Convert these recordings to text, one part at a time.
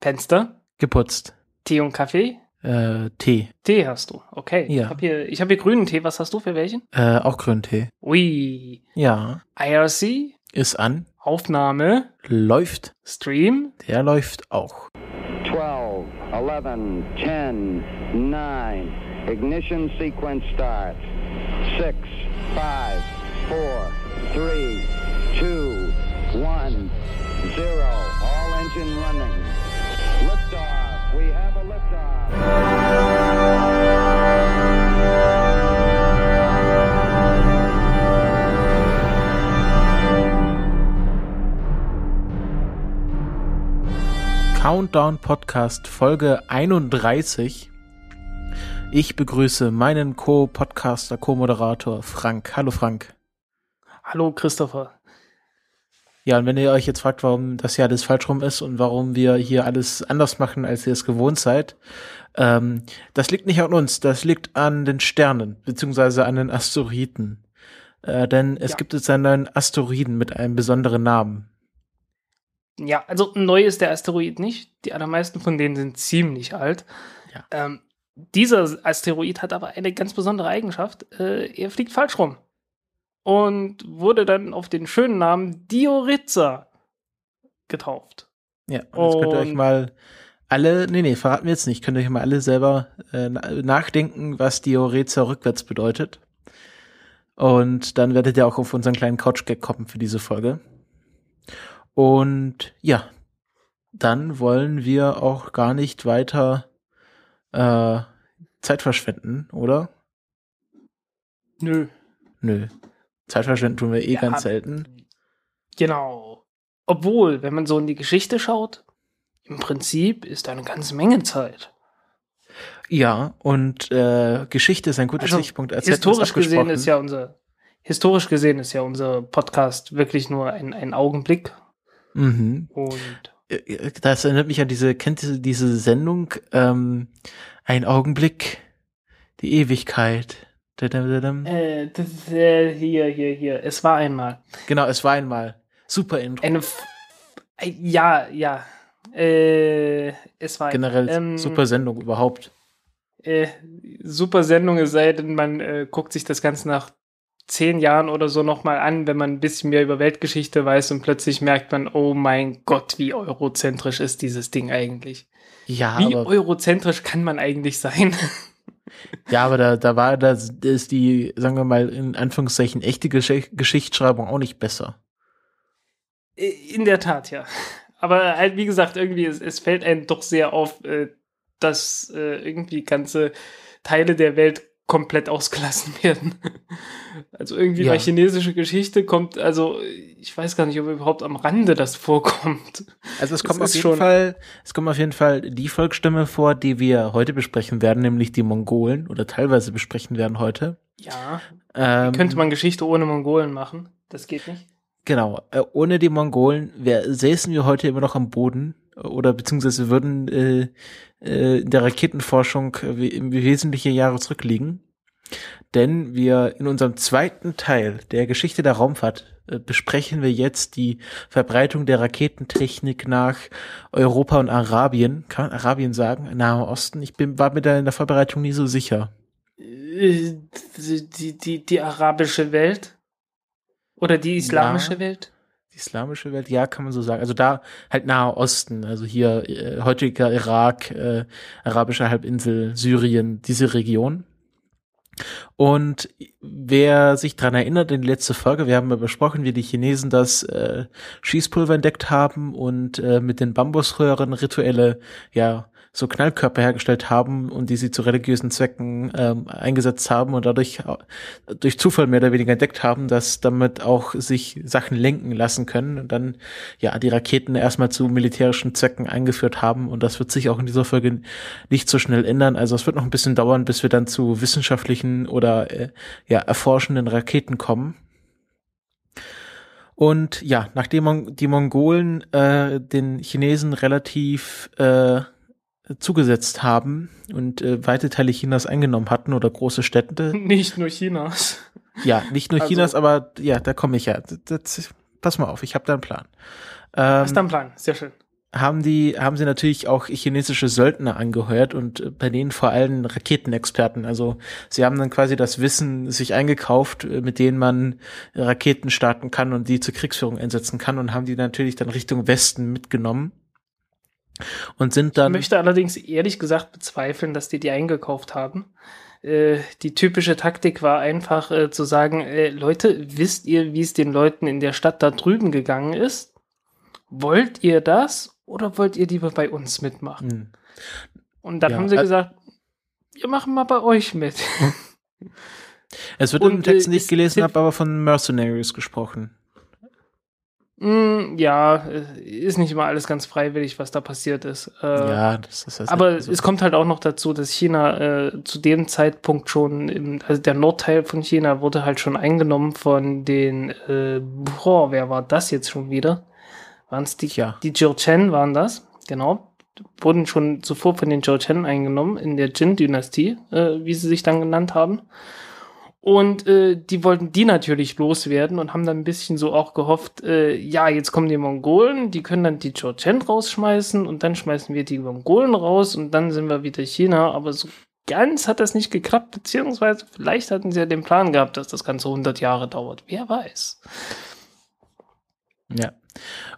Fenster, Geputzt. Tee und Kaffee. Äh, Tee. Tee hast du, okay. Ja. Ich habe hier, ich hab hier grünen Tee. Was hast du für welchen? Äh, auch Grüntee. Ui. Ja. IRC, Ist an. Aufnahme, Läuft. Stream. Der läuft auch. 12, 11, 10, 9. Ignition sequence starts. 6, 5, 4, 3, 2, 1, 0. All engine running. Countdown Podcast Folge 31. Ich begrüße meinen Co-Podcaster, Co-Moderator Frank. Hallo Frank. Hallo Christopher. Ja, und wenn ihr euch jetzt fragt, warum das hier alles falsch rum ist und warum wir hier alles anders machen, als ihr es gewohnt seid, ähm, das liegt nicht an uns, das liegt an den Sternen, beziehungsweise an den Asteroiden. Äh, denn es Ja. gibt jetzt einen neuen Asteroiden mit einem besonderen Namen. Ja, also neu ist der Asteroid nicht. Die allermeisten von denen sind ziemlich alt. Ja. Ähm, dieser Asteroid hat aber eine ganz besondere Eigenschaft. Äh, er fliegt falsch rum. Und wurde dann auf den schönen Namen Dioritza getauft. Ja, und jetzt könnt ihr euch mal alle, nee, nee, verraten wir jetzt nicht, könnt ihr euch mal alle selber äh, na- nachdenken, was Dioreza rückwärts bedeutet. Und dann werdet ihr auch auf unseren kleinen Couch-Gag kommen für diese Folge. Und ja, dann wollen wir auch gar nicht weiter äh, Zeit verschwenden, oder? Nö. Nö. Zeit verschwenden tun wir eh Ja. ganz selten. Genau. Obwohl, wenn man so in die Geschichte schaut, im Prinzip ist da eine ganze Menge Zeit. Ja, und äh, Geschichte ist ein guter Also, Stichpunkt. Als historisch gesehen ist ja unser historisch gesehen ist ja unser Podcast wirklich nur ein, ein Augenblick Mhm. und Äh, Das erinnert mich an diese, kennt diese Sendung, ähm, ein Augenblick, die Ewigkeit. Äh, das ist, äh, hier hier hier es war einmal Genau, es war einmal. Super Intro. eine F äh, ja ja äh, es war Generell ähm, super Sendung überhaupt. super Sendung es sei denn man guckt sich das Ganze nach zehn Jahren oder so nochmal an, wenn man ein bisschen mehr über Weltgeschichte weiß und plötzlich merkt man, oh mein Gott, wie eurozentrisch ist dieses Ding eigentlich. Ja, Wie eurozentrisch kann man eigentlich sein? ja, aber da, da war das, ist die, sagen wir mal, in Anführungszeichen echte Gesch Geschichtsschreibung auch nicht besser. In der Tat, ja. Aber halt, wie gesagt, irgendwie, es, es fällt einem doch sehr auf, äh, dass äh, irgendwie ganze Teile der Welt komplett ausgelassen werden. Also irgendwie Ja. bei chinesische Geschichte kommt, also ich weiß gar nicht, ob überhaupt am Rande das vorkommt. Also es Das kommt auf ist jeden Fall, es kommt auf jeden Fall die Volksstimme vor, die wir heute besprechen werden, nämlich die Mongolen oder teilweise besprechen werden heute. Ja, Ähm, könnte man Geschichte ohne Mongolen machen. Das geht nicht. Genau, äh, ohne die Mongolen wär, säßen wir heute immer noch am Boden äh, oder beziehungsweise würden äh, äh, in der Raketenforschung äh, im wesentliche Jahre zurückliegen. Denn wir in unserem zweiten Teil der Geschichte der Raumfahrt äh, besprechen wir jetzt die Verbreitung der Raketentechnik nach Europa und Arabien. Kann man Arabien sagen? Nahe Osten? Ich bin, war mir da in der Vorbereitung nie so sicher. Die, die, die, die arabische Welt? Oder die islamische Ja. Welt? Islamische Welt, ja, kann man so sagen. Also da halt Nahe Osten, also hier äh, heutiger Irak, äh, arabische Halbinsel, Syrien, diese Region. Und wer sich dran erinnert, in die letzte Folge, wir haben ja besprochen, wie die Chinesen das äh, Schießpulver entdeckt haben und äh, mit den Bambusröhren rituelle, ja, so Knallkörper hergestellt haben und die sie zu religiösen Zwecken ähm, eingesetzt haben und dadurch au- durch Zufall mehr oder weniger entdeckt haben, dass damit auch sich Sachen lenken lassen können und dann ja die Raketen erstmal zu militärischen Zwecken eingeführt haben und das wird sich auch in dieser Folge nicht so schnell ändern. Also es wird noch ein bisschen dauern, bis wir dann zu wissenschaftlichen oder äh, ja erforschenden Raketen kommen. Und ja, nachdem die Mongolen äh, den Chinesen relativ äh, zugesetzt haben und äh, weite Teile Chinas eingenommen hatten oder große Städte. Nicht nur Chinas. Ja, nicht nur Also- Chinas, aber ja, da komme ich ja. Das, pass mal auf, ich habe da einen Plan. Ähm, Hast du einen Plan? Sehr schön. haben die, haben sie natürlich auch chinesische Söldner angehört und äh, bei denen vor allem Raketenexperten. Also sie haben dann quasi das Wissen sich eingekauft, äh, mit denen man Raketen starten kann und die zur Kriegsführung einsetzen kann und haben die natürlich dann Richtung Westen mitgenommen. Und sind dann. Ich möchte allerdings ehrlich gesagt bezweifeln, dass die die eingekauft haben. Äh, die typische Taktik war einfach äh, zu sagen, äh, Leute, wisst ihr, wie es den Leuten in der Stadt da drüben gegangen ist? Wollt ihr das oder wollt ihr lieber bei uns mitmachen? Hm. Und dann ja, haben sie gesagt, wir machen mal bei euch mit. Es wird Und, im Text nicht gelesen, habe aber von Mercenaries gesprochen. Mm, ja, äh, ist nicht immer alles ganz freiwillig, was da passiert ist. Äh, ja, das ist das Aber so. es kommt halt auch noch dazu, dass China äh, zu dem Zeitpunkt schon, im, also der Nordteil von China wurde halt schon eingenommen von den, äh, boah, wer war das jetzt schon wieder? Waren es die, ja. die Jurchen waren das, genau. Wurden schon zuvor von den Jurchen eingenommen in der Jin-Dynastie, äh, wie sie sich dann genannt haben. Und äh, die wollten die natürlich loswerden und haben dann ein bisschen so auch gehofft, äh, ja, jetzt kommen die Mongolen, die können dann die Georgian rausschmeißen und dann schmeißen wir die Mongolen raus und dann sind wir wieder China. Aber so ganz hat das nicht geklappt, beziehungsweise vielleicht hatten sie ja den Plan gehabt, dass das Ganze 100 Jahre dauert. Wer weiß. Ja.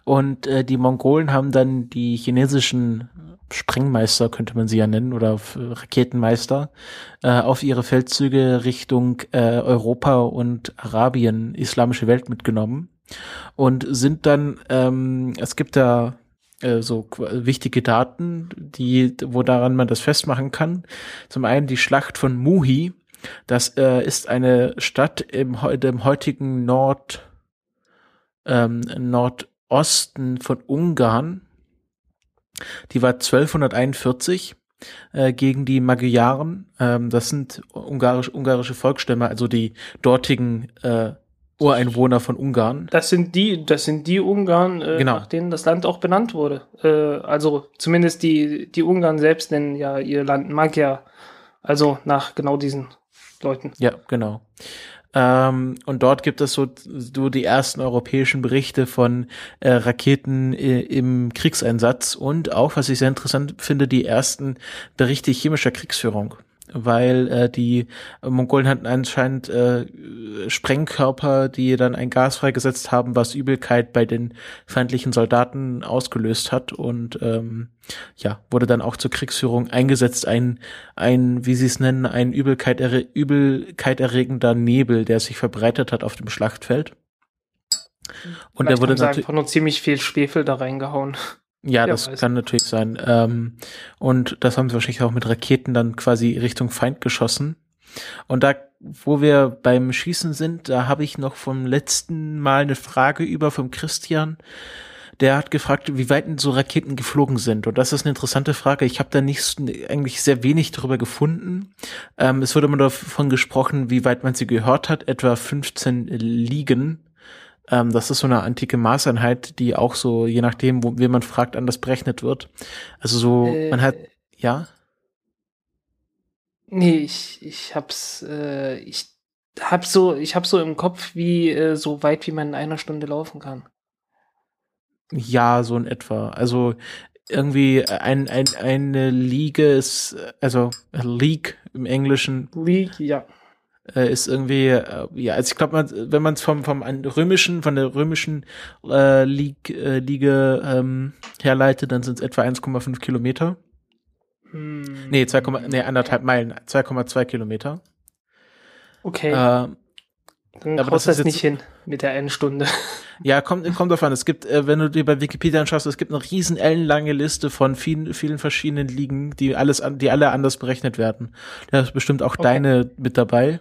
Und äh, die Mongolen haben dann die chinesischen Sprengmeister, könnte man sie ja nennen, oder Raketenmeister, äh, auf ihre Feldzüge Richtung äh, Europa und Arabien, islamische Welt mitgenommen und sind dann, ähm, es gibt da äh, so wichtige Daten, die, wo daran man das festmachen kann. Zum einen die Schlacht von Muhi, das äh, ist eine Stadt im, im heutigen Nord, ähm, Nordosten von Ungarn, die war 1241 äh, gegen die Magyaren. Ähm, das sind ungarisch, ungarische Volksstämme, also die dortigen äh, Ureinwohner von Ungarn. Das sind die, das sind die Ungarn, äh, genau. nach denen das Land auch benannt wurde. Äh, also zumindest die, die Ungarn selbst nennen ja ihr Land Magyar. Also nach genau diesen Leuten. Ja, genau. Ähm, und dort gibt es so, so die ersten europäischen Berichte von äh, Raketen äh, im Kriegseinsatz. Und auch, was ich sehr interessant finde, die ersten Berichte chemischer Kriegsführung weil äh, die Mongolen hatten anscheinend äh, Sprengkörper, die dann ein Gas freigesetzt haben, was Übelkeit bei den feindlichen Soldaten ausgelöst hat und ähm, ja, wurde dann auch zur Kriegsführung eingesetzt, ein, ein wie sie es nennen, ein Übelkeit, Übelkeit erregender Nebel, der sich verbreitet hat auf dem Schlachtfeld. Und Vielleicht der wurde natürlich einfach nur ziemlich viel Schwefel da reingehauen. Ja, das weiß. kann natürlich sein. Ähm, und das haben sie wahrscheinlich auch mit Raketen dann quasi Richtung Feind geschossen. Und da, wo wir beim Schießen sind, da habe ich noch vom letzten Mal eine Frage über vom Christian. Der hat gefragt, wie weit denn so Raketen geflogen sind. Und das ist eine interessante Frage. Ich habe da nicht eigentlich sehr wenig darüber gefunden. Ähm, es wurde immer davon gesprochen, wie weit man sie gehört hat, etwa 15 Liegen. Ähm, das ist so eine antike Maßeinheit, die auch so, je nachdem, wo, wen man fragt, anders berechnet wird. Also so, äh, man hat, ja? Nee, ich, ich hab's, äh, ich hab so, ich hab so im Kopf, wie äh, so weit, wie man in einer Stunde laufen kann. Ja, so in etwa. Also irgendwie ein, ein, eine Liga ist, also League im Englischen. League, ja äh, ist irgendwie, äh, ja, also ich glaube, man, wenn man es vom, vom römischen, von der römischen äh, Liga, äh, Liga ähm, herleitet, dann sind es etwa 1,5 Kilometer. Hm. Nee, 2, nee, anderthalb Meilen, 2,2 Kilometer. Okay. Äh, dann aber das, das nicht hin mit der einen Stunde. Ja, kommt, kommt davon. Es gibt, äh, wenn du dir bei Wikipedia anschaust, es gibt eine riesen ellenlange Liste von vielen, vielen verschiedenen Ligen, die alles, die alle anders berechnet werden. Da ist bestimmt auch okay. deine mit dabei.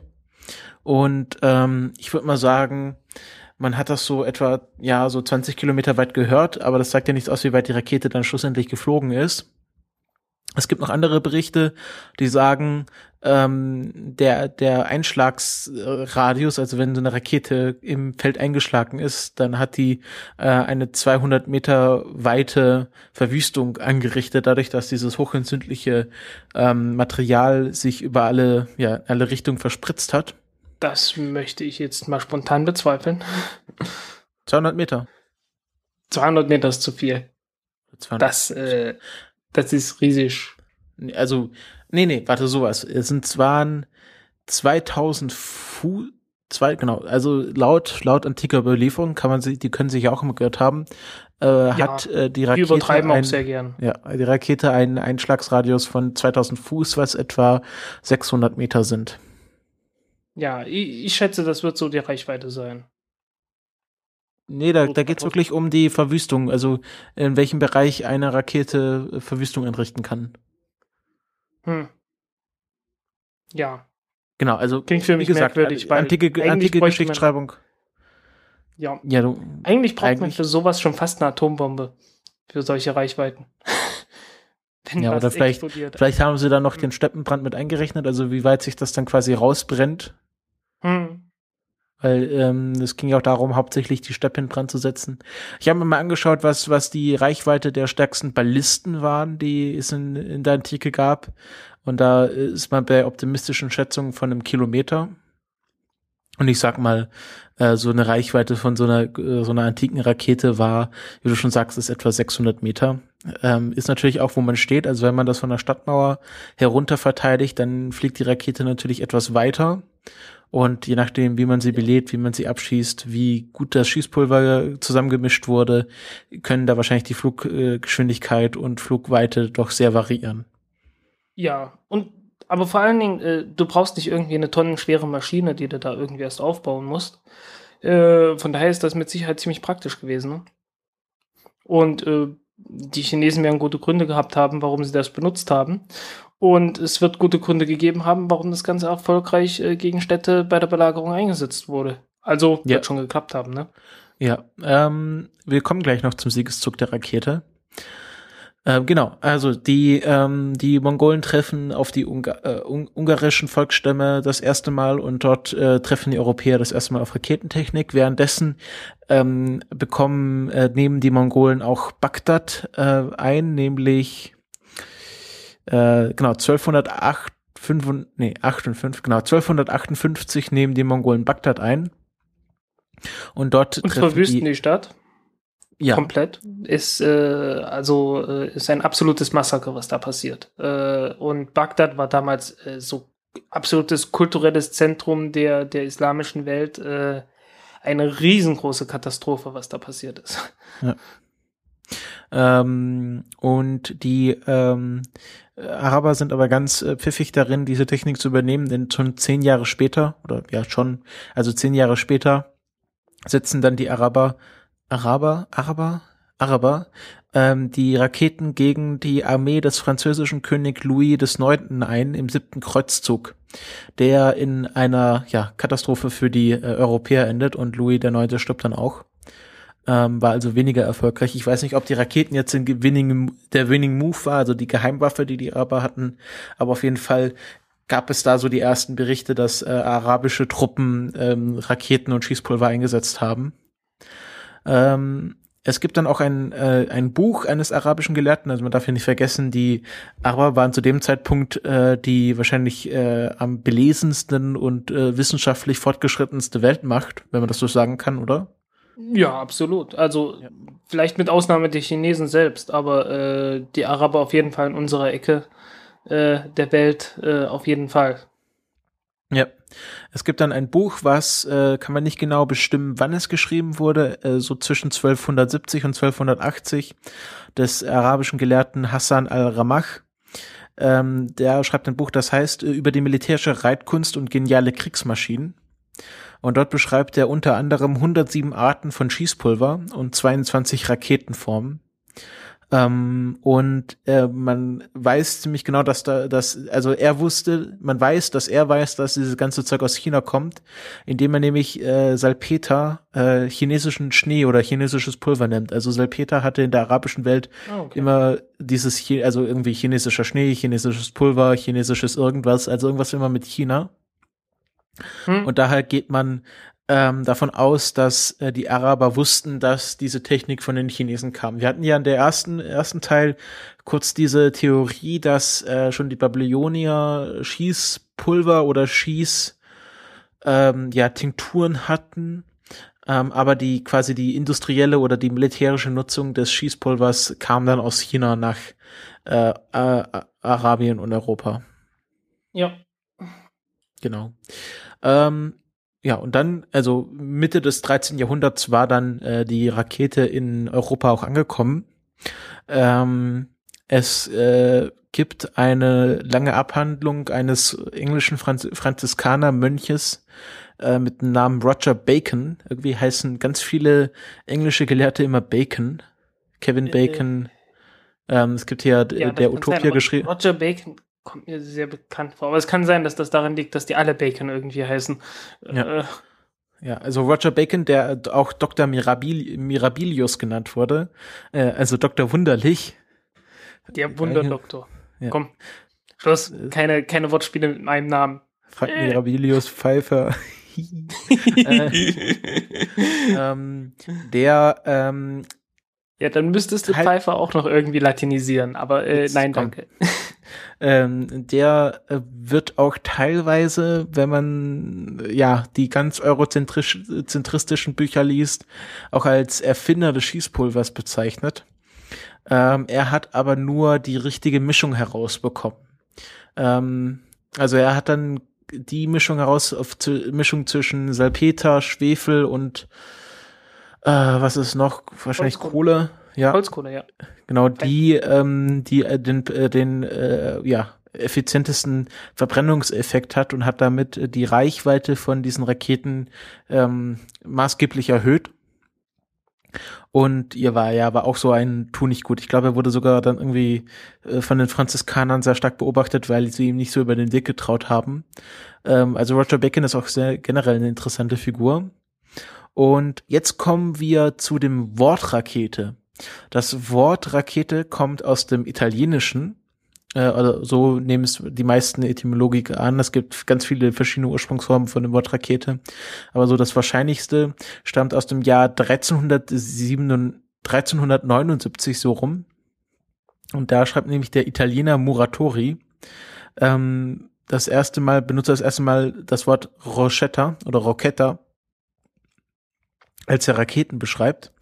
Und ähm, ich würde mal sagen, man hat das so etwa, ja, so 20 Kilometer weit gehört, aber das sagt ja nichts aus, wie weit die Rakete dann schlussendlich geflogen ist. Es gibt noch andere Berichte, die sagen, ähm, der, der Einschlagsradius, also wenn so eine Rakete im Feld eingeschlagen ist, dann hat die äh, eine 200 Meter weite Verwüstung angerichtet, dadurch, dass dieses hochentzündliche ähm, Material sich über alle, ja, alle Richtungen verspritzt hat. Das möchte ich jetzt mal spontan bezweifeln. 200 Meter. 200 Meter ist zu viel. Das, äh, das ist riesig. Also, nee, nee, warte, sowas. Es sind zwar 2000 Fuß, zwei, genau, also laut, laut antiker Überlieferung kann man sie, die können sich ja auch immer gehört haben, äh, ja, hat äh, die Rakete. Die übertreiben ein, auch sehr gern. Ja, die Rakete einen Einschlagsradius von 2000 Fuß, was etwa 600 Meter sind. Ja, ich, ich schätze, das wird so die Reichweite sein. Nee, da, da geht es wirklich um die Verwüstung, also in welchem Bereich eine Rakete äh, Verwüstung entrichten kann. Hm. Ja. Genau, also klingt für mich wie gesagt, merkwürdig, weil antike, antike Geschichtsschreibung. Ja. ja du, eigentlich braucht eigentlich, man für sowas schon fast eine Atombombe für solche Reichweiten. Wenn ja, oder vielleicht, explodiert. vielleicht haben sie da noch den Steppenbrand mit eingerechnet, also wie weit sich das dann quasi rausbrennt. Hm. Weil ähm, es ging ja auch darum, hauptsächlich die Steppe in Brand zu setzen. Ich habe mir mal angeschaut, was, was die Reichweite der stärksten Ballisten waren, die es in, in der Antike gab. Und da ist man bei optimistischen Schätzungen von einem Kilometer. Und ich sag mal, äh, so eine Reichweite von so einer, äh, so einer antiken Rakete war, wie du schon sagst, ist etwa 600 Meter. Ähm, ist natürlich auch, wo man steht. Also wenn man das von der Stadtmauer herunter verteidigt, dann fliegt die Rakete natürlich etwas weiter. Und je nachdem, wie man sie belädt, wie man sie abschießt, wie gut das Schießpulver zusammengemischt wurde, können da wahrscheinlich die Fluggeschwindigkeit und Flugweite doch sehr variieren. Ja, und aber vor allen Dingen, äh, du brauchst nicht irgendwie eine tonnenschwere Maschine, die du da irgendwie erst aufbauen musst. Äh, von daher ist das mit Sicherheit ziemlich praktisch gewesen. Ne? Und äh, die Chinesen werden gute Gründe gehabt haben, warum sie das benutzt haben. Und es wird gute Gründe gegeben haben, warum das Ganze erfolgreich äh, gegen Städte bei der Belagerung eingesetzt wurde. Also ja. wird schon geklappt haben, ne? Ja, ähm, wir kommen gleich noch zum Siegeszug der Rakete. Ähm, genau, also die, ähm, die Mongolen treffen auf die Ungar äh, ungarischen Volksstämme das erste Mal und dort äh, treffen die Europäer das erste Mal auf Raketentechnik. Währenddessen ähm, bekommen, äh, nehmen die Mongolen auch Bagdad äh, ein, nämlich äh, genau, 1208, 5, nee, 58, genau, 1258 nehmen die Mongolen Bagdad ein. Und dort und verwüsten die, die Stadt. Ja. Komplett. Ist, äh, also, äh, ist ein absolutes Massaker, was da passiert. Äh, und Bagdad war damals äh, so absolutes kulturelles Zentrum der, der islamischen Welt. Äh, eine riesengroße Katastrophe, was da passiert ist. Ja. Ähm, und die ähm, Araber sind aber ganz äh, pfiffig darin, diese Technik zu übernehmen, denn schon zehn Jahre später, oder ja schon, also zehn Jahre später, setzen dann die Araber, Araber, Araber, Araber, ähm, die Raketen gegen die Armee des französischen König Louis des Neunten ein im siebten Kreuzzug, der in einer ja, Katastrophe für die äh, Europäer endet und Louis der Neunte stirbt dann auch ähm, war also weniger erfolgreich. Ich weiß nicht, ob die Raketen jetzt in winning, der Winning Move war, also die Geheimwaffe, die die Araber hatten, aber auf jeden Fall gab es da so die ersten Berichte, dass äh, arabische Truppen ähm, Raketen und Schießpulver eingesetzt haben. Ähm, es gibt dann auch ein, äh, ein Buch eines arabischen Gelehrten, also man darf hier nicht vergessen, die Araber waren zu dem Zeitpunkt äh, die wahrscheinlich äh, am belesensten und äh, wissenschaftlich fortgeschrittenste Weltmacht, wenn man das so sagen kann, oder? Ja, absolut. Also ja. vielleicht mit Ausnahme der Chinesen selbst, aber äh, die Araber auf jeden Fall in unserer Ecke äh, der Welt äh, auf jeden Fall. Ja. Es gibt dann ein Buch, was äh, kann man nicht genau bestimmen, wann es geschrieben wurde, äh, so zwischen 1270 und 1280 des arabischen Gelehrten Hassan al-Ramach. Ähm, der schreibt ein Buch, das heißt äh, über die militärische Reitkunst und geniale Kriegsmaschinen. Und dort beschreibt er unter anderem 107 Arten von Schießpulver und 22 Raketenformen. Ähm, und äh, man weiß ziemlich genau, dass da, dass, also er wusste, man weiß, dass er weiß, dass dieses ganze Zeug aus China kommt, indem er nämlich äh, Salpeter, äh, chinesischen Schnee oder chinesisches Pulver nimmt. Also Salpeter hatte in der arabischen Welt oh, okay. immer dieses, also irgendwie chinesischer Schnee, chinesisches Pulver, chinesisches irgendwas, also irgendwas immer mit China. Hm. Und daher geht man ähm, davon aus, dass äh, die Araber wussten, dass diese Technik von den Chinesen kam. Wir hatten ja in der ersten, ersten Teil kurz diese Theorie, dass äh, schon die Babylonier Schießpulver oder Schieß ähm, ja, Tinkturen hatten. Ähm, aber die quasi die industrielle oder die militärische Nutzung des Schießpulvers kam dann aus China nach äh, Arabien und Europa. Ja. Genau. Ähm, ja, und dann, also Mitte des 13. Jahrhunderts war dann äh, die Rakete in Europa auch angekommen. Ähm, es äh, gibt eine lange Abhandlung eines englischen Franz Franziskaner-Mönches äh, mit dem Namen Roger Bacon. Irgendwie heißen ganz viele englische Gelehrte immer Bacon. Kevin äh, Bacon. Äh, ähm, es gibt hier ja, der Utopia geschrieben. Roger Bacon kommt mir sehr bekannt vor. Aber es kann sein, dass das daran liegt, dass die alle Bacon irgendwie heißen. Ja. Äh, ja, also Roger Bacon, der auch Dr. Mirabil Mirabilius genannt wurde, äh, also Dr. Wunderlich. Der Wunderdoktor. Ja. Komm, Schluss, äh. keine, keine Wortspiele mit meinem Namen. Frank äh. Mirabilius Pfeiffer. äh, ähm, der ähm, ja, dann müsstest du halt, Pfeiffer auch noch irgendwie latinisieren, aber äh, nein, komm. danke. Ähm, der äh, wird auch teilweise, wenn man ja die ganz eurozentristischen Bücher liest, auch als Erfinder des Schießpulvers bezeichnet. Ähm, er hat aber nur die richtige Mischung herausbekommen. Ähm, also er hat dann die Mischung heraus, auf Mischung zwischen Salpeter, Schwefel und äh, was ist noch? Wahrscheinlich. Kohle. Ja. Holzkohle, ja. Genau, die, ähm, die äh, den, äh, den äh, ja, effizientesten Verbrennungseffekt hat und hat damit äh, die Reichweite von diesen Raketen ähm, maßgeblich erhöht. Und ihr war ja aber auch so ein Tu nicht gut. Ich glaube, er wurde sogar dann irgendwie äh, von den Franziskanern sehr stark beobachtet, weil sie ihm nicht so über den Weg getraut haben. Ähm, also Roger Bacon ist auch sehr generell eine interessante Figur. Und jetzt kommen wir zu dem Wort Rakete. Das Wort Rakete kommt aus dem Italienischen. Äh, oder so nehmen es die meisten Etymologiker an. Es gibt ganz viele verschiedene Ursprungsformen von dem Wort Rakete. Aber so das Wahrscheinlichste stammt aus dem Jahr 1307, 1379 so rum. Und da schreibt nämlich der Italiener Muratori ähm, das erste Mal, benutzt das erste Mal das Wort Rochetta oder Roquetta als er Raketen beschreibt.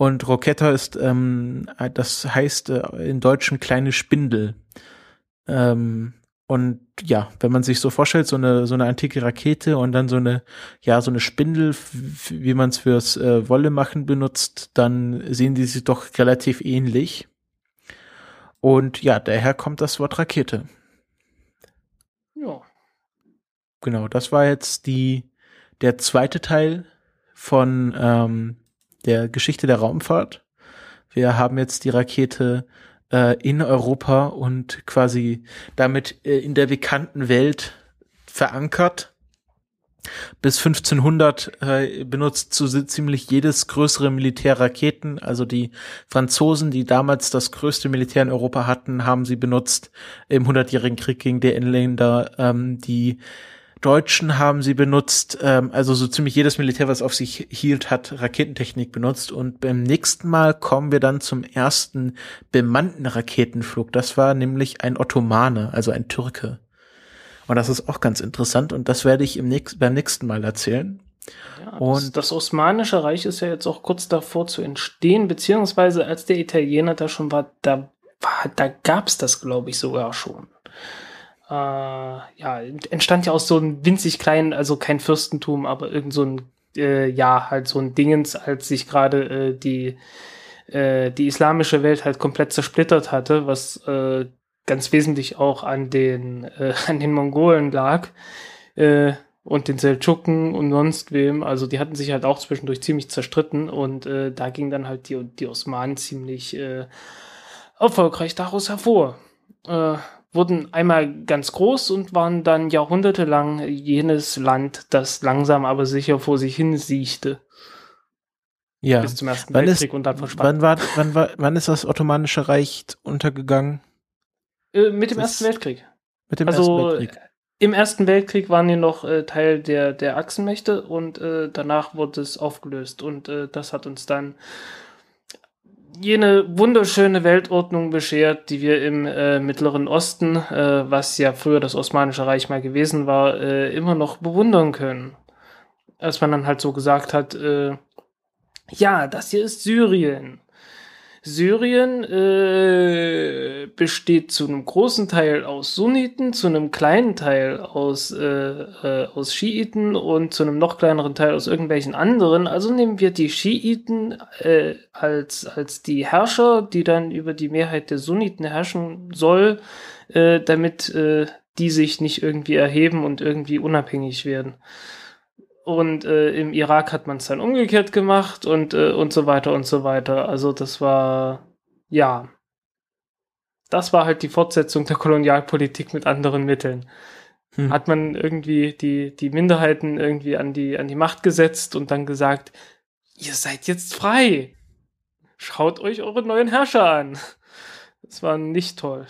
Und Roketta ist, ähm, das heißt äh, in Deutschen kleine Spindel. Ähm, und ja, wenn man sich so vorstellt, so eine so eine antike Rakete und dann so eine ja so eine Spindel, wie man es fürs äh, Wolle machen benutzt, dann sehen die sich doch relativ ähnlich. Und ja, daher kommt das Wort Rakete. Ja. Genau, das war jetzt die der zweite Teil von ähm, der Geschichte der Raumfahrt. Wir haben jetzt die Rakete äh, in Europa und quasi damit äh, in der bekannten Welt verankert. Bis 1500 äh, benutzt so ziemlich jedes größere Militär Raketen. Also die Franzosen, die damals das größte Militär in Europa hatten, haben sie benutzt im Hundertjährigen Krieg gegen die Engländer. Ähm, die Deutschen haben sie benutzt, ähm, also so ziemlich jedes Militär, was auf sich hielt, hat Raketentechnik benutzt. Und beim nächsten Mal kommen wir dann zum ersten bemannten Raketenflug. Das war nämlich ein Ottomane, also ein Türke. Und das ist auch ganz interessant und das werde ich im nächsten, beim nächsten Mal erzählen. Ja, und das, das Osmanische Reich ist ja jetzt auch kurz davor zu entstehen, beziehungsweise als der Italiener da schon war, da, war, da gab's das, glaube ich, sogar schon äh, ja, entstand ja aus so einem winzig kleinen, also kein Fürstentum, aber irgend so ein, äh, ja, halt so ein Dingens, als sich gerade äh, die, äh, die islamische Welt halt komplett zersplittert hatte, was äh, ganz wesentlich auch an den, äh, an den Mongolen lag. Äh, und den Seldschuken und sonst wem. Also die hatten sich halt auch zwischendurch ziemlich zerstritten und äh, da ging dann halt die, die Osmanen ziemlich äh, erfolgreich daraus hervor. Äh, wurden einmal ganz groß und waren dann jahrhundertelang jenes Land, das langsam aber sicher vor sich hin siechte. Ja. Bis zum Ersten wann Weltkrieg ist, und dann verschwand. Wann, war, wann, war, wann ist das Ottomanische Reich untergegangen? Äh, mit dem das Ersten Weltkrieg. Mit dem also, Ersten Weltkrieg. Im Ersten Weltkrieg waren die noch äh, Teil der, der Achsenmächte und äh, danach wurde es aufgelöst. Und äh, das hat uns dann jene wunderschöne Weltordnung beschert, die wir im äh, Mittleren Osten, äh, was ja früher das Osmanische Reich mal gewesen war, äh, immer noch bewundern können. Als man dann halt so gesagt hat, äh, Ja, das hier ist Syrien. Syrien äh, besteht zu einem großen Teil aus Sunniten, zu einem kleinen Teil aus, äh, äh, aus Schiiten und zu einem noch kleineren Teil aus irgendwelchen anderen. Also nehmen wir die Schiiten äh, als, als die Herrscher, die dann über die Mehrheit der Sunniten herrschen soll, äh, damit äh, die sich nicht irgendwie erheben und irgendwie unabhängig werden. Und äh, im Irak hat man es dann umgekehrt gemacht und, äh, und so weiter und so weiter. Also das war, ja, das war halt die Fortsetzung der Kolonialpolitik mit anderen Mitteln. Hm. Hat man irgendwie die, die Minderheiten irgendwie an die, an die Macht gesetzt und dann gesagt, ihr seid jetzt frei. Schaut euch eure neuen Herrscher an. Das war nicht toll.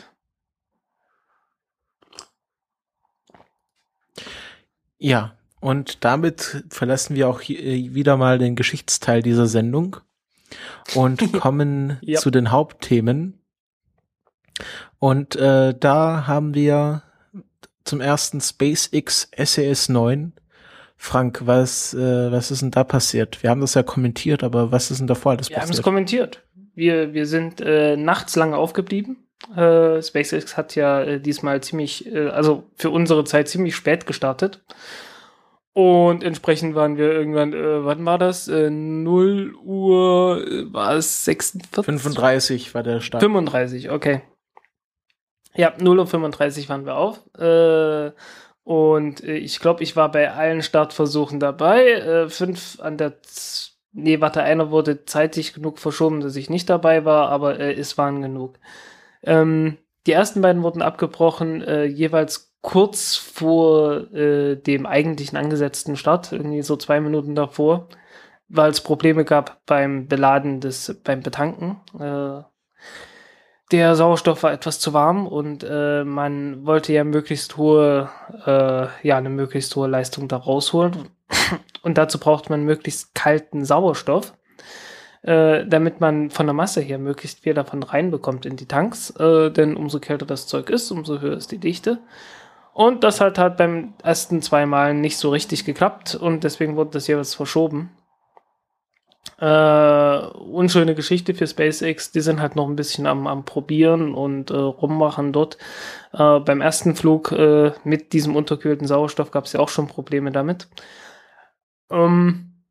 Ja, und damit verlassen wir auch äh, wieder mal den Geschichtsteil dieser Sendung und kommen ja. zu den Hauptthemen. Und äh, da haben wir zum ersten SpaceX SAS 9. Frank, was, äh, was ist denn da passiert? Wir haben das ja kommentiert, aber was ist denn davor alles wir passiert? Wir haben es kommentiert. Wir, wir sind äh, nachts lange aufgeblieben. Äh, SpaceX hat ja äh, diesmal ziemlich, äh, also für unsere Zeit ziemlich spät gestartet. Und entsprechend waren wir irgendwann, äh, wann war das? Äh, 0 Uhr, äh, war es 46? 35 war der Start. 35, okay. Ja, 0 Uhr 35 waren wir auf. Äh, und äh, ich glaube, ich war bei allen Startversuchen dabei. Äh, fünf an der, Z nee, warte, einer wurde zeitig genug verschoben, dass ich nicht dabei war, aber äh, es waren genug. Ähm, die ersten beiden wurden abgebrochen, äh, jeweils kurz vor äh, dem eigentlichen angesetzten Start, irgendwie so zwei Minuten davor, weil es Probleme gab beim Beladen des, beim Betanken. Äh, der Sauerstoff war etwas zu warm und äh, man wollte ja möglichst hohe, äh, ja, eine möglichst hohe Leistung da rausholen. Und dazu braucht man möglichst kalten Sauerstoff, äh, damit man von der Masse her möglichst viel davon reinbekommt in die Tanks. Äh, denn umso kälter das Zeug ist, umso höher ist die Dichte. Und das hat halt beim ersten zwei Malen nicht so richtig geklappt und deswegen wurde das jeweils verschoben. Äh, unschöne Geschichte für SpaceX, die sind halt noch ein bisschen am, am Probieren und äh, rummachen dort. Äh, beim ersten Flug äh, mit diesem unterkühlten Sauerstoff gab es ja auch schon Probleme damit. Ähm,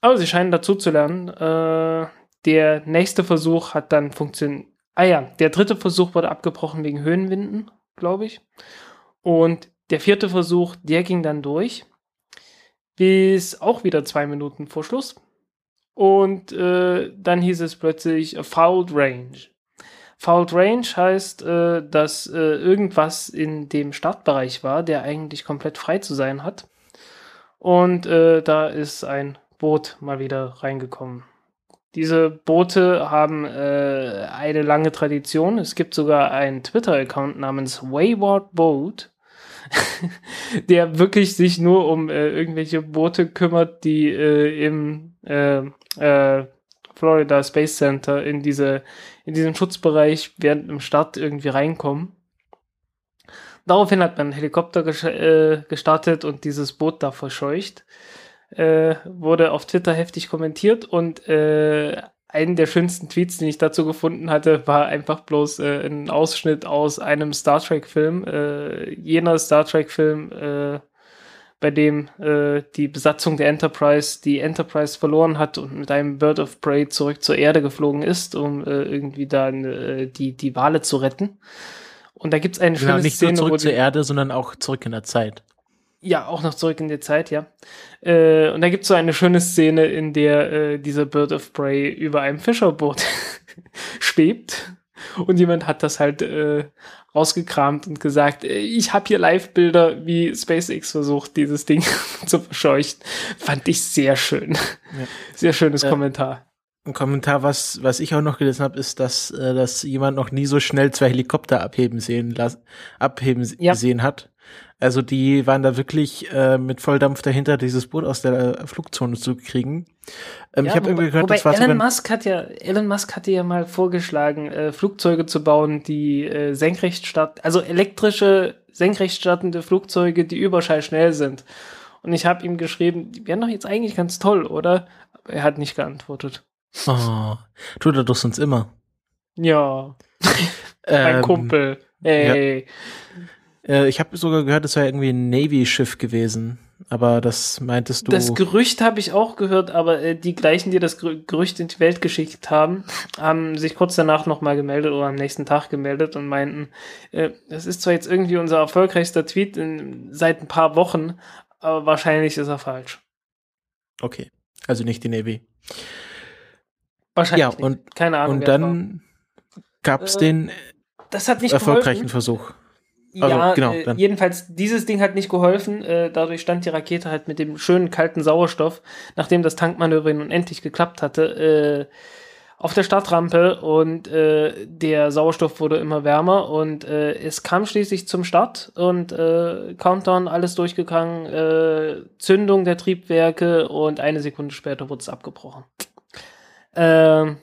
aber sie scheinen dazu zu lernen. Äh, der nächste Versuch hat dann funktioniert. Ah ja, der dritte Versuch wurde abgebrochen wegen Höhenwinden, glaube ich. Und der vierte Versuch, der ging dann durch, bis auch wieder zwei Minuten vor Schluss. Und äh, dann hieß es plötzlich Fouled Range. Fouled Range heißt, äh, dass äh, irgendwas in dem Startbereich war, der eigentlich komplett frei zu sein hat. Und äh, da ist ein Boot mal wieder reingekommen. Diese Boote haben äh, eine lange Tradition. Es gibt sogar einen Twitter-Account namens Wayward Boat, der wirklich sich nur um äh, irgendwelche Boote kümmert, die äh, im äh, äh, Florida Space Center in diese in diesen Schutzbereich während dem Start irgendwie reinkommen. Daraufhin hat man einen Helikopter äh, gestartet und dieses Boot da verscheucht. Äh, wurde auf Twitter heftig kommentiert und einen der schönsten Tweets, den ich dazu gefunden hatte, war einfach bloß äh, ein Ausschnitt aus einem Star Trek-Film. Äh, jener Star Trek-Film, äh, bei dem äh, die Besatzung der Enterprise die Enterprise verloren hat und mit einem Bird of Prey zurück zur Erde geflogen ist, um äh, irgendwie dann äh, die, die Wale zu retten. Und da gibt's eine genau, schöne nicht Szene, nur zurück zur Erde, sondern auch zurück in der Zeit. Ja, auch noch zurück in die Zeit, ja. Äh, und da gibt's so eine schöne Szene, in der äh, dieser Bird of Prey über einem Fischerboot schwebt. Und jemand hat das halt äh, rausgekramt und gesagt, äh, ich habe hier Live-Bilder, wie SpaceX versucht, dieses Ding zu verscheuchen. Fand ich sehr schön. Ja. Sehr schönes Kommentar. Ein Kommentar, was, was ich auch noch gelesen habe, ist, dass, äh, dass jemand noch nie so schnell zwei Helikopter abheben sehen, abheben ja. sehen hat. Also die waren da wirklich äh, mit Volldampf dahinter, dieses Boot aus der äh, Flugzone zu kriegen. Ähm, ja, ich habe irgendwie gehört, wobei das war Elon Musk hat ja Elon Musk hatte ja mal vorgeschlagen, äh, Flugzeuge zu bauen, die äh, senkrecht starten, also elektrische senkrecht startende Flugzeuge, die überschallschnell sind. Und ich habe ihm geschrieben, die wären doch jetzt eigentlich ganz toll, oder? Aber er hat nicht geantwortet. Oh, tut er doch sonst immer. Ja. mein Ähm, Kumpel. Ey. Äh, ich habe sogar gehört, es wäre irgendwie ein Navy-Schiff gewesen. Aber das meintest du. Das Gerücht habe ich auch gehört, aber äh, die gleichen, die das Gerü- Gerücht in die Welt geschickt haben, haben sich kurz danach nochmal gemeldet oder am nächsten Tag gemeldet und meinten, äh, das ist zwar jetzt irgendwie unser erfolgreichster Tweet in, seit ein paar Wochen, aber wahrscheinlich ist er falsch. okay. Also nicht die Navy. Wahrscheinlich Ja, nicht. und- Keine Ahnung. Und dann gab es Äh, den nicht erfolgreichen geholfen. Versuch. Ja, Also, genau, äh, jedenfalls, dieses Ding hat nicht geholfen. Äh, dadurch stand die Rakete halt mit dem schönen kalten Sauerstoff, nachdem das Tankmanöver nun endlich geklappt hatte, äh, auf der Startrampe und äh, der Sauerstoff wurde immer wärmer und äh, es kam schließlich zum Start und äh, Countdown, alles durchgegangen, Zündung der Triebwerke und eine Sekunde später wurde es abgebrochen. Ähm,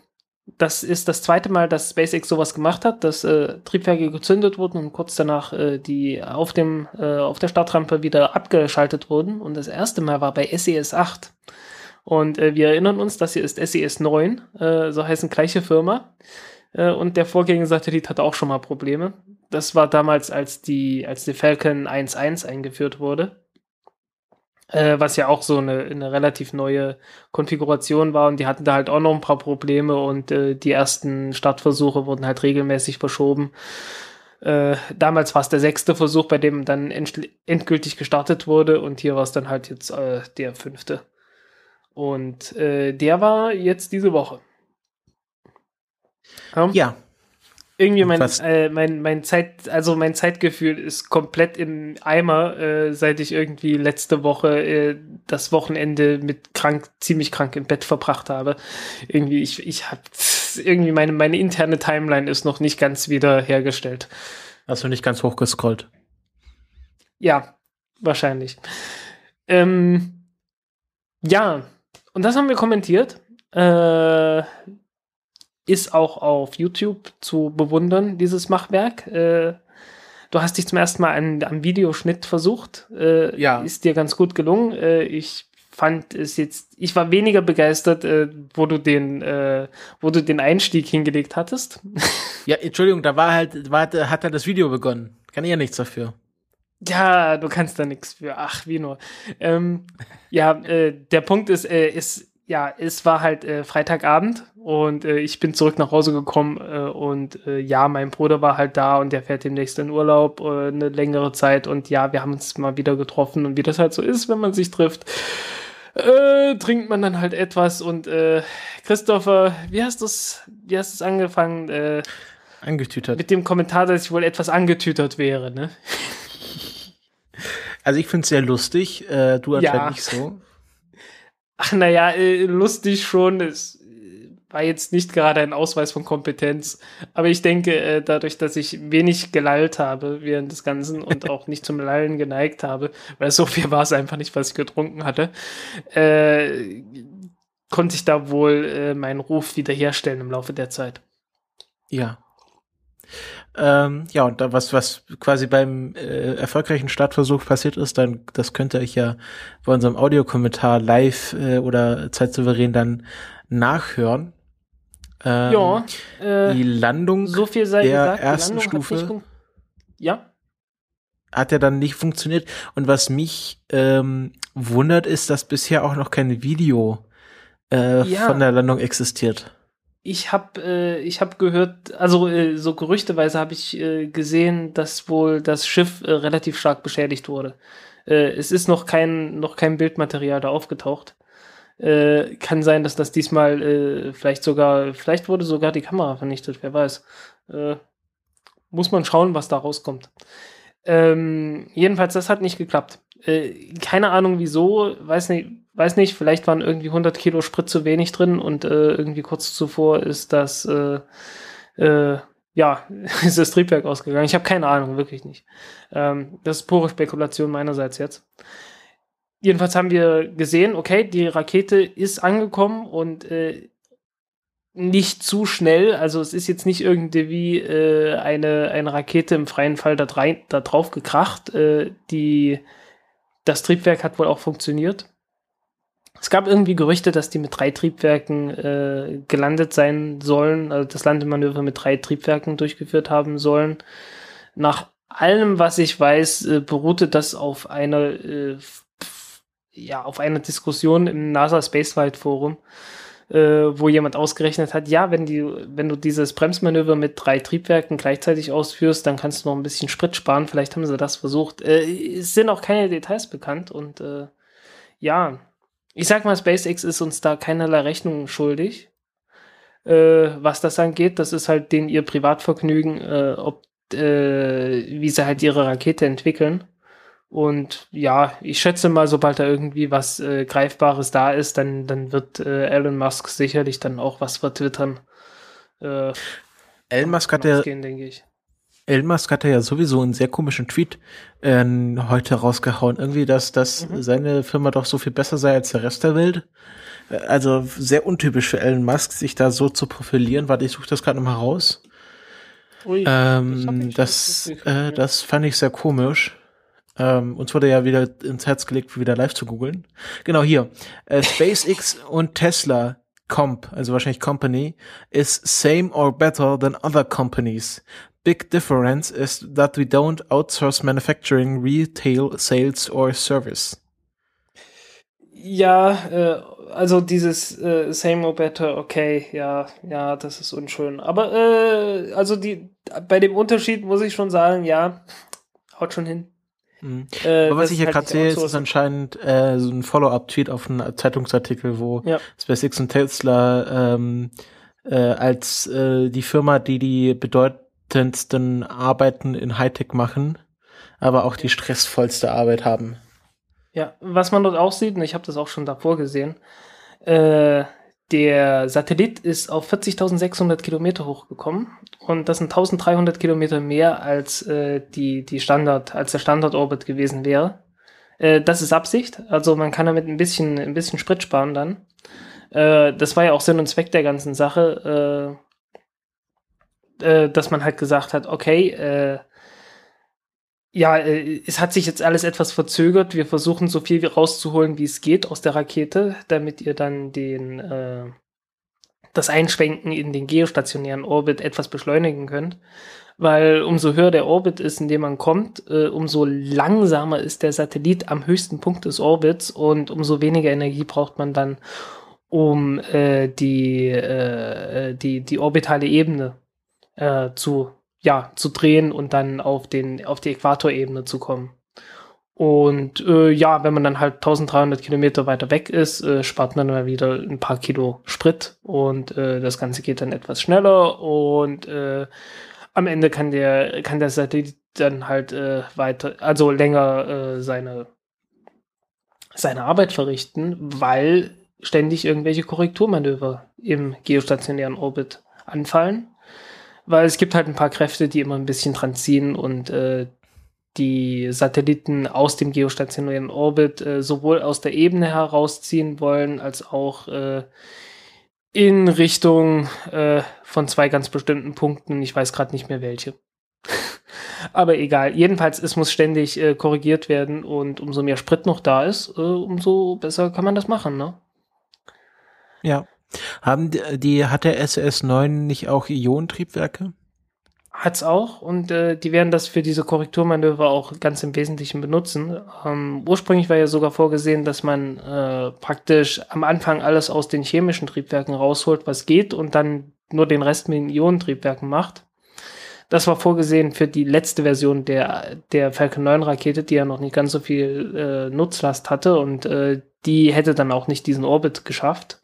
das ist das zweite Mal, dass SpaceX sowas gemacht hat, dass äh, Triebwerke gezündet wurden und kurz danach äh, die auf dem äh, auf der Startrampe wieder abgeschaltet wurden. Und das erste Mal war bei SES 8. Und äh, wir erinnern uns, das hier ist SES 9, äh, so heißen gleiche Firma. Äh, und der Vorgängersatellit hatte auch schon mal Probleme. Das war damals, als die als die Falcon 1.1 eingeführt wurde äh, was ja auch so eine, eine relativ neue Konfiguration war und die hatten da halt auch noch ein paar Probleme und äh, die ersten Startversuche wurden halt regelmäßig verschoben. Äh, damals war es der sechste Versuch, bei dem dann end endgültig gestartet wurde und hier war es dann halt jetzt äh, der fünfte. Und äh, der war jetzt diese Woche. Ja Ja, irgendwie mein, äh, mein, mein Zeit, also mein Zeitgefühl ist komplett im Eimer, äh, seit ich irgendwie letzte Woche äh, das Wochenende mit krank, ziemlich krank im Bett verbracht habe. Irgendwie, ich, ich hab irgendwie meine, meine interne Timeline ist noch nicht ganz wieder hergestellt. hast du nicht ganz hochgescrollt. Ja, wahrscheinlich. Ähm, ja, und das haben wir kommentiert. Äh, ist auch auf YouTube zu bewundern, dieses Machwerk. Äh, du hast dich zum ersten Mal an, am Videoschnitt versucht. Äh, Ja. Ist dir ganz gut gelungen. Äh, ich fand es jetzt, ich war weniger begeistert, äh, wo du den, äh, wo du den Einstieg hingelegt hattest. Ja, Entschuldigung, da war halt, war, hat er das Video begonnen. Kann ich ja nichts dafür. Ja, du kannst da nichts für. Ach, wie nur. Ähm, ja, äh, der Punkt ist, äh, ist, ja, es war halt äh, Freitagabend und äh, ich bin zurück nach Hause gekommen äh, und äh, ja, mein Bruder war halt da und der fährt demnächst in Urlaub äh, eine längere Zeit und ja, wir haben uns mal wieder getroffen und wie das halt so ist, wenn man sich trifft, äh, trinkt man dann halt etwas und Christopher, wie hast du's, wie hast du's angefangen? Angetütert. mit dem Kommentar, dass ich wohl etwas angetütert wäre, ne? Also ich finde es sehr lustig. Du Ja. anscheinend nicht so. Ach, naja, äh, lustig schon. Es äh, war jetzt nicht gerade ein Ausweis von Kompetenz. Aber ich denke, äh, dadurch, dass ich wenig gelallt habe während des Ganzen und auch nicht zum Lallen geneigt habe, weil so viel war es einfach nicht, was ich getrunken hatte, äh, konnte ich da wohl meinen Ruf wiederherstellen im Laufe der Zeit. Ja. Ähm, ja, und da was, was quasi beim äh, erfolgreichen Startversuch passiert ist, dann, das könnt ihr euch ja bei unserem Audiokommentar live äh, oder zeitsouverän dann nachhören. Ähm, ja, äh, Die Landung so viel sei der gesagt. die ersten hat Stufe- fun- ja, hat ja dann nicht funktioniert. Und was mich ähm, wundert, ist, dass bisher auch noch kein Video äh, Ja. von der Landung existiert. Ich habe äh, ich hab gehört, also äh, so gerüchteweise habe ich äh, gesehen, dass wohl das Schiff äh, relativ stark beschädigt wurde. Äh, es ist noch kein noch kein Bildmaterial da aufgetaucht. Äh, kann sein, dass das diesmal äh, vielleicht sogar vielleicht wurde sogar die Kamera vernichtet, wer weiß. Äh, muss man schauen, was da rauskommt. Ähm, jedenfalls, das hat nicht geklappt. Äh, keine Ahnung wieso, weiß nicht, weiß nicht, vielleicht waren irgendwie 100 Kilo Sprit zu wenig drin und äh, irgendwie kurz zuvor ist das, äh, äh, ja, ist das Triebwerk ausgegangen. Ich habe keine Ahnung, wirklich nicht. Ähm, das ist pure Spekulation meinerseits jetzt. Jedenfalls haben wir gesehen, okay, die Rakete ist angekommen und äh, nicht zu schnell. Also es ist jetzt nicht irgendwie äh, eine, eine Rakete im freien Fall da, drei, da drauf gekracht. Äh, die das Triebwerk hat wohl auch funktioniert. Es gab irgendwie Gerüchte, dass die mit drei Triebwerken äh, gelandet sein sollen, also das Landemanöver mit drei Triebwerken durchgeführt haben sollen. Nach allem, was ich weiß, äh, beruhte das auf einer, äh, ja, auf einer Diskussion im NASA Spaceflight Forum, äh, wo jemand ausgerechnet hat, ja, wenn die, wenn du dieses Bremsmanöver mit drei Triebwerken gleichzeitig ausführst, dann kannst du noch ein bisschen Sprit sparen. Vielleicht haben sie das versucht. Äh, es sind auch keine Details bekannt und äh, ja, ich sag mal, SpaceX ist uns da keinerlei Rechnung schuldig, äh, was das angeht. Das ist halt den ihr Privatvergnügen, äh, ob, äh, wie sie halt ihre Rakete entwickeln. Und ja, ich schätze mal, sobald da irgendwie was äh, Greifbares da ist, dann, dann wird äh, Elon Musk sicherlich dann auch was vertwittern. Äh, Elon Musk hat ja, denke ich. Elon Musk hatte ja sowieso einen sehr komischen Tweet äh, heute rausgehauen. Irgendwie, dass, dass mhm. seine Firma doch so viel besser sei als der Rest der Welt. Äh, also sehr untypisch für Elon Musk, sich da so zu profilieren. Warte, ich suche das gerade nochmal raus. Ui, ähm, das, das, äh, das fand ich sehr komisch. Ähm, uns wurde ja wieder ins Herz gelegt, wieder live zu googeln. Genau hier. Äh, SpaceX und Tesla Comp, also wahrscheinlich Company, is same or better than other companies big difference is that we don't outsource manufacturing, retail, sales or service. Ja, äh, also dieses äh, same or better, okay, ja, ja, das ist unschön. Aber äh, also die bei dem Unterschied muss ich schon sagen, ja, haut schon hin. Mhm. Äh, Aber was ich hier halt gerade sehe, ist, ist anscheinend äh, so ein Follow-up-Tweet auf einen Zeitungsartikel, wo ja. SpaceX und Tesla ähm, äh, als äh, die Firma, die die bedeut bedeutendsten Arbeiten in Hightech machen, aber auch die stressvollste Arbeit haben. Ja, was man dort auch sieht, und ich habe das auch schon davor gesehen, äh, der Satellit ist auf 40.600 Kilometer hochgekommen und das sind 1300 Kilometer mehr als äh, die, die Standard, als der Standardorbit gewesen wäre. Äh, das ist Absicht, also man kann damit ein bisschen, ein bisschen Sprit sparen dann. Äh, das war ja auch Sinn und Zweck der ganzen Sache. Äh, äh, dass man halt gesagt hat, okay, äh, ja, äh, es hat sich jetzt alles etwas verzögert. Wir versuchen so viel rauszuholen, wie es geht aus der Rakete, damit ihr dann den äh, das Einschwenken in den geostationären Orbit etwas beschleunigen könnt. Weil umso höher der Orbit ist, in dem man kommt, äh, umso langsamer ist der Satellit am höchsten Punkt des Orbits und umso weniger Energie braucht man dann, um äh, die, äh, die, die orbitale Ebene äh, zu, ja, zu drehen und dann auf, den, auf die Äquatorebene zu kommen. Und äh, ja, wenn man dann halt 1300 Kilometer weiter weg ist, äh, spart man mal wieder ein paar Kilo Sprit und äh, das Ganze geht dann etwas schneller und äh, am Ende kann der, kann der Satellit dann halt äh, weiter, also länger äh, seine, seine Arbeit verrichten, weil ständig irgendwelche Korrekturmanöver im geostationären Orbit anfallen weil es gibt halt ein paar Kräfte, die immer ein bisschen dran ziehen und äh, die Satelliten aus dem geostationären Orbit äh, sowohl aus der Ebene herausziehen wollen, als auch äh, in Richtung äh, von zwei ganz bestimmten Punkten. Ich weiß gerade nicht mehr welche. Aber egal. Jedenfalls, es muss ständig äh, korrigiert werden und umso mehr Sprit noch da ist, äh, umso besser kann man das machen, ne? Ja. Haben die, hat der SS9 nicht auch Ionentriebwerke? Hat's auch und äh, die werden das für diese Korrekturmanöver auch ganz im Wesentlichen benutzen. Ähm, ursprünglich war ja sogar vorgesehen, dass man äh, praktisch am Anfang alles aus den chemischen Triebwerken rausholt, was geht, und dann nur den Rest mit den Ionentriebwerken macht. Das war vorgesehen für die letzte Version der, der Falcon 9 Rakete, die ja noch nicht ganz so viel äh, Nutzlast hatte und äh, die hätte dann auch nicht diesen Orbit geschafft.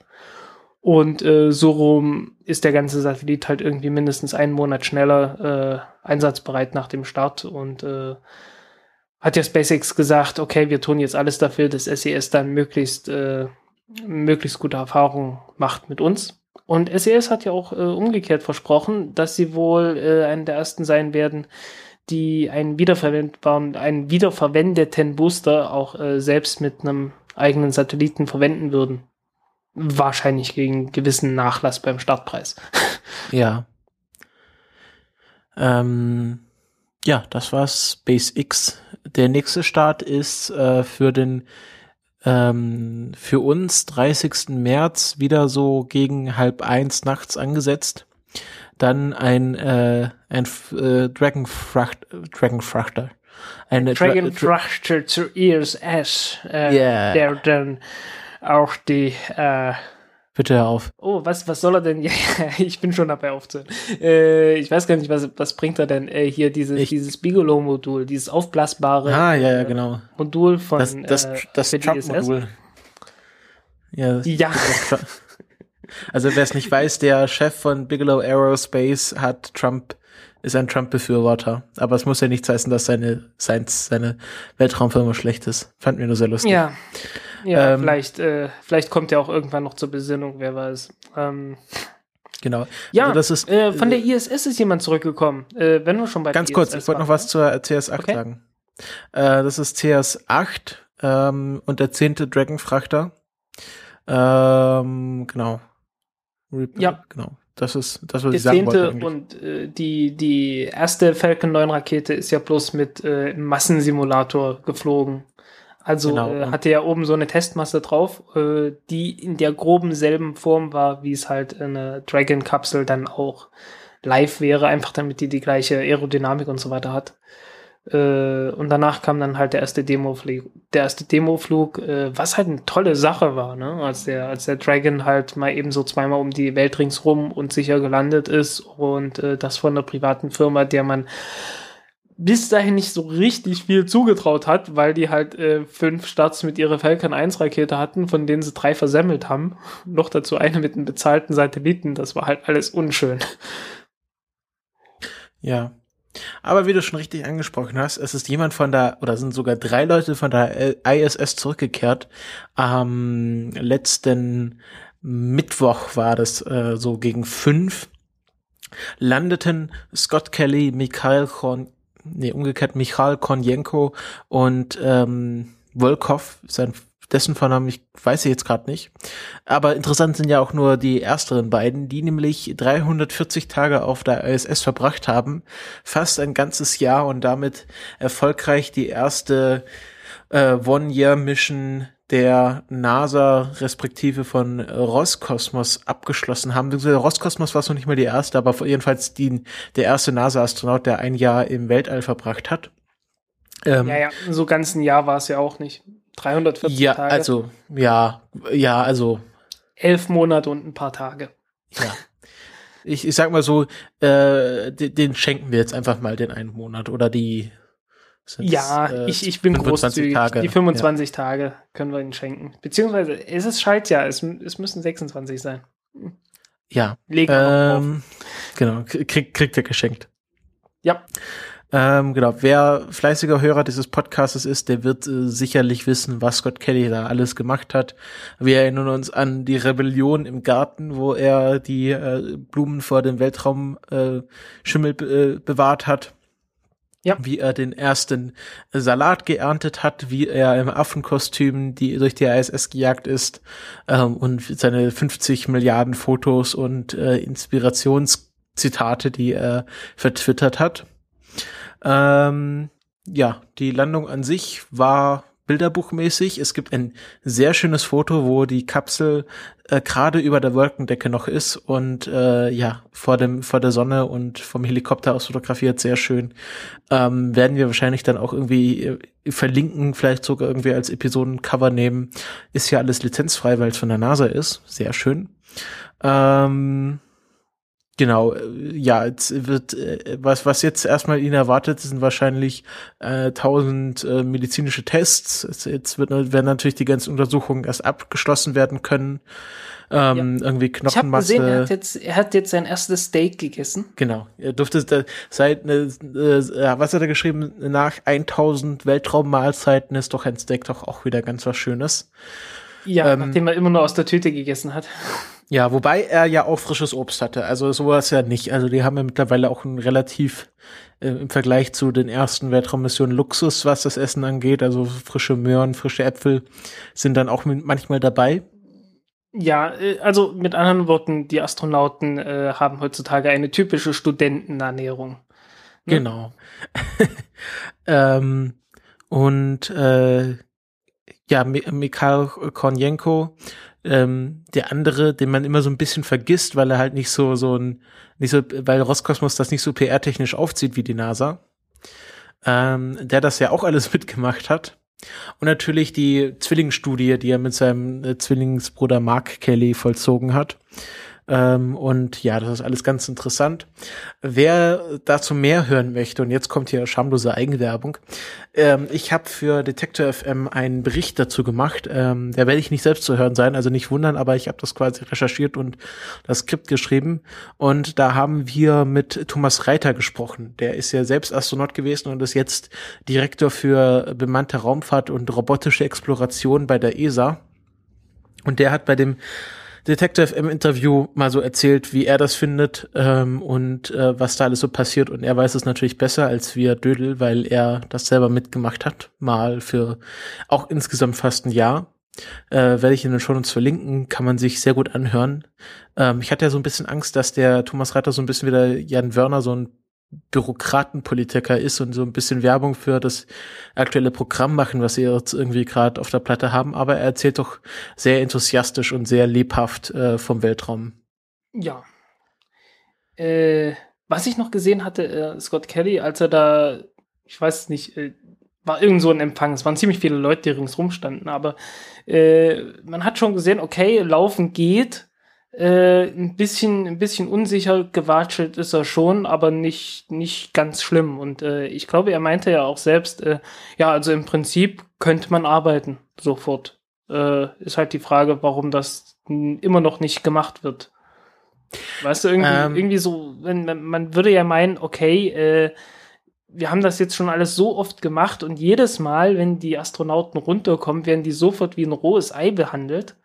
Und äh, so rum ist der ganze Satellit halt irgendwie mindestens einen Monat schneller äh, einsatzbereit nach dem Start. Und äh, hat ja SpaceX gesagt, okay, wir tun jetzt alles dafür, dass SES e dann möglichst, äh, möglichst gute Erfahrungen macht mit uns. Und SES e hat ja auch äh, umgekehrt versprochen, dass sie wohl äh, einen der ersten sein werden, die einen wiederverwendbaren, einen wiederverwendeten Booster auch äh, selbst mit einem eigenen Satelliten verwenden würden wahrscheinlich gegen gewissen Nachlass beim Startpreis. Ja. Ähm, Ja, das war SpaceX. Der nächste Start ist äh, für den ähm, für uns 30. März wieder so gegen halb eins nachts angesetzt. Dann ein ein äh, Dragon Fracht Dragon Frachter. Eine Dragon Frachter zu ISS, äh, Yeah. der dann auch die äh, Bitte hör auf. Oh, was, was soll er denn? Ja, ich bin schon dabei aufzuhören. Äh, ich weiß gar nicht, was, was bringt er denn äh, hier, dieses, Ich- dieses Bigelow-Modul, dieses aufblasbare Ah, ja, ja, äh, genau. Modul von Das, das, äh, das die ISS. Trump-Modul. Ja, Ja, Also wer es nicht weiß, der Chef von Bigelow Aerospace hat Trump, ist ein Trump-Befürworter. Aber es muss ja nichts heißen, dass seine, sein, seine Weltraumfirma schlecht ist. Fand mir nur sehr lustig. ja. Ja, Ähm, vielleicht, äh, vielleicht kommt er auch irgendwann noch zur Besinnung, wer weiß. Ähm, Genau. ja, Also das ist, äh, von der ISS ist jemand zurückgekommen. Äh, wenn wir schon bei Ganz kurz, ISS ich wollte noch was zur CS8 Okay. sagen. Äh, das ist CS8 ähm, und der zehnte Dragon-Frachter. Ähm, genau. Re- Ja. Genau. Das ist das, was Der ich sagen wollte. zehnte eigentlich. und äh, die, die erste Falcon 9 Rakete ist ja bloß mit äh, im Massensimulator geflogen. Also Genau, äh, hatte ja oben so eine Testmasse drauf, äh, die in der groben selben Form war, wie es halt eine Dragon-Kapsel dann auch live wäre, einfach damit die die gleiche Aerodynamik und so weiter hat. Äh, und danach kam dann halt der erste Demoflug, der erste Demoflug, äh, was halt eine tolle Sache war, ne? Als der, als der Dragon halt mal eben so zweimal um die Welt ringsrum und sicher gelandet ist und äh, das von einer privaten Firma, der man bis dahin nicht so richtig viel zugetraut hat, weil die halt äh, fünf Starts mit ihrer Falcon 1 Rakete hatten, von denen sie drei versemmelt haben. Noch dazu eine mit einem bezahlten Satelliten. Das war halt alles unschön. Ja. Aber wie du schon richtig angesprochen hast, es ist jemand von der, oder sind sogar drei Leute von der ISS zurückgekehrt. Am letzten Mittwoch war das äh, so gegen fünf. Landeten Scott Kelly, Mikhail Korn, nee, umgekehrt Michail Konjenko und ähm, Volkov, sein dessen Vornamen, ich weiß ich jetzt gerade nicht. Aber interessant sind ja auch nur die ersteren beiden, die nämlich 340 Tage auf der ISS verbracht haben, fast ein ganzes Jahr und damit erfolgreich die erste äh, One-Year-Mission der NASA respektive von Roskosmos abgeschlossen haben. Beziehungsweise Roskosmos war es noch nicht mal die erste, aber jedenfalls die, der erste NASA-Astronaut, der ein Jahr im Weltall verbracht hat. Ähm, Ja, ja, so ganz ein Jahr war es ja auch nicht. 340 ja, Tage, also, ja, ja, also, elf Monate und ein paar Tage. ja. Ich, ich sag mal so, äh, den, den schenken wir jetzt einfach mal den einen Monat oder die. Sind's, Ja, äh, ich, ich bin 25 großzügig. Tage. Die 25 Tage können wir ihnen schenken. Beziehungsweise, es ist Schaltjahr, es, es müssen 26 sein. Ja. Legen. Ähm, genau, krieg, kriegt er geschenkt. Ja. Ähm, genau, wer fleißiger Hörer dieses Podcasts ist, der wird äh, sicherlich wissen, was Scott Kelly da alles gemacht hat. Wir erinnern uns an die Rebellion im Garten, wo er die äh, Blumen vor dem Weltraumschimmel äh, äh, bewahrt hat. Ja. Wie er den ersten Salat geerntet hat, wie er im Affenkostüm die durch die ISS gejagt ist ähm, und seine 50 Milliarden Fotos und äh, Inspirationszitate, die er vertwittert hat. Ähm, ja, die Landung an sich war bilderbuchmäßig. Es gibt ein sehr schönes Foto, wo die Kapsel äh, gerade über der Wolkendecke noch ist und äh, ja, vor dem vor der Sonne und vom Helikopter aus fotografiert, sehr schön. Ähm, werden wir wahrscheinlich dann auch irgendwie äh, verlinken, vielleicht sogar irgendwie als Episodencover nehmen. Ist ja alles lizenzfrei, weil es von der NASA ist. Sehr schön. Ähm, Genau, äh, ja, jetzt wird äh, was was jetzt erstmal ihn erwartet, sind wahrscheinlich äh, 1000 äh, medizinische Tests. Es, jetzt wird werden natürlich die ganzen Untersuchungen erst abgeschlossen werden können. Ähm, Irgendwie Ich habe Knochenmasse. gesehen, er hat, jetzt, er hat jetzt sein erstes Steak gegessen. Genau, er durfte seit äh, äh, was hat er geschrieben nach 1000 Weltraummahlzeiten ist doch ein Steak doch auch wieder ganz was Schönes. Ja, Ähm, nachdem er immer nur aus der Tüte gegessen hat. Ja, wobei er ja auch frisches Obst hatte. Also sowas ja nicht. Also die haben ja mittlerweile auch einen relativ äh, im Vergleich zu den ersten Weltraummissionen Luxus, was das Essen angeht. Also frische Möhren, frische Äpfel sind dann auch manchmal dabei. Ja, äh, also mit anderen Worten, die Astronauten äh, haben heutzutage eine typische Studentenernährung. Ne? Genau. ähm, und äh, ja, Mikhail Kornienko, ähm, der andere, den man immer so ein bisschen vergisst, weil er halt nicht so so ein nicht so, weil Roskosmos das nicht so PR-technisch aufzieht wie die NASA, ähm, der das ja auch alles mitgemacht hat. Und natürlich die Zwillingsstudie, die er mit seinem äh, Zwillingsbruder Mark Kelly vollzogen hat. Ähm, und ja, das ist alles ganz interessant. Wer dazu mehr hören möchte, und jetzt kommt hier schamlose Eigenwerbung, ähm, ich habe für Detector FM einen Bericht dazu gemacht. Ähm, der werde ich nicht selbst zu hören sein, also nicht wundern, aber ich habe das quasi recherchiert und das Skript geschrieben. Und da haben wir mit Thomas Reiter gesprochen. Der ist ja selbst Astronaut gewesen und ist jetzt Direktor für bemannte Raumfahrt und robotische Exploration bei der ESA. Und der hat bei dem Detective im Interview mal so erzählt, wie er das findet ähm, und äh, was da alles so passiert. Und er weiß es natürlich besser als wir Dödel, weil er das selber mitgemacht hat, mal für auch insgesamt fast ein Jahr. Äh, werde ich in den Show uns verlinken, kann man sich sehr gut anhören. Ähm, ich hatte ja so ein bisschen Angst, dass der Thomas Reiter so ein bisschen wieder Jan Wörner so ein Bürokratenpolitiker ist und so ein bisschen Werbung für das aktuelle Programm machen, was sie jetzt irgendwie gerade auf der Platte haben. Aber er erzählt doch sehr enthusiastisch und sehr lebhaft äh, vom Weltraum. Ja. Äh, was ich noch gesehen hatte, äh, Scott Kelly, als er da, ich weiß nicht, äh, war irgend so ein Empfang. Es waren ziemlich viele Leute, die ringsrum standen, aber äh, man hat schon gesehen, okay, laufen geht äh, ein bisschen, ein bisschen unsicher gewatschelt ist er schon, aber nicht, nicht ganz schlimm. Und äh, ich glaube, er meinte ja auch selbst, äh, ja, also im Prinzip könnte man arbeiten sofort. Äh, ist halt die Frage, warum das immer noch nicht gemacht wird. Weißt du, irgendwie, ähm. irgendwie so, wenn man würde ja meinen, okay, äh, wir haben das jetzt schon alles so oft gemacht und jedes Mal, wenn die Astronauten runterkommen, werden die sofort wie ein rohes Ei behandelt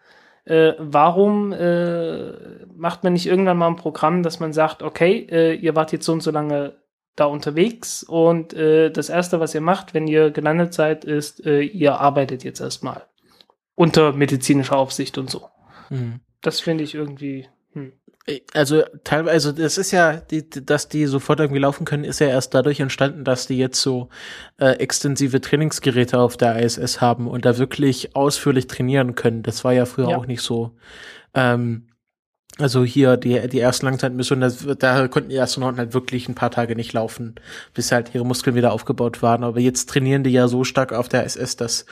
äh, warum äh, macht man nicht irgendwann mal ein Programm, dass man sagt, okay, äh, ihr wart jetzt so und so lange da unterwegs und äh, das Erste, was ihr macht, wenn ihr gelandet seid, ist, äh, ihr arbeitet jetzt erstmal unter medizinischer Aufsicht und so. Mhm. Das finde ich irgendwie. Hm. Also teilweise, also das ist ja, die, dass die sofort irgendwie laufen können, ist ja erst dadurch entstanden, dass die jetzt so äh, extensive Trainingsgeräte auf der ISS haben und da wirklich ausführlich trainieren können. Das war ja früher ja. auch nicht so. Ähm, also hier die, die ersten Langzeitmissionen, da, da konnten die Astronauten halt wirklich ein paar Tage nicht laufen, bis halt ihre Muskeln wieder aufgebaut waren. Aber jetzt trainieren die ja so stark auf der SS, dass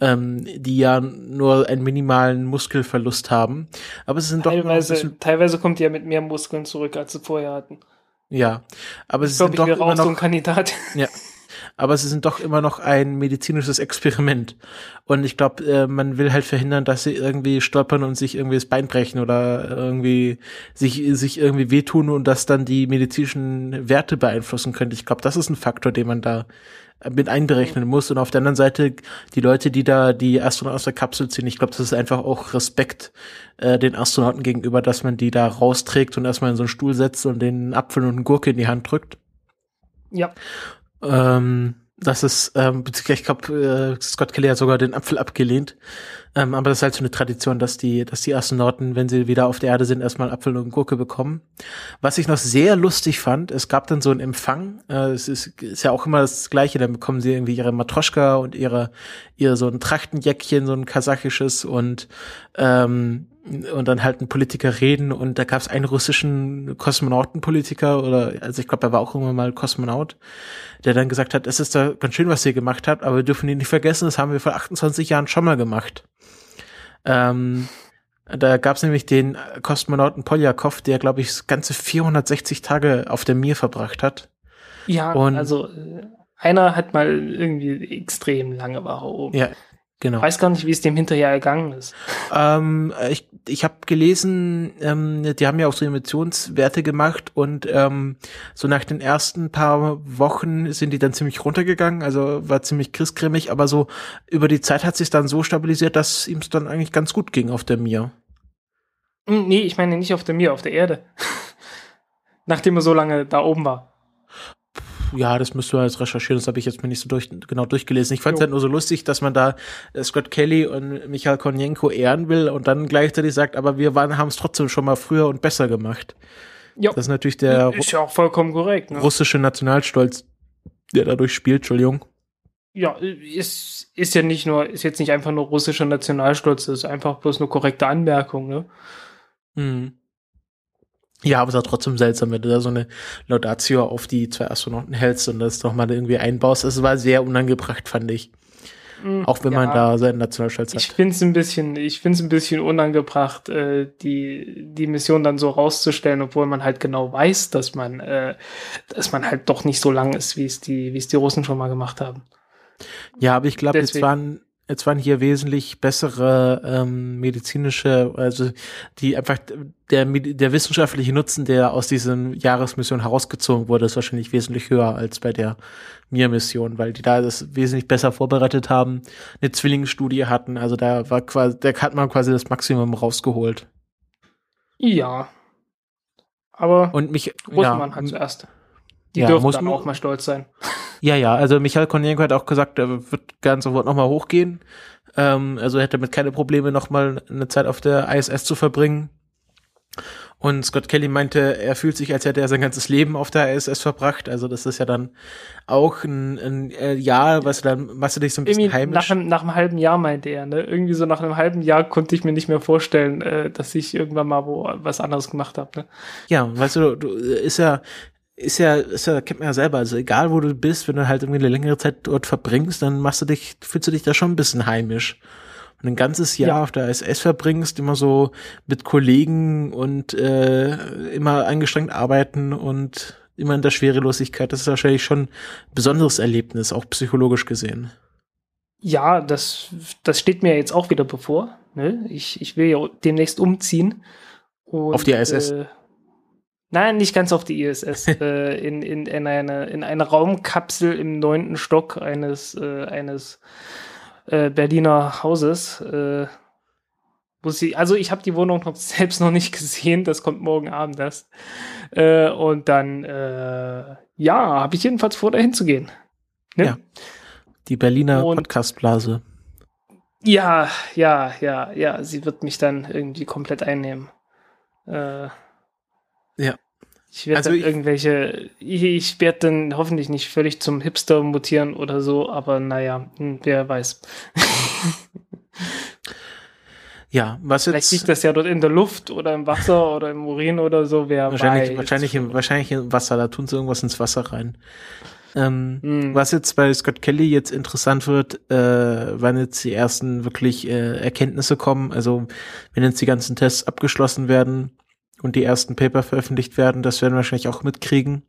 ähm, die ja nur einen minimalen Muskelverlust haben. Aber es sind teilweise, doch teilweise kommt die ja mit mehr Muskeln zurück, als sie vorher hatten. Ja, aber es ist doch immer noch so ein Kandidat. Ja, aber sie sind doch immer noch ein medizinisches Experiment. Und ich glaube, äh, man will halt verhindern, dass sie irgendwie stolpern und sich irgendwie das Bein brechen oder irgendwie sich, sich irgendwie wehtun und das dann die medizinischen Werte beeinflussen könnte. Ich glaube, das ist ein Faktor, den man da mit einberechnen muss. Und auf der anderen Seite die Leute, die da die Astronauten aus der Kapsel ziehen, ich glaube, das ist einfach auch Respekt äh, den Astronauten gegenüber, dass man die da rausträgt und erstmal in so einen Stuhl setzt und den Apfel und eine Gurke in die Hand drückt. Ja. Ähm, das ist, ähm, ich glaube, äh, Scott Kelly hat sogar den Apfel abgelehnt. Ähm, aber das ist halt so eine Tradition, dass die, dass die Astronauten, wenn sie wieder auf der Erde sind, erstmal Apfel und Gurke bekommen. Was ich noch sehr lustig fand, es gab dann so einen Empfang. Äh, es ist, ist ja auch immer das Gleiche. Dann bekommen sie irgendwie ihre Matroschka und ihre, ihr so ein Trachtenjäckchen, so ein kasachisches und ähm, und dann halt ein Politiker reden und da gab es einen russischen Kosmonautenpolitiker oder also ich glaube, er war auch immer mal Kosmonaut, der dann gesagt hat, es ist da ganz schön, was ihr gemacht habt, aber wir dürfen ihn nicht vergessen, das haben wir vor 28 Jahren schon mal gemacht. Ähm, da gab es nämlich den Kosmonauten Poljakov, der glaube ich ganze 460 Tage auf der Mir verbracht hat. Ja, und also äh, einer hat mal irgendwie extrem lange war oben. Ja, Genau. Weiß gar nicht, wie es dem hinterher ergangen ist. Ähm, ich ich habe gelesen, ähm, die haben ja auch so Emissionswerte gemacht und ähm, so nach den ersten paar Wochen sind die dann ziemlich runtergegangen, also war ziemlich christgrimmig, aber so über die Zeit hat sich dann so stabilisiert, dass ihm es dann eigentlich ganz gut ging auf der Mir. Hm, nee, ich meine nicht auf der Mir, auf der Erde. Nachdem er so lange da oben war ja, das müsst du jetzt recherchieren, das habe ich jetzt mir nicht so durch, genau durchgelesen. Ich fand es halt nur so lustig, dass man da äh, Scott Kelly und Michael Konjenko ehren will und dann gleichzeitig sagt, aber wir waren, haben es trotzdem schon mal früher und besser gemacht. Jo. Das ist natürlich der ist ja auch vollkommen korrekt. Ne? russische Nationalstolz, der dadurch spielt, Entschuldigung. Ja, ist, ist ja nicht nur, ist jetzt nicht einfach nur russischer Nationalstolz, ist einfach bloß eine korrekte Anmerkung, ne? Mhm. Ja, aber es ist auch trotzdem seltsam, wenn du da so eine Laudatio auf die zwei Astronauten hältst und das doch mal irgendwie einbaust. Es war sehr unangebracht, fand ich. Mhm. Auch wenn ja, man da seinen Nationalstolz hat. Ich finde es ein bisschen, ich finde es ein bisschen unangebracht, äh, die, die Mission dann so rauszustellen, obwohl man halt genau weiß, dass man, äh, dass man halt doch nicht so lang ist, wie es die, wie es die Russen schon mal gemacht haben. Ja, aber ich glaube, jetzt waren Jetzt waren hier wesentlich bessere ähm, medizinische, also die einfach der, der wissenschaftliche Nutzen, der aus diesen Jahresmission herausgezogen wurde, ist wahrscheinlich wesentlich höher als bei der Mir-Mission, weil die da das wesentlich besser vorbereitet haben, eine Zwillingsstudie hatten, also da war quasi, da hat man quasi das Maximum rausgeholt. Ja. Aber und mich, Russmann ja, hat zuerst. Die ja, dürfen dann auch mal stolz sein. Ja, ja, also Michael Kornienko hat auch gesagt, er wird ganz sofort nochmal hochgehen. Ähm, also er hätte damit keine Probleme, nochmal eine Zeit auf der ISS zu verbringen. Und Scott Kelly meinte, er fühlt sich, als hätte er sein ganzes Leben auf der ISS verbracht. Also das ist ja dann auch ein, ein äh, Jahr, was dann machst du dich so ein bisschen Irgendwie heimisch. Nach einem, nach einem halben Jahr meinte er, ne? Irgendwie so nach einem halben Jahr konnte ich mir nicht mehr vorstellen, äh, dass ich irgendwann mal wo was anderes gemacht habe. Ne? Ja, weißt du, du ist ja ist ja, ist ja, kennt man ja selber, also egal wo du bist, wenn du halt irgendwie eine längere Zeit dort verbringst, dann machst du dich, fühlst du dich da schon ein bisschen heimisch. Und ein ganzes Jahr ja. auf der SS verbringst, immer so mit Kollegen und äh, immer angestrengt arbeiten und immer in der Schwerelosigkeit, das ist wahrscheinlich schon ein besonderes Erlebnis, auch psychologisch gesehen. Ja, das, das steht mir jetzt auch wieder bevor. Ne? Ich, ich will ja demnächst umziehen. Und, auf die ISS? Äh, Nein, nicht ganz auf die ISS. äh, in, in, in, eine, in eine Raumkapsel im neunten Stock eines, äh, eines äh, Berliner Hauses. Äh, wo sie, also ich habe die Wohnung noch selbst noch nicht gesehen, das kommt morgen Abend erst. Äh, und dann, äh, ja, habe ich jedenfalls vor, dahin zu gehen. Ne? Ja. Die Berliner Podcastblase. Ja, ja, ja, ja, sie wird mich dann irgendwie komplett einnehmen. Äh. Ich werde also dann irgendwelche, ich, ich werde dann hoffentlich nicht völlig zum Hipster mutieren oder so, aber naja, hm, wer weiß. ja, was jetzt. Vielleicht liegt das ja dort in der Luft oder im Wasser oder im Urin oder so, wer wahrscheinlich, weiß. Wahrscheinlich im, wahrscheinlich im Wasser, da tun sie irgendwas ins Wasser rein. Ähm, hm. Was jetzt bei Scott Kelly jetzt interessant wird, äh, wann jetzt die ersten wirklich äh, Erkenntnisse kommen, also wenn jetzt die ganzen Tests abgeschlossen werden, und die ersten Paper veröffentlicht werden, das werden wir wahrscheinlich auch mitkriegen.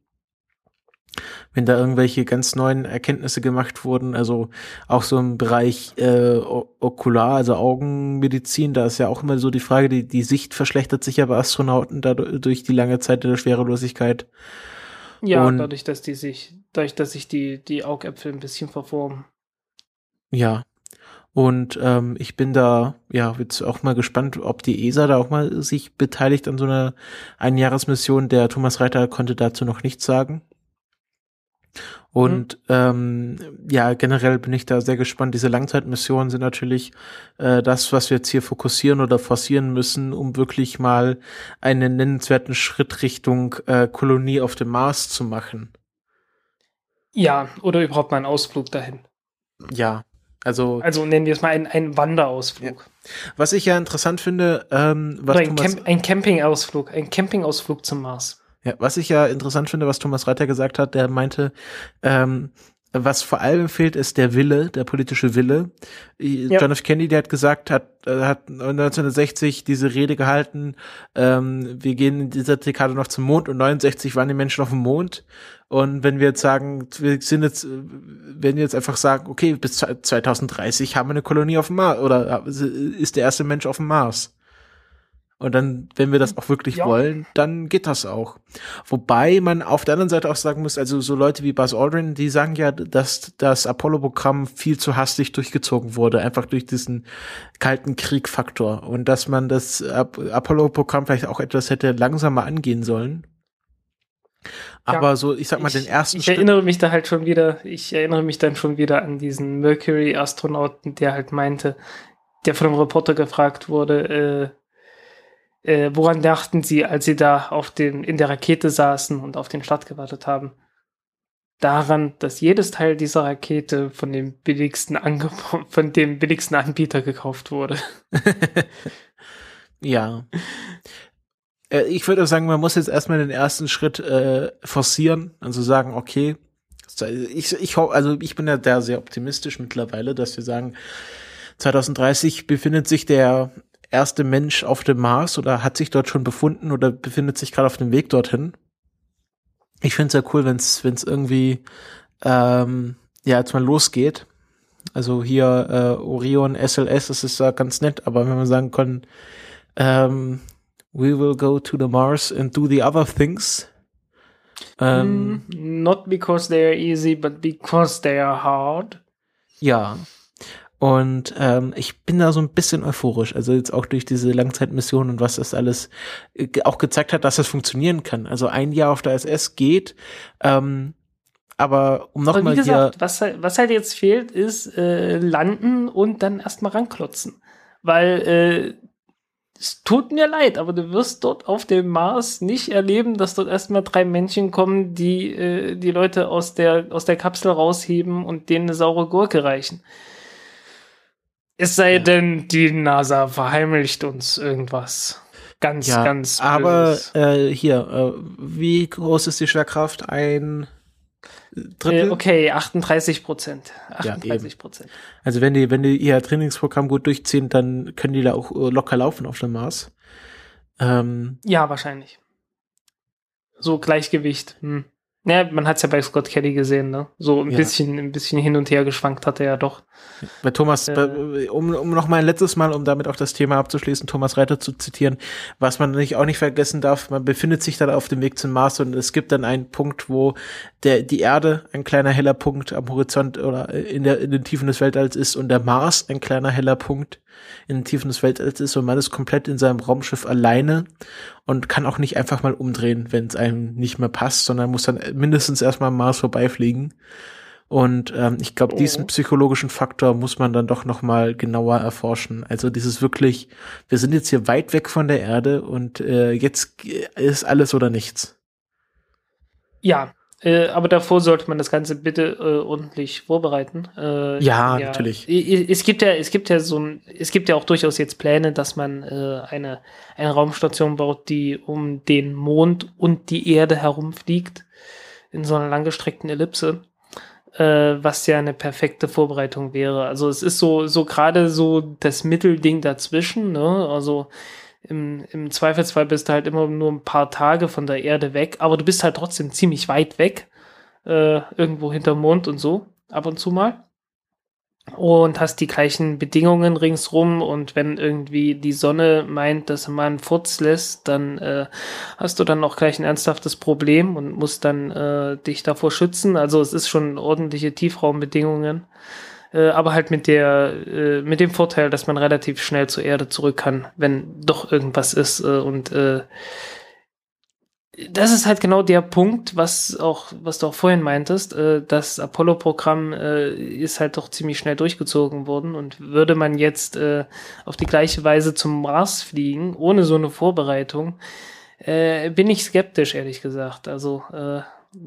Wenn da irgendwelche ganz neuen Erkenntnisse gemacht wurden, also auch so im Bereich äh, Okular, also Augenmedizin, da ist ja auch immer so die Frage, die, die Sicht verschlechtert sich ja bei Astronauten dadurch durch die lange Zeit der Schwerelosigkeit. Ja, und dadurch, dass die sich, dadurch, dass sich die, die Augäpfel ein bisschen verformen. Ja, und ähm, ich bin da ja jetzt auch mal gespannt, ob die ESA da auch mal sich beteiligt an so einer Einjahresmission. Der Thomas Reiter konnte dazu noch nichts sagen. Und mhm. ähm, ja, generell bin ich da sehr gespannt. Diese Langzeitmissionen sind natürlich äh, das, was wir jetzt hier fokussieren oder forcieren müssen, um wirklich mal einen nennenswerten Schritt Richtung äh, Kolonie auf dem Mars zu machen. Ja, oder überhaupt mal einen Ausflug dahin. Ja, also, also nennen wir es mal einen, einen Wanderausflug. Ja. Was ich ja interessant finde, ähm, was Oder ein, Thomas, Camp, ein Campingausflug, ein Campingausflug zum Mars. Ja, was ich ja interessant finde, was Thomas Reiter gesagt hat, der meinte, ähm, was vor allem fehlt, ist der Wille, der politische Wille. Ja. John F. Kennedy hat gesagt, hat, äh, hat 1960 diese Rede gehalten, ähm, wir gehen in dieser Dekade noch zum Mond und 69 waren die Menschen auf dem Mond. Und wenn wir jetzt sagen, wir sind jetzt, wenn wir jetzt einfach sagen, okay, bis 2030 haben wir eine Kolonie auf dem Mars oder ist der erste Mensch auf dem Mars. Und dann, wenn wir das auch wirklich ja. wollen, dann geht das auch. Wobei man auf der anderen Seite auch sagen muss, also so Leute wie Buzz Aldrin, die sagen ja, dass das Apollo-Programm viel zu hastig durchgezogen wurde, einfach durch diesen kalten Krieg-Faktor. Und dass man das Apollo-Programm vielleicht auch etwas hätte langsamer angehen sollen. Aber ja, so, ich sag mal, ich, den ersten Ich erinnere mich da halt schon wieder, ich erinnere mich dann schon wieder an diesen Mercury-Astronauten, der halt meinte, der von einem Reporter gefragt wurde, äh, Äh, woran dachten Sie, als Sie da auf den, in der Rakete saßen und auf den Start gewartet haben? Daran, dass jedes Teil dieser Rakete von dem billigsten Ange von dem billigsten Anbieter gekauft wurde. ja. Äh, ich würde sagen, man muss jetzt erstmal den ersten Schritt äh, forcieren, also sagen, okay, ich, ich also ich bin ja da sehr optimistisch mittlerweile, dass wir sagen, 2030 befindet sich der erste Mensch auf dem Mars oder hat sich dort schon befunden oder befindet sich gerade auf dem Weg dorthin. Ich finde es sehr cool, wenn es wenn es irgendwie ähm, ja jetzt mal losgeht. Also hier äh, Orion SLS, das ist ja ganz nett, aber wenn man sagen kann, ähm, we will go to the Mars and do the other things. Ähm, mm, not because they are easy, but because they are hard. Ja, und ähm, ich bin da so ein bisschen euphorisch. Also jetzt auch durch diese Langzeitmission und was das alles äh, auch gezeigt hat, dass das funktionieren kann. Also ein Jahr auf der SS geht. Ähm, aber um nochmal hier. Was, halt, was halt jetzt fehlt, ist äh, landen und dann erstmal ranklotzen. Weil äh, es tut mir leid, aber du wirst dort auf dem Mars nicht erleben, dass dort erstmal drei Männchen kommen, die äh, die Leute aus der, aus der Kapsel rausheben und denen eine saure Gurke reichen. Es sei denn, die NASA verheimlicht uns irgendwas. Ganz, ja, ganz. Aber äh, hier, äh, wie groß ist die Schwerkraft? Ein Drittel? Äh, okay, 38 Prozent. 38 Prozent. Ja, also wenn die, wenn die ihr Trainingsprogramm gut durchziehen, dann können die da auch äh, locker laufen auf dem Mars. Ähm, ja, wahrscheinlich. So Gleichgewicht. Hm. Ja, man hat es ja bei Scott Kelly gesehen, ne? So ein ja. bisschen, ein bisschen hin und her geschwankt hat er ja doch. Bei Thomas, äh, um, um noch mal ein letztes Mal, um damit auch das Thema abzuschließen, Thomas Reiter zu zitieren, was man nicht, auch nicht vergessen darf, man befindet sich dann auf dem Weg zum Mars und es gibt dann einen Punkt, wo der, die Erde ein kleiner heller Punkt am Horizont oder in der, in den Tiefen des Weltalls ist und der Mars ein kleiner heller Punkt in den Tiefen des Weltalls ist und man ist komplett in seinem Raumschiff alleine und kann auch nicht einfach mal umdrehen, wenn es einem nicht mehr passt, sondern muss dann mindestens erstmal am Mars vorbeifliegen. Und ähm, ich glaube, oh. diesen psychologischen Faktor muss man dann doch noch mal genauer erforschen. Also dieses wirklich, wir sind jetzt hier weit weg von der Erde und äh, jetzt ist alles oder nichts. Ja, äh, aber davor sollte man das Ganze bitte äh, ordentlich vorbereiten. Äh, ja, ja, natürlich. Es gibt ja, es gibt ja so ein, es gibt ja auch durchaus jetzt Pläne, dass man äh, eine, eine Raumstation baut, die um den Mond und die Erde herumfliegt in so einer langgestreckten Ellipse, äh, was ja eine perfekte Vorbereitung wäre. Also es ist so, so gerade so das Mittelding dazwischen, ne? Also im, im Zweifelsfall bist du halt immer nur ein paar Tage von der Erde weg, aber du bist halt trotzdem ziemlich weit weg, äh, irgendwo hinterm Mond und so, ab und zu mal. Und hast die gleichen Bedingungen ringsrum und wenn irgendwie die Sonne meint, dass man Furz lässt, dann äh, hast du dann auch gleich ein ernsthaftes Problem und musst dann äh, dich davor schützen. Also es ist schon ordentliche Tiefraumbedingungen äh, aber halt mit der, äh, mit dem Vorteil, dass man relativ schnell zur Erde zurück kann, wenn doch irgendwas ist äh, und äh, das ist halt genau der Punkt, was auch, was du auch vorhin meintest, äh, das Apollo-Programm äh, ist halt doch ziemlich schnell durchgezogen worden und würde man jetzt äh, auf die gleiche Weise zum Mars fliegen, ohne so eine Vorbereitung, äh, bin ich skeptisch, ehrlich gesagt. Also äh,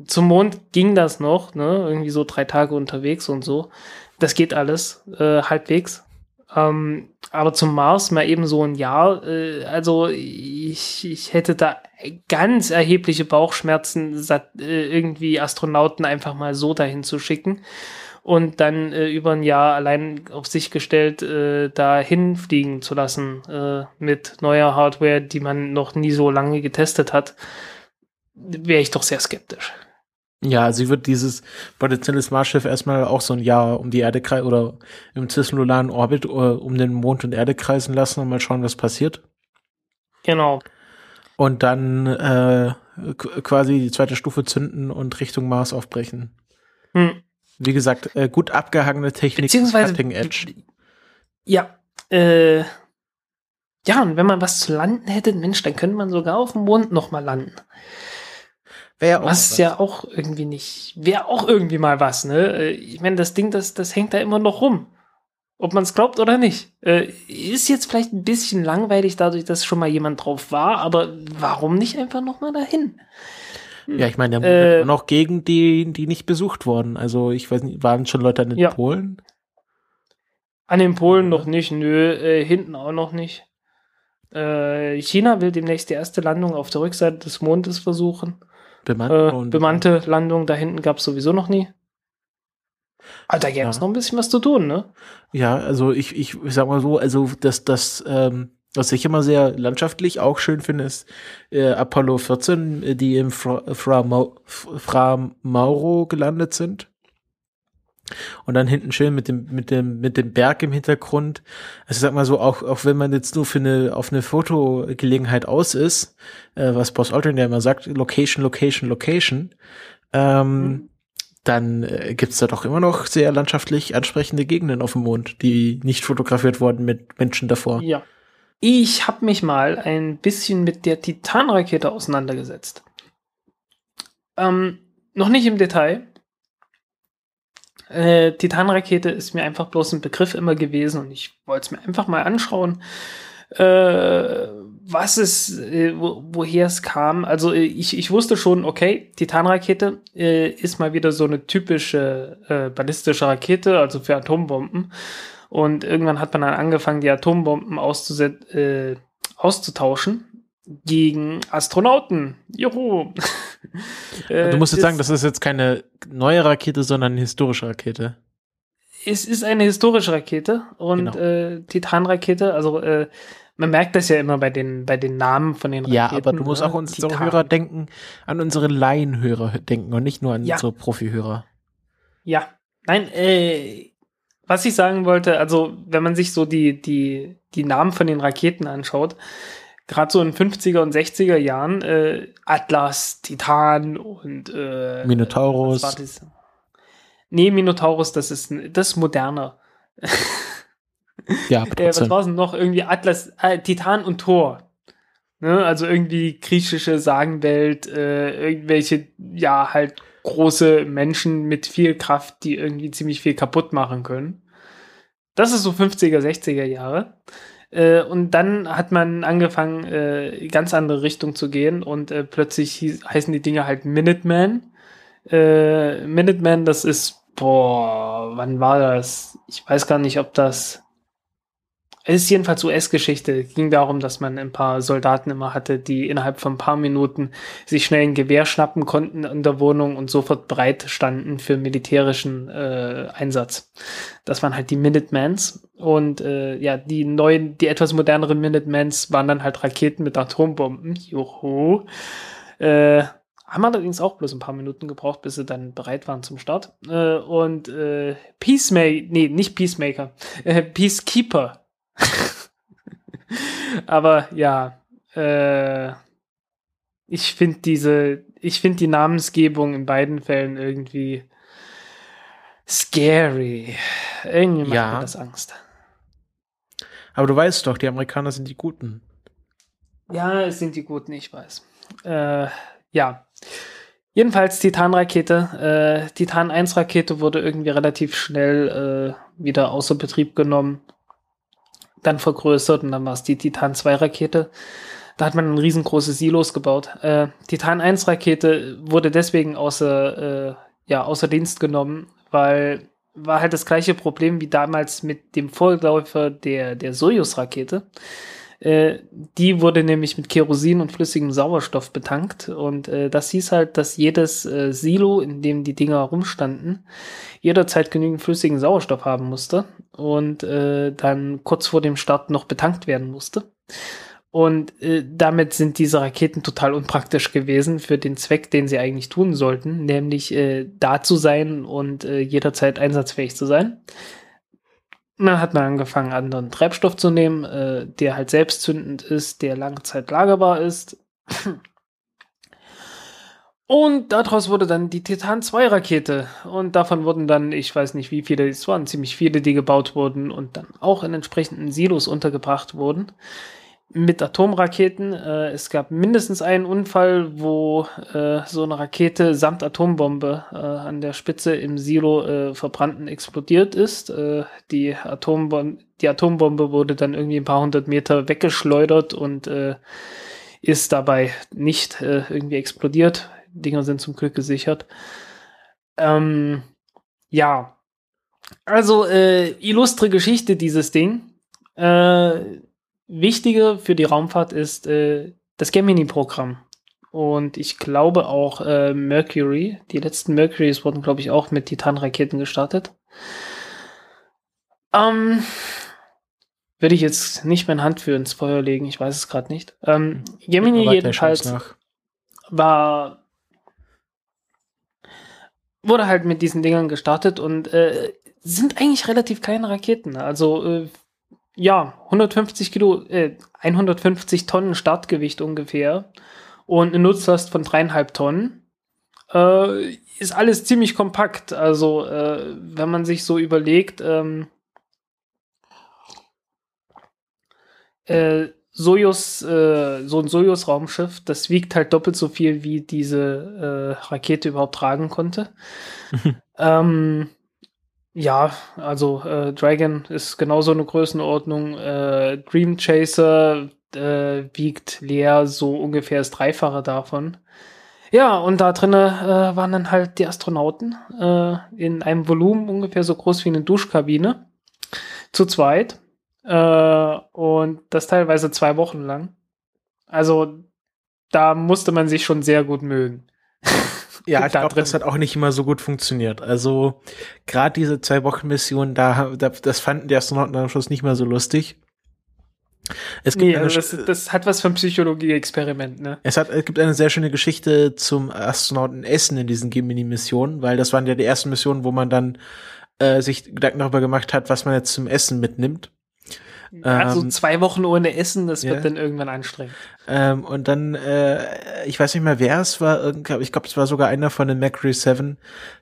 zum Mond ging das noch, ne? Irgendwie so drei Tage unterwegs und so. Das geht alles äh, halbwegs. Ähm, aber zum Mars mal eben so ein Jahr. Äh, also ich, ich hätte da ganz erhebliche Bauchschmerzen, äh, irgendwie Astronauten einfach mal so dahin zu schicken und dann äh, über ein Jahr allein auf sich gestellt äh, dahin fliegen zu lassen äh, mit neuer Hardware, die man noch nie so lange getestet hat, wäre ich doch sehr skeptisch. Ja, sie wird dieses potenzielle Smart-Schiff erstmal auch so ein Jahr um die Erde kreisen oder im zirkularen Orbit uh, um den Mond und Erde kreisen lassen und mal schauen, was passiert. Genau. Und dann äh, quasi die zweite Stufe zünden und Richtung Mars aufbrechen. Hm. Wie gesagt, äh, gut abgehangene Technik, Beziehungsweise, Cutting Edge. Ja, äh, ja, und wenn man was zu landen hätte, Mensch, dann könnte man sogar auf dem Mond nochmal landen. Wäre was, was ja auch irgendwie nicht, wäre auch irgendwie mal was, ne? Äh, ich meine, das Ding, das, das hängt da immer noch rum. Ob man es glaubt oder nicht. Äh, ist jetzt vielleicht ein bisschen langweilig, dadurch, dass schon mal jemand drauf war, aber warum nicht einfach nochmal dahin? Ja, ich meine, Äh, äh, noch gegen die, die nicht besucht wurden. Also ich weiß nicht, waren schon Leute an den Ja. Polen? An den Polen noch nicht, nö, äh, hinten auch noch nicht. Äh, China will demnächst die erste Landung auf der Rückseite des Mondes versuchen. Bemannt Äh, bemannte Landung da hinten gab es sowieso noch nie. Aber da gäbe es Ja. noch ein bisschen was zu tun, ne? Ja, also ich, ich sag mal so, also das, das, ähm, was ich immer sehr landschaftlich auch schön finde, ist äh, Apollo 14, äh, die im Fra, Fra, Mau- Fra Mauro gelandet sind. Und dann hinten schön mit dem, mit dem, mit dem Berg im Hintergrund. Also sag mal so, auch, auch wenn man jetzt nur für eine, auf eine Fotogelegenheit aus ist, äh, was Boss Aldrin ja immer sagt, Location, Location, Location, ähm, Mhm. dann äh, gibt's da doch immer noch sehr landschaftlich ansprechende Gegenden auf dem Mond, die nicht fotografiert wurden mit Menschen davor. Ja. Ich habe mich mal ein bisschen mit der Titan-Rakete auseinandergesetzt. Ähm, noch nicht im Detail. Äh, Titan-Rakete ist mir einfach bloß ein Begriff immer gewesen und ich wollte es mir einfach mal anschauen, äh, was es, äh, wo, woher es kam. Also äh, ich, ich wusste schon, okay, Titan-Rakete äh, ist mal wieder so eine typische äh, ballistische Rakete, also für Atombomben. Und irgendwann hat man dann angefangen, die Atombomben auszuset äh, auszutauschen gegen Astronauten. Juhu. Äh, du musst jetzt es- sagen, das ist jetzt keine neue Rakete, sondern eine historische Rakete. es ist eine historische Rakete und Genau. äh, Titan-Rakete, also äh, man merkt das ja immer bei den, bei den Namen von den Raketen. Ja, aber du musst ne? auch unsere Titan. Hörer denken, an unsere Laienhörer denken und nicht nur an Ja. unsere Profihörer. Ja, nein, äh, was ich sagen wollte, also wenn man sich so die, die, die Namen von den Raketen anschaut, gerade so in 50er und 60er Jahren, äh, Atlas, Titan und äh, Minotaurus. was war das? Nee, Minotaurus, das ist, das ist moderner. Ja, Äh, was war es denn noch? Irgendwie Atlas, äh, Titan und Thor. Ne? Also irgendwie griechische Sagenwelt, äh, irgendwelche, ja, halt große Menschen mit viel Kraft, die irgendwie ziemlich viel kaputt machen können. Das ist so 50er, 60er Jahre. Äh, und dann hat man angefangen, äh, ganz andere Richtung zu gehen und äh, plötzlich hieß, heißen die Dinge halt Minuteman. Äh, Minuteman, das ist, boah, wann war das? Ich weiß gar nicht, ob das es ist jedenfalls US-Geschichte. Ging darum, dass man ein paar Soldaten immer hatte, die innerhalb von ein paar Minuten sich schnell ein Gewehr schnappen konnten in der Wohnung und sofort bereit standen für militärischen äh, Einsatz. Das waren halt die Minutemans. Und äh, ja, die neuen, die etwas moderneren Minutemans waren dann halt Raketen mit Atombomben. Juhu. Äh, haben allerdings auch bloß ein paar Minuten gebraucht, bis sie dann bereit waren zum Start. Äh, und äh, Peacemaker, nee, nicht Peacemaker, äh, Peacekeeper. Aber ja, äh, ich finde diese, ich finde die Namensgebung in beiden Fällen irgendwie scary. Irgendwie macht Ja. mir das Angst. Aber du weißt doch, die Amerikaner sind die Guten. Ja, es sind die Guten, ich weiß. Äh, ja. Jedenfalls Titan-Rakete. Äh, Titan 1-Rakete wurde irgendwie relativ schnell äh, wieder außer Betrieb genommen, dann vergrößert und dann war es die Titan 2-Rakete. Da hat man ein riesengroßes Silos gebaut. Äh, Titan 1-Rakete wurde deswegen außer, äh, ja, außer Dienst genommen, weil war halt das gleiche Problem wie damals mit dem Vorläufer der, der Soyuz-Rakete. Äh, die wurde nämlich mit Kerosin und flüssigem Sauerstoff betankt und äh, das hieß halt, dass jedes äh, Silo, in dem die Dinger rumstanden, jederzeit genügend flüssigen Sauerstoff haben musste und äh, dann kurz vor dem Start noch betankt werden musste. Und äh, damit sind diese Raketen total unpraktisch gewesen für den Zweck, den sie eigentlich tun sollten, nämlich da zu sein und jederzeit einsatzfähig zu sein. Dann hat man angefangen, anderen Treibstoff zu nehmen, äh, der halt selbstzündend ist, der lange Zeit lagerbar ist. Und daraus wurde dann die Titan 2 Rakete. Und davon wurden dann, ich weiß nicht wie viele, es waren ziemlich viele, die gebaut wurden und dann auch in entsprechenden Silos untergebracht wurden. Mit Atomraketen. Äh, es gab mindestens einen Unfall, wo äh, so eine Rakete samt Atombombe äh, an der Spitze im Silo äh, verbrannten explodiert ist. Äh, die, Atombom die Atombombe wurde dann irgendwie ein paar hundert Meter weggeschleudert und äh, ist dabei nicht irgendwie explodiert. Dinger sind zum Glück gesichert. Ähm, ja, also illustre Geschichte dieses Ding. Äh, wichtiger für die Raumfahrt ist äh, das Gemini-Programm. Und ich glaube auch äh, Mercury. Die letzten Mercurys wurden, glaube ich, auch mit Titan-Raketen gestartet. Ähm, würde ich jetzt nicht meine Hand für ins Feuer legen, ich weiß es gerade nicht. Ähm, Gemini jedenfalls war wurde halt mit diesen Dingern gestartet und äh, sind eigentlich relativ kleine Raketen. Also äh, ja, 150 Kilo, äh, 150 Tonnen Startgewicht ungefähr und eine Nutzlast von dreieinhalb Tonnen. Äh, ist alles ziemlich kompakt. Also, äh, wenn man sich so überlegt, ähm, äh, Sojus, äh, so ein Sojus-Raumschiff, das wiegt halt doppelt so viel, wie diese äh, Rakete überhaupt tragen konnte. ähm, ja, also äh, Dragon ist genauso eine Größenordnung. Äh, Dream Chaser äh, wiegt leer so ungefähr das Dreifache davon. Ja, und da drinnen äh, waren dann halt die Astronauten äh, in einem Volumen ungefähr so groß wie eine Duschkabine. Zu zweit. Äh, und das teilweise zwei Wochen lang. Also da musste man sich schon sehr gut mögen. Ja, ich glaube, das hat auch nicht immer so gut funktioniert. Also gerade diese zwei Wochen Mission, da, da das fanden die Astronauten am Schluss nicht mehr so lustig. Es gibt nee, also das, das, hat was vom Psychologie-Experiment, ne? Es, hat, es gibt eine sehr schöne Geschichte zum Astronauten Essen in diesen Gemini-Missionen, weil das waren ja die ersten Missionen, wo man dann äh, sich Gedanken darüber gemacht hat, was man jetzt zum Essen mitnimmt. Also ähm, zwei Wochen ohne Essen, das wird ja. dann irgendwann anstrengend. Ähm, und dann, äh, ich weiß nicht mehr, wer es war, ich glaube, es war sogar einer von den Macri 7,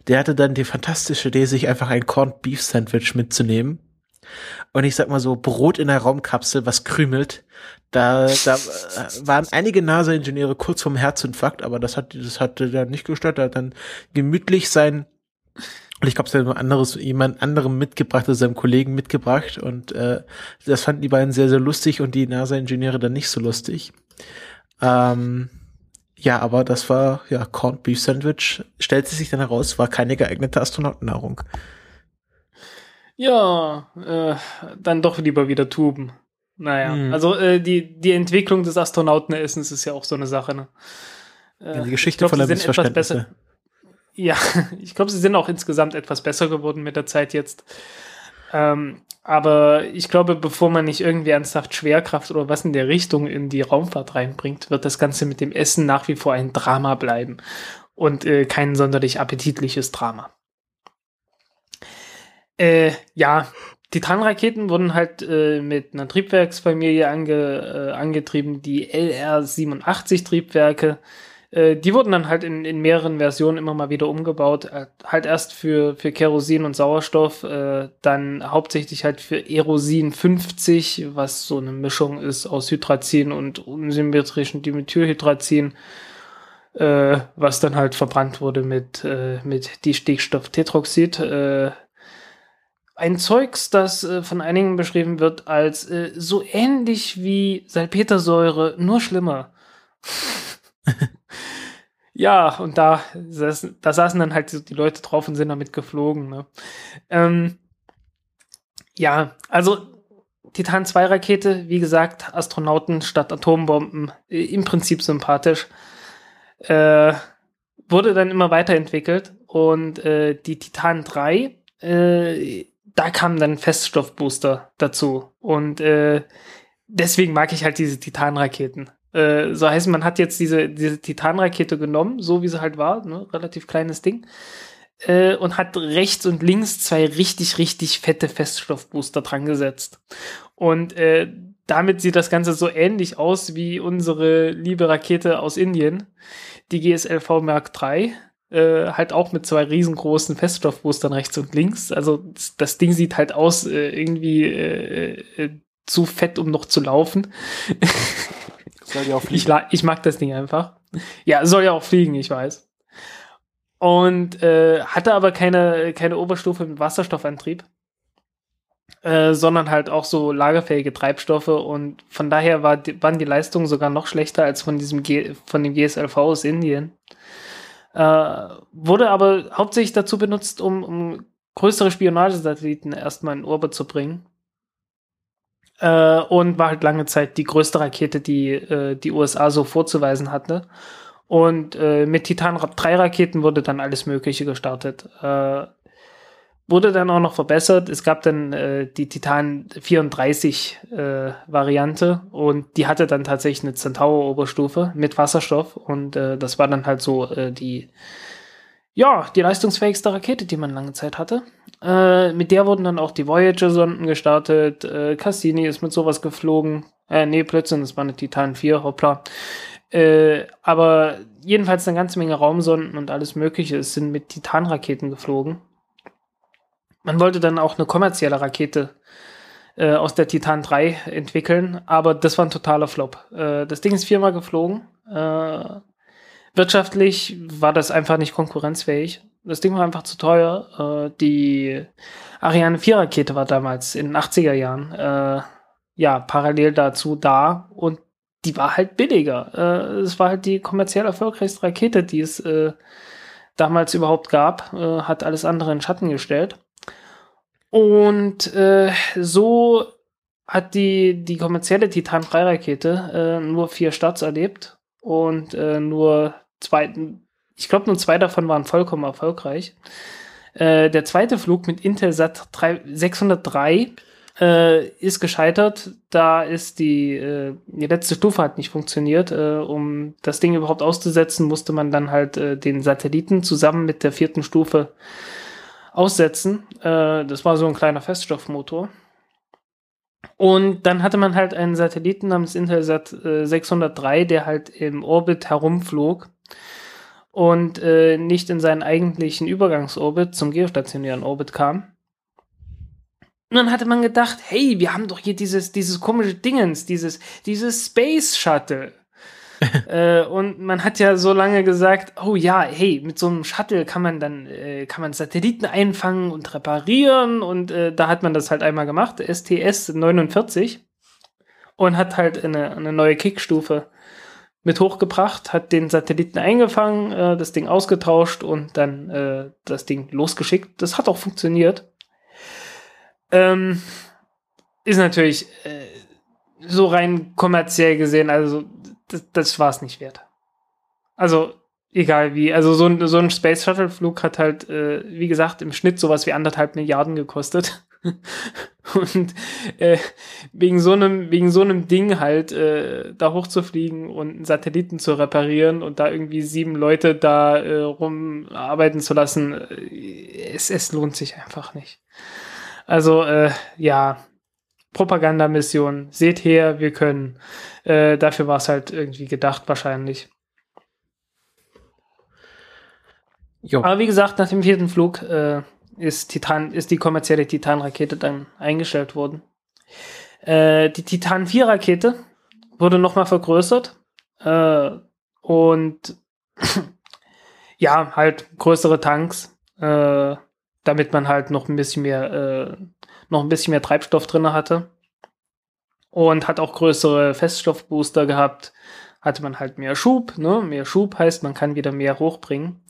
der hatte dann die fantastische Idee, sich einfach ein Corned Beef Sandwich mitzunehmen. Und ich sag mal so, Brot in der Raumkapsel, was krümelt. Da, da äh, waren einige NASA-Ingenieure kurz vorm Herzinfarkt, aber das hat, das hatte dann nicht gestört. Er hat dann gemütlich sein und ich glaube, es hat jemand anderes, jemand anderem mitgebracht, also seinem Kollegen mitgebracht. Und äh, das fanden die beiden sehr, sehr lustig und die NASA-Ingenieure dann nicht so lustig. Ähm, ja, aber das war ja Corned Beef Sandwich. Stellte sich dann heraus, war keine geeignete Astronautennahrung. Ja, äh, dann doch lieber wieder Tuben. Naja, hm. also äh, die, die Entwicklung des Astronautenessens ist ja auch so eine Sache. Ne? Äh, die Geschichte glaub, voller Missverständnisse. Ja, ich glaube, sie sind auch insgesamt etwas besser geworden mit der Zeit jetzt. Ähm, aber ich glaube, bevor man nicht irgendwie ernsthaft Schwerkraft oder was in der Richtung in die Raumfahrt reinbringt, wird das Ganze mit dem Essen nach wie vor ein Drama bleiben und äh, kein sonderlich appetitliches Drama. Äh, ja, Titanraketen wurden halt äh, mit einer Triebwerksfamilie ange, äh, angetrieben, die LR-87 Triebwerke. Äh, die wurden dann halt in, in mehreren Versionen immer mal wieder umgebaut. Äh, halt erst für, für Kerosin und Sauerstoff, äh, dann hauptsächlich halt für Erosin 50, was so eine Mischung ist aus Hydrazin und unsymmetrischen Dimethylhydrazin, äh, was dann halt verbrannt wurde mit, äh, mit Distickstofftetroxid. Äh, ein Zeugs, das äh, von einigen beschrieben wird als äh, so ähnlich wie Salpetersäure, nur schlimmer. Ja, und da, saßen, da saßen dann halt die Leute drauf und sind damit geflogen. Ne? Ähm, ja, also Titan 2 Rakete, wie gesagt, Astronauten statt Atombomben, im Prinzip sympathisch. Äh, wurde dann immer weiterentwickelt und äh, die Titan 3, äh, da kamen dann Feststoffbooster dazu und äh, deswegen mag ich halt diese Titan-Raketen. Äh, so heißt, man hat jetzt diese, diese Titanrakete genommen, so wie sie halt war, ne? relativ kleines Ding, äh, und hat rechts und links zwei richtig, richtig fette Feststoffbooster dran gesetzt. Und äh, damit sieht das Ganze so ähnlich aus wie unsere liebe Rakete aus Indien, die GSLV Mark III. Äh, halt auch mit zwei riesengroßen Feststoffboostern rechts und links. Also das, das Ding sieht halt aus äh, irgendwie äh, äh, zu fett, um noch zu laufen. Soll ja auch Ich, la- ich mag das Ding einfach. Ja, soll ja auch fliegen, ich weiß. Und äh, hatte aber keine, keine Oberstufe mit Wasserstoffantrieb, äh, sondern halt auch so lagerfähige Treibstoffe und von daher war waren die Leistungen sogar noch schlechter als von diesem G, von dem GSLV aus Indien. Äh, wurde aber hauptsächlich dazu benutzt, um, um größere Spionagesatelliten erstmal in Orbit zu bringen. Äh, und war halt lange Zeit die größte Rakete, die äh, die USA so vorzuweisen hatte. Und äh, mit Titan 3 Raketen wurde dann alles Mögliche gestartet. Äh, wurde dann auch noch verbessert. Es gab dann äh, die Titan 34 äh, Variante und die hatte dann tatsächlich eine Centaur-Oberstufe mit Wasserstoff und äh, das war dann halt so äh, die ja, die leistungsfähigste Rakete, die man lange Zeit hatte. Äh, mit der wurden dann auch die Voyager-Sonden gestartet. Äh, Cassini ist mit sowas geflogen. Äh, nee, plötzlich, das war eine Titan 4, hoppla. Äh, aber jedenfalls eine ganze Menge Raumsonden und alles Mögliche es sind mit Titan-Raketen geflogen. Man wollte dann auch eine kommerzielle Rakete äh, aus der Titan 3 entwickeln, aber das war ein totaler Flop. Äh, das Ding ist viermal geflogen. Wirtschaftlich war das einfach nicht konkurrenzfähig. Das Ding war einfach zu teuer. Äh, die Ariane 4 Rakete war damals in den 80er Jahren äh, ja parallel dazu da und die war halt billiger. Äh, es war halt die kommerziell erfolgreichste Rakete, die es äh, damals überhaupt gab. Äh, hat alles andere in Schatten gestellt. Und äh, so hat die, die kommerzielle Titan 3 Rakete nur vier Starts erlebt und äh, nur zwei, ich glaube nur zwei davon waren vollkommen erfolgreich. Äh, der zweite Flug mit Intelsat 3, 603 äh, ist gescheitert. Da ist die, äh, die letzte Stufe hat nicht funktioniert. Äh, um das Ding überhaupt auszusetzen, musste man dann halt äh, den Satelliten zusammen mit der vierten Stufe aussetzen. Äh, das war so ein kleiner Feststoffmotor. Und dann hatte man halt einen Satelliten namens Intelsat äh, 603, der halt im Orbit herumflog und äh, nicht in seinen eigentlichen Übergangsorbit zum geostationären Orbit kam. Und dann hatte man gedacht, hey, wir haben doch hier dieses, dieses komische Dingens, dieses, dieses Space Shuttle. äh, und man hat ja so lange gesagt, oh ja, hey, mit so einem Shuttle kann man dann, äh, kann man Satelliten einfangen und reparieren und äh, da hat man das halt einmal gemacht, STS 49 und hat halt eine, eine neue Kickstufe mit hochgebracht, hat den Satelliten eingefangen, äh, das Ding ausgetauscht und dann äh, das Ding losgeschickt. Das hat auch funktioniert. Ähm, ist natürlich äh, so rein kommerziell gesehen, also das, das war es nicht wert. Also egal wie, also so ein, so ein Space Shuttle Flug hat halt, äh, wie gesagt, im Schnitt sowas wie anderthalb Milliarden gekostet. und äh, wegen so einem wegen so einem Ding halt äh, da hochzufliegen und einen Satelliten zu reparieren und da irgendwie sieben Leute da äh, rumarbeiten zu lassen, äh, es, es lohnt sich einfach nicht. Also äh, ja, Propagandamission, seht her, wir können. Äh, dafür war es halt irgendwie gedacht wahrscheinlich. Jo. Aber wie gesagt, nach dem vierten Flug äh, ist, Titan, ist die kommerzielle Titan-Rakete dann eingestellt worden. Äh, die Titan 4-Rakete wurde nochmal vergrößert äh, und ja, halt größere Tanks, äh, damit man halt noch ein bisschen mehr, äh, noch ein bisschen mehr Treibstoff drin hatte. Und hat auch größere Feststoffbooster gehabt. Hatte man halt mehr Schub, ne? Mehr Schub heißt, man kann wieder mehr hochbringen.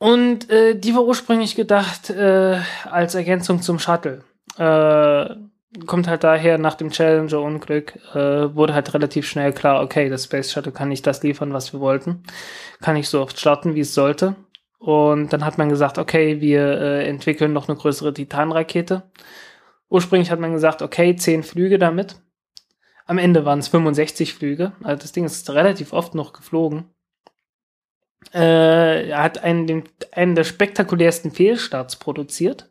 Und äh, die war ursprünglich gedacht äh, als Ergänzung zum Shuttle. Äh, kommt halt daher, nach dem Challenger-Unglück äh, wurde halt relativ schnell klar, okay, das Space Shuttle kann nicht das liefern, was wir wollten. Kann nicht so oft starten, wie es sollte. Und dann hat man gesagt, okay, wir äh, entwickeln noch eine größere Titan-Rakete. Ursprünglich hat man gesagt, okay, 10 Flüge damit. Am Ende waren es 65 Flüge. Also das Ding ist relativ oft noch geflogen. Äh, er hat einen, den, einen der spektakulärsten Fehlstarts produziert.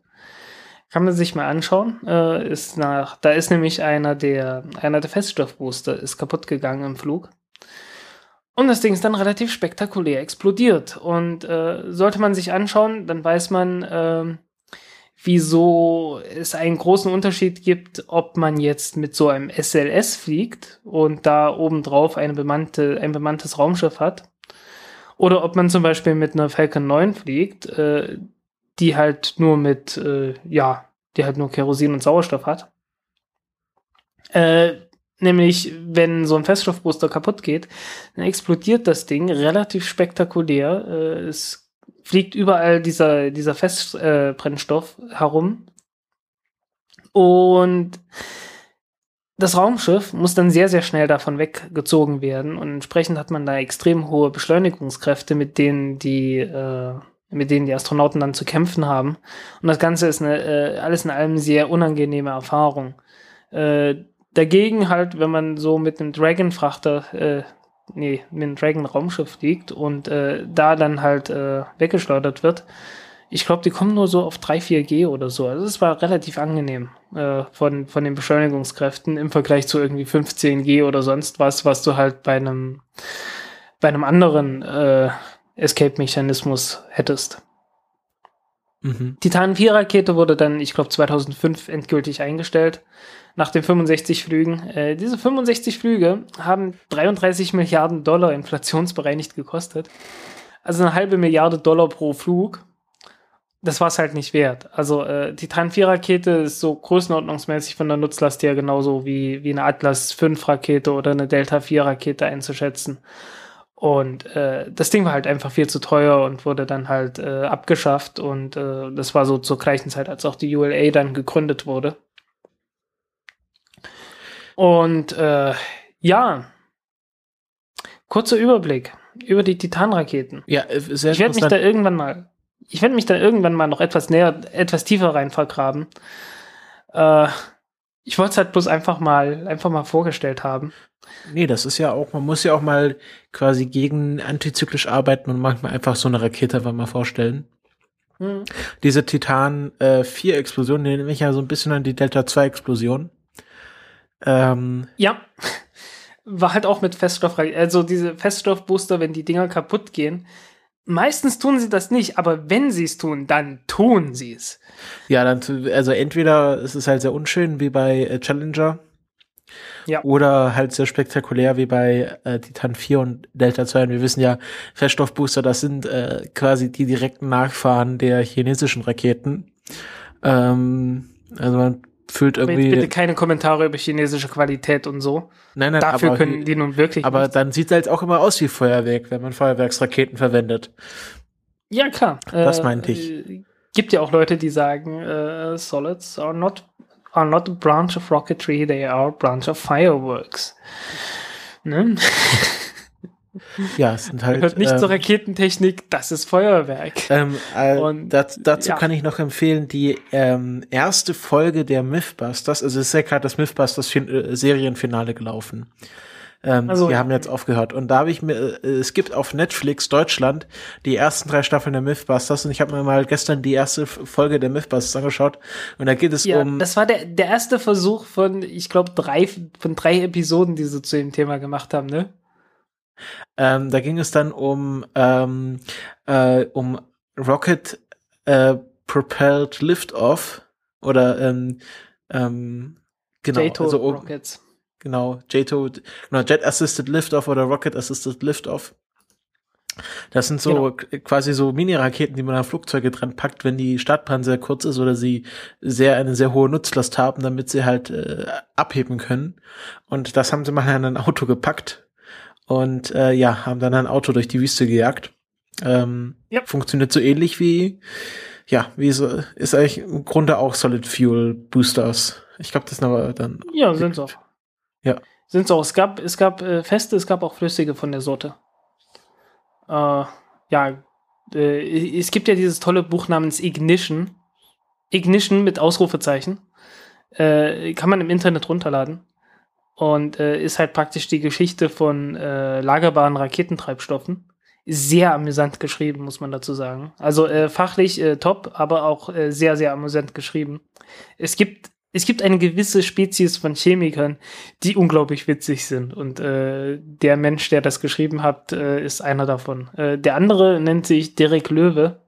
Kann man sich mal anschauen. Äh, ist nach, da ist nämlich einer der, einer der Feststoffbooster ist kaputt gegangen im Flug. Und das Ding ist dann relativ spektakulär explodiert. Und äh, sollte man sich anschauen, dann weiß man, äh, wieso es einen großen Unterschied gibt, ob man jetzt mit so einem SLS fliegt und da obendrauf eine bemannte, ein bemanntes Raumschiff hat. Oder ob man zum Beispiel mit einer Falcon 9 fliegt, äh, die halt nur mit, äh, ja, die halt nur Kerosin und Sauerstoff hat. Äh, nämlich, wenn so ein Feststoffbooster kaputt geht, dann explodiert das Ding relativ spektakulär. Äh, es fliegt überall dieser, dieser Festbrennstoff äh, herum. Und das Raumschiff muss dann sehr, sehr schnell davon weggezogen werden. Und entsprechend hat man da extrem hohe Beschleunigungskräfte, mit denen die, äh, mit denen die Astronauten dann zu kämpfen haben. Und das Ganze ist eine, äh, alles in allem sehr unangenehme Erfahrung. Äh, dagegen halt, wenn man so mit einem Dragon-Frachter äh, nee, mit einem Dragon Raumschiff fliegt und äh, da dann halt äh, weggeschleudert wird. Ich glaube, die kommen nur so auf 3, 4G oder so. Also es war relativ angenehm äh, von, von den Beschleunigungskräften im Vergleich zu irgendwie 15G oder sonst was, was du halt bei einem bei einem anderen äh, Escape-Mechanismus hättest. Mhm. Titan 4 Rakete wurde dann, ich glaube, 2005 endgültig eingestellt nach den 65 Flügen. Äh, diese 65 Flüge haben 33 Milliarden Dollar inflationsbereinigt gekostet. Also eine halbe Milliarde Dollar pro Flug. Das war es halt nicht wert. Also äh, die Titan 4 Rakete ist so größenordnungsmäßig von der Nutzlast her genauso wie, wie eine Atlas 5 Rakete oder eine Delta 4 Rakete einzuschätzen. Und äh, das Ding war halt einfach viel zu teuer und wurde dann halt äh, abgeschafft. Und äh, das war so zur gleichen Zeit, als auch die ULA dann gegründet wurde. Und äh, ja, kurzer Überblick über die Titanraketen. Ja, äh, sehr Ich werde mich da irgendwann mal, ich werde mich da irgendwann mal noch etwas näher, etwas tiefer rein vergraben. Äh, ich wollte es halt bloß einfach mal, einfach mal vorgestellt haben. Nee, das ist ja auch, man muss ja auch mal quasi gegen antizyklisch arbeiten und manchmal einfach so eine Rakete einfach mal vorstellen. Hm. Diese Titan äh, 4 Explosion, die nehme ich ja so ein bisschen an die Delta 2 Explosion. Ähm, ja. War halt auch mit Feststoff, also diese Feststoffbooster, wenn die Dinger kaputt gehen. Meistens tun sie das nicht, aber wenn sie es tun, dann tun sie es. Ja, dann, also entweder ist es halt sehr unschön wie bei äh, Challenger. Ja. Oder halt sehr spektakulär wie bei äh, Titan 4 und Delta 2. Und wir wissen ja, Feststoffbooster, das sind äh, quasi die direkten Nachfahren der chinesischen Raketen. Ähm, also man fühlt irgendwie. Bitte keine Kommentare über chinesische Qualität und so. Nein, nein, Dafür aber, können die nun wirklich. Aber nicht. dann sieht es halt auch immer aus wie Feuerwerk, wenn man Feuerwerksraketen verwendet. Ja, klar. Das äh, meinte ich. Äh, gibt ja auch Leute, die sagen, äh, Solids are not, are not a branch of rocketry, they are a branch of fireworks. Ne? Ja, es sind halt. Hört nicht ähm, zur Raketentechnik, das ist Feuerwerk. Ähm, äh, und, dazu, dazu ja. kann ich noch empfehlen, die ähm, erste Folge der Mythbusters, also es ist ja gerade das Mythbusters äh, Serienfinale gelaufen. Ähm, also, wir haben jetzt aufgehört. Und da habe ich mir, äh, es gibt auf Netflix Deutschland die ersten drei Staffeln der Mythbusters und ich habe mir mal gestern die erste Folge der Mythbusters angeschaut und da geht es ja, um. Das war der, der erste Versuch von, ich glaube, drei, von drei Episoden, die sie zu dem Thema gemacht haben, ne? Ähm, da ging es dann um, ähm, äh, um Rocket äh, Propelled Liftoff oder ähm, ähm, genau, JATO also, um, Rockets. Genau, JATO, genau, Jet Assisted Liftoff oder Rocket Assisted Liftoff. Das sind so genau. quasi so Mini-Raketen, die man an Flugzeuge dran packt, wenn die Startbahn sehr kurz ist oder sie sehr eine sehr hohe Nutzlast haben, damit sie halt äh, abheben können. Und das haben sie mal in ein Auto gepackt und äh, ja, haben dann ein Auto durch die Wüste gejagt. Ähm, ja. Funktioniert so ähnlich wie, ja, wie so, ist eigentlich im Grunde auch Solid Fuel Boosters. Ich glaube, das sind aber dann. Ja, sind auch. Ja. Sind auch. Es gab, es gab äh, feste, es gab auch flüssige von der Sorte. Äh, ja, äh, es gibt ja dieses tolle Buch namens Ignition. Ignition mit Ausrufezeichen. Äh, kann man im Internet runterladen und äh, ist halt praktisch die Geschichte von äh, lagerbaren Raketentreibstoffen. Sehr amüsant geschrieben, muss man dazu sagen. Also äh, fachlich äh, top, aber auch äh, sehr, sehr amüsant geschrieben. Es gibt, es gibt eine gewisse Spezies von Chemikern, die unglaublich witzig sind. Und äh, der Mensch, der das geschrieben hat, äh, ist einer davon. Äh, der andere nennt sich Derek Löwe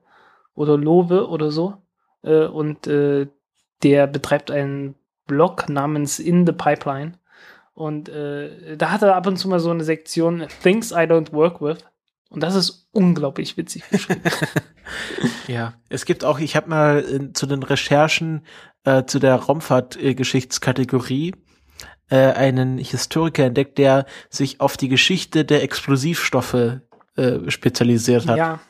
oder Lowe oder so. äh, und äh, der betreibt einen Blog namens In the Pipeline. Und äh, da hat er ab und zu mal so eine Sektion Things I Don't Work With. Und das ist unglaublich witzig beschrieben. ja, es gibt auch, ich habe mal in, zu den Recherchen äh, zu der Raumfahrtgeschichtskategorie äh, einen Historiker entdeckt, der sich auf die Geschichte der Explosivstoffe äh, spezialisiert hat. Ja,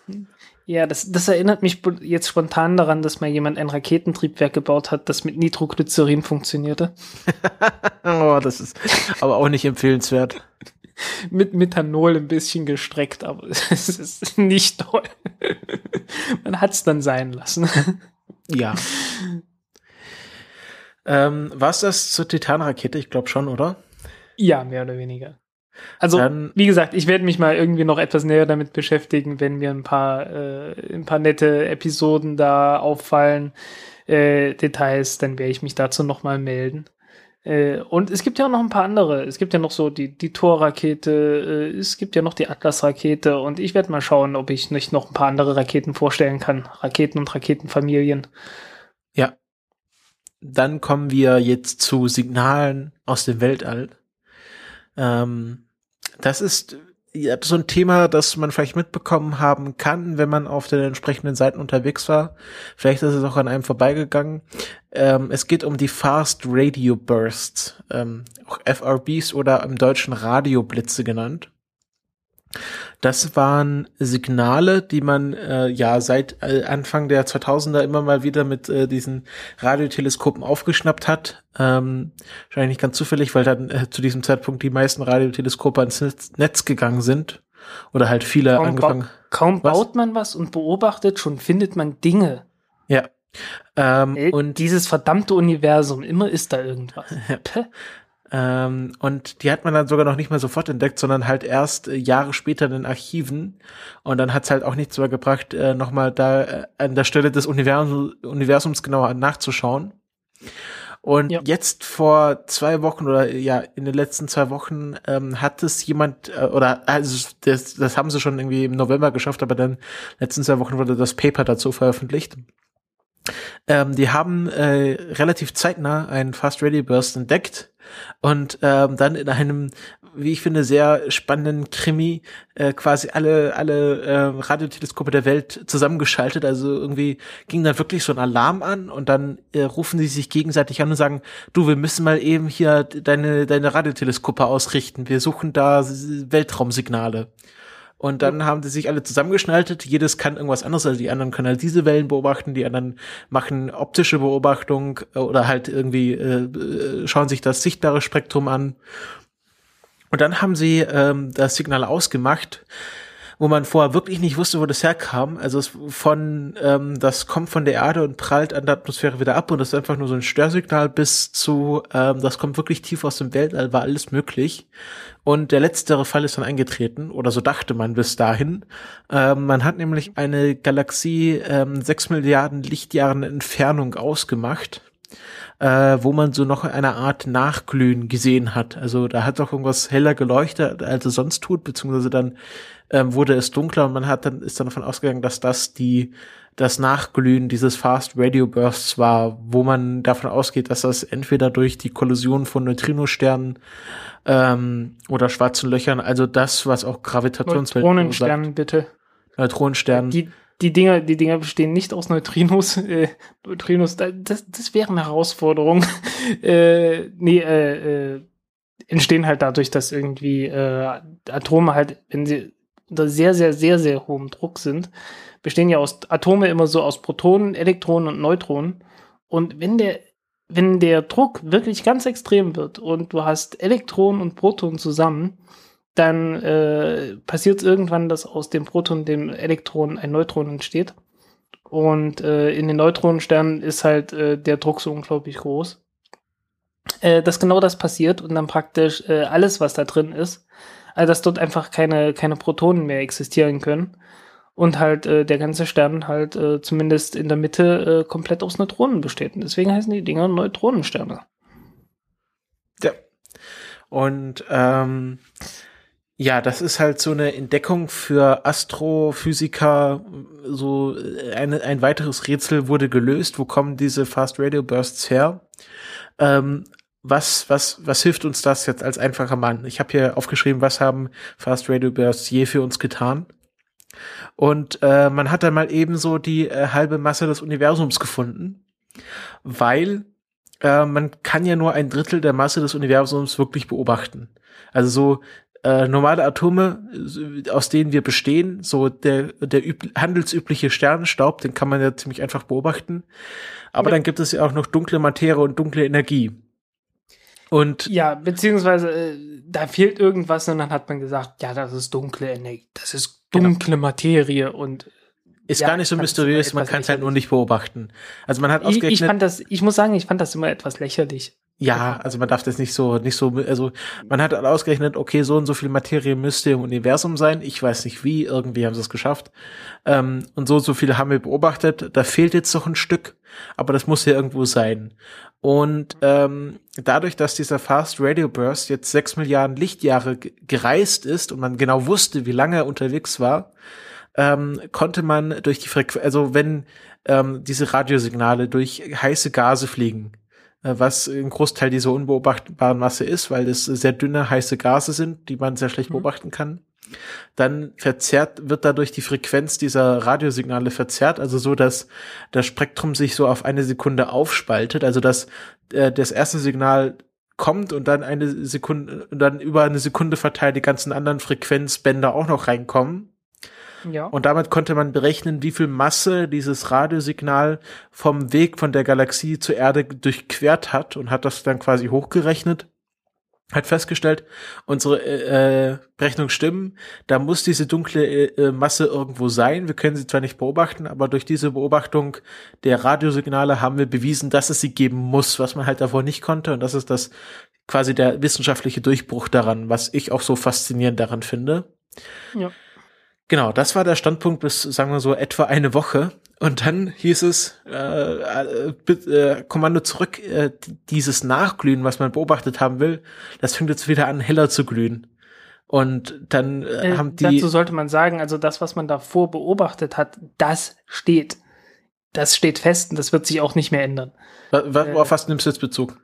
ja, das, das erinnert mich jetzt spontan daran, dass mal jemand ein Raketentriebwerk gebaut hat, das mit Nitroglycerin funktionierte. oh, das ist aber auch nicht empfehlenswert. mit Methanol ein bisschen gestreckt, aber es ist nicht toll. Man hat es dann sein lassen. Ja. Ähm, War es das zur Titan-Rakete? Ich glaube schon, oder? Ja, mehr oder weniger. Also, Dann, wie gesagt, ich werde mich mal irgendwie noch etwas näher damit beschäftigen, wenn mir ein paar, äh, ein paar nette Episoden da auffallen, äh, Details, dann werde ich mich dazu nochmal melden. Äh, und es gibt ja auch noch ein paar andere. Es gibt ja noch so die, die Tor-Rakete, äh, es gibt ja noch die Atlas-Rakete und ich werde mal schauen, ob ich nicht noch ein paar andere Raketen vorstellen kann. Raketen und Raketenfamilien. Ja. Dann kommen wir jetzt zu Signalen aus dem Weltall. Ähm, das ist ja, so ein Thema, das man vielleicht mitbekommen haben kann, wenn man auf den entsprechenden Seiten unterwegs war. Vielleicht ist es auch an einem vorbeigegangen. Ähm, es geht um die Fast Radio Bursts, ähm, auch FRBs oder im Deutschen Radioblitze genannt. Das waren Signale, die man äh, ja seit äh, Anfang der 2000er immer mal wieder mit äh, diesen Radioteleskopen aufgeschnappt hat. Ähm, wahrscheinlich nicht ganz zufällig, weil dann äh, zu diesem Zeitpunkt die meisten Radioteleskope ans Netz, Netz gegangen sind. Oder halt viele kaum angefangen. Ba kaum was? baut man was und beobachtet, schon findet man Dinge. Ja. Ähm, und dieses verdammte Universum, immer ist da irgendwas. Ähm, und die hat man dann sogar noch nicht mal sofort entdeckt, sondern halt erst äh, Jahre später in den Archiven. Und dann hat's halt auch nichts mehr gebracht, äh, nochmal da äh, an der Stelle des Universum, Universums genauer nachzuschauen. Und ja. jetzt vor zwei Wochen oder ja, in den letzten zwei Wochen ähm, hat es jemand, äh, oder also das, das haben sie schon irgendwie im November geschafft, aber dann letzten zwei Wochen wurde das Paper dazu veröffentlicht. Ähm, die haben äh, relativ zeitnah einen Fast Ready Burst entdeckt und ähm, dann in einem, wie ich finde, sehr spannenden Krimi äh, quasi alle alle äh, Radioteleskope der Welt zusammengeschaltet. Also irgendwie ging dann wirklich so ein Alarm an und dann äh, rufen sie sich gegenseitig an und sagen, du, wir müssen mal eben hier deine deine Radioteleskope ausrichten. Wir suchen da Weltraumsignale. Und dann haben die sich alle zusammengeschnaltet. Jedes kann irgendwas anderes. Also die anderen können halt diese Wellen beobachten, die anderen machen optische Beobachtung oder halt irgendwie äh, äh, schauen sich das sichtbare Spektrum an. Und dann haben sie ähm, das Signal ausgemacht wo man vorher wirklich nicht wusste, wo das herkam. Also es von, ähm, das kommt von der Erde und prallt an der Atmosphäre wieder ab und das ist einfach nur so ein Störsignal bis zu, ähm, das kommt wirklich tief aus dem Weltall, war alles möglich. Und der letztere Fall ist dann eingetreten, oder so dachte man bis dahin. Ähm, man hat nämlich eine Galaxie ähm, 6 Milliarden Lichtjahren Entfernung ausgemacht äh, wo man so noch eine Art Nachglühen gesehen hat. Also da hat doch irgendwas heller geleuchtet, als es sonst tut, beziehungsweise dann ähm, wurde es dunkler und man hat dann ist dann davon ausgegangen, dass das die das Nachglühen dieses Fast Radio Bursts war, wo man davon ausgeht, dass das entweder durch die Kollision von Neutrinosternen ähm, oder schwarzen Löchern, also das, was auch Gravitationswellen Neutronensternen bitte. Neutronensternen. Die, die Dinger, die Dinger bestehen nicht aus Neutrinos. Äh, Neutrinos, das, das wäre eine Herausforderung. äh, nee, äh, äh, entstehen halt dadurch, dass irgendwie äh, Atome halt, wenn sie unter sehr, sehr, sehr, sehr hohem Druck sind, bestehen ja aus Atome immer so aus Protonen, Elektronen und Neutronen. Und wenn der, wenn der Druck wirklich ganz extrem wird und du hast Elektronen und Protonen zusammen, dann äh, passiert irgendwann, dass aus dem Proton, dem Elektron, ein Neutron entsteht. Und äh, in den Neutronensternen ist halt äh, der Druck so unglaublich groß, äh, dass genau das passiert und dann praktisch äh, alles, was da drin ist, also dass dort einfach keine, keine Protonen mehr existieren können und halt äh, der ganze Stern halt äh, zumindest in der Mitte äh, komplett aus Neutronen besteht. Und deswegen heißen die Dinger Neutronensterne. Ja. Und ähm, Ja, das ist halt so eine Entdeckung für Astrophysiker. So eine, ein weiteres Rätsel wurde gelöst. Wo kommen diese Fast Radio Bursts her? Ähm, was, was, was hilft uns das jetzt als einfacher Mann? Ich habe hier aufgeschrieben, was haben Fast Radio Bursts je für uns getan? Und äh, man hat dann mal eben so die äh, halbe Masse des Universums gefunden, weil äh, man kann ja nur ein Drittel der Masse des Universums wirklich beobachten. Also so äh, normale Atome, aus denen wir bestehen, so der, der handelsübliche Sternenstaub, den kann man ja ziemlich einfach beobachten. Aber ja. dann gibt es ja auch noch dunkle Materie und dunkle Energie. Und ja, beziehungsweise äh, da fehlt irgendwas und dann hat man gesagt, ja, das ist dunkle Energie, das ist dunkle genau. Materie und ist ja, gar nicht so mysteriös, man kann es halt nur nicht beobachten. Also man hat ausgerechnet. Ich, ich fand das, ich muss sagen, ich fand das immer etwas lächerlich. Ja, also man darf das nicht so, nicht so, also man hat ausgerechnet, okay, so und so viel Materie müsste im Universum sein. Ich weiß nicht wie, irgendwie haben sie es geschafft. Ähm, und so und so viele haben wir beobachtet. Da fehlt jetzt noch ein Stück, aber das muss ja irgendwo sein. Und ähm, dadurch, dass dieser Fast Radio Burst jetzt sechs Milliarden Lichtjahre gereist ist und man genau wusste, wie lange er unterwegs war, ähm, konnte man durch die Frequenz, also wenn ähm, diese Radiosignale durch heiße Gase fliegen, was ein Großteil dieser unbeobachtbaren Masse ist, weil es sehr dünne, heiße Gase sind, die man sehr schlecht mhm. beobachten kann. Dann verzerrt, wird dadurch die Frequenz dieser Radiosignale verzerrt, also so, dass das Spektrum sich so auf eine Sekunde aufspaltet, also dass äh, das erste Signal kommt und dann eine Sekunde, und dann über eine Sekunde verteilt die ganzen anderen Frequenzbänder auch noch reinkommen. Ja. Und damit konnte man berechnen, wie viel Masse dieses Radiosignal vom Weg von der Galaxie zur Erde durchquert hat und hat das dann quasi hochgerechnet hat festgestellt, unsere äh, Berechnungen stimmen, da muss diese dunkle äh, Masse irgendwo sein. Wir können sie zwar nicht beobachten, aber durch diese Beobachtung der Radiosignale haben wir bewiesen, dass es sie geben muss, was man halt davor nicht konnte. Und das ist das quasi der wissenschaftliche Durchbruch daran, was ich auch so faszinierend daran finde. Ja. Genau, das war der Standpunkt bis, sagen wir so, etwa eine Woche. Und dann hieß es, äh, äh, äh, Kommando zurück, äh, dieses Nachglühen, was man beobachtet haben will, das fängt jetzt wieder an, heller zu glühen. Und dann äh, äh haben die. Dazu sollte man sagen, also das, was man davor beobachtet hat, das steht. Das steht fest und das wird sich auch nicht mehr ändern. Auf was nimmst du jetzt Bezug?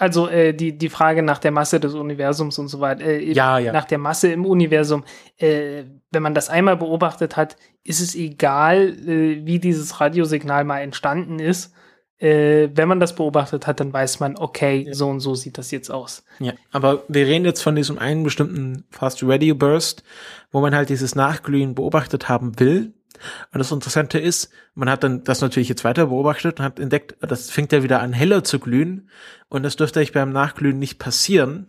Also äh, die, die Frage nach der Masse des Universums und so weiter. Äh, ja, ja. Nach der Masse im Universum. Äh, wenn man das einmal beobachtet hat, ist es egal, äh, wie dieses Radiosignal mal entstanden ist. Äh, wenn man das beobachtet hat, dann weiß man, okay, ja. so und so sieht das jetzt aus. Ja, aber wir reden jetzt von diesem einen bestimmten Fast Radio Burst, wo man halt dieses Nachglühen beobachtet haben will. Und das Interessante ist, man hat dann das natürlich jetzt weiter beobachtet und hat entdeckt, das fängt ja wieder an heller zu glühen und das dürfte euch beim Nachglühen nicht passieren.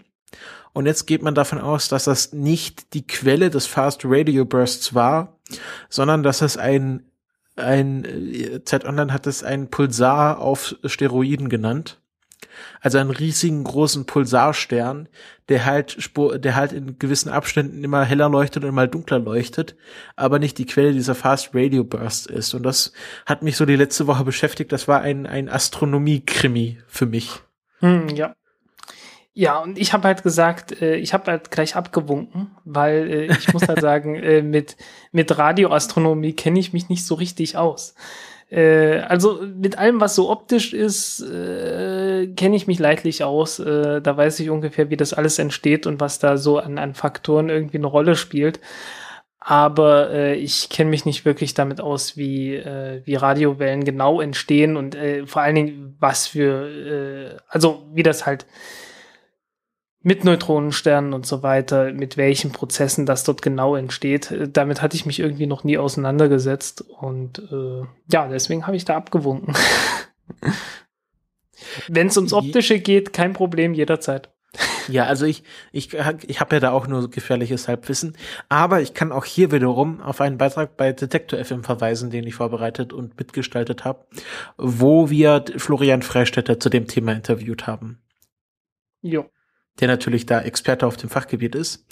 Und jetzt geht man davon aus, dass das nicht die Quelle des Fast Radio Bursts war, sondern dass es ein ein äh, Z Online hat es ein Pulsar auf Steroiden genannt. Also einen riesigen großen Pulsarstern, der halt, der halt in gewissen Abständen immer heller leuchtet und mal dunkler leuchtet, aber nicht die Quelle dieser Fast Radio Burst ist. Und das hat mich so die letzte Woche beschäftigt. Das war ein, ein Astronomie-Krimi für mich. Hm, ja. Ja, und ich habe halt gesagt, äh, ich habe halt gleich abgewunken, weil äh, ich muss halt sagen, äh, mit, mit Radioastronomie kenne ich mich nicht so richtig aus. Äh, also mit allem, was so optisch ist, äh, kenne ich mich leidlich aus. Äh, da weiß ich ungefähr, wie das alles entsteht und was da so an, an Faktoren irgendwie eine Rolle spielt. Aber äh, ich kenne mich nicht wirklich damit aus, wie, äh, wie Radiowellen genau entstehen und äh, vor allen Dingen, was für, äh, also wie das halt mit Neutronensternen und so weiter, mit welchen Prozessen das dort genau entsteht. Äh, damit hatte ich mich irgendwie noch nie auseinandergesetzt und äh, ja, deswegen habe ich da abgewunken. Wenn es ums Optische geht, kein Problem, jederzeit. Ja, also ich, ich, ich habe ja da auch nur gefährliches Halbwissen, aber ich kann auch hier wiederum auf einen Beitrag bei Detektor FM verweisen, den ich vorbereitet und mitgestaltet habe, wo wir Florian Freistetter zu dem Thema interviewt haben. Jo der natürlich da Experte auf dem Fachgebiet ist.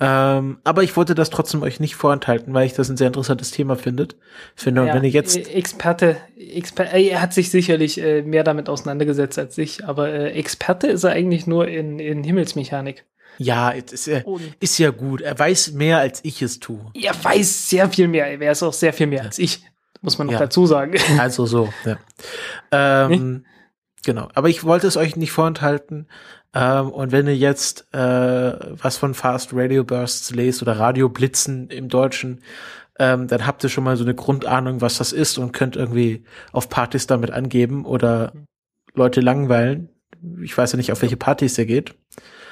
Ähm, aber ich wollte das trotzdem euch nicht vorenthalten, weil ich das ein sehr interessantes Thema findet, finde. Und ja, wenn ihr jetzt äh, Experte, Exper äh, er hat sich sicherlich äh, mehr damit auseinandergesetzt als ich, aber äh, Experte ist er eigentlich nur in, in Himmelsmechanik. Ja, ist, ja, Und- ist ja gut. Er weiß mehr, als ich es tue. Er weiß sehr viel mehr. Er weiß auch sehr viel mehr als ich. Muss man noch Ja. dazu sagen. Also so, ja. Ähm, genau. Aber ich wollte es euch nicht vorenthalten. Ähm, und wenn ihr jetzt äh, was von Fast Radio Bursts lest oder Radio Blitzen im Deutschen, ähm, dann habt ihr schon mal so eine Grundahnung, was das ist und könnt irgendwie auf Partys damit angeben oder Leute langweilen. Ich weiß ja nicht, auf welche Partys ihr geht.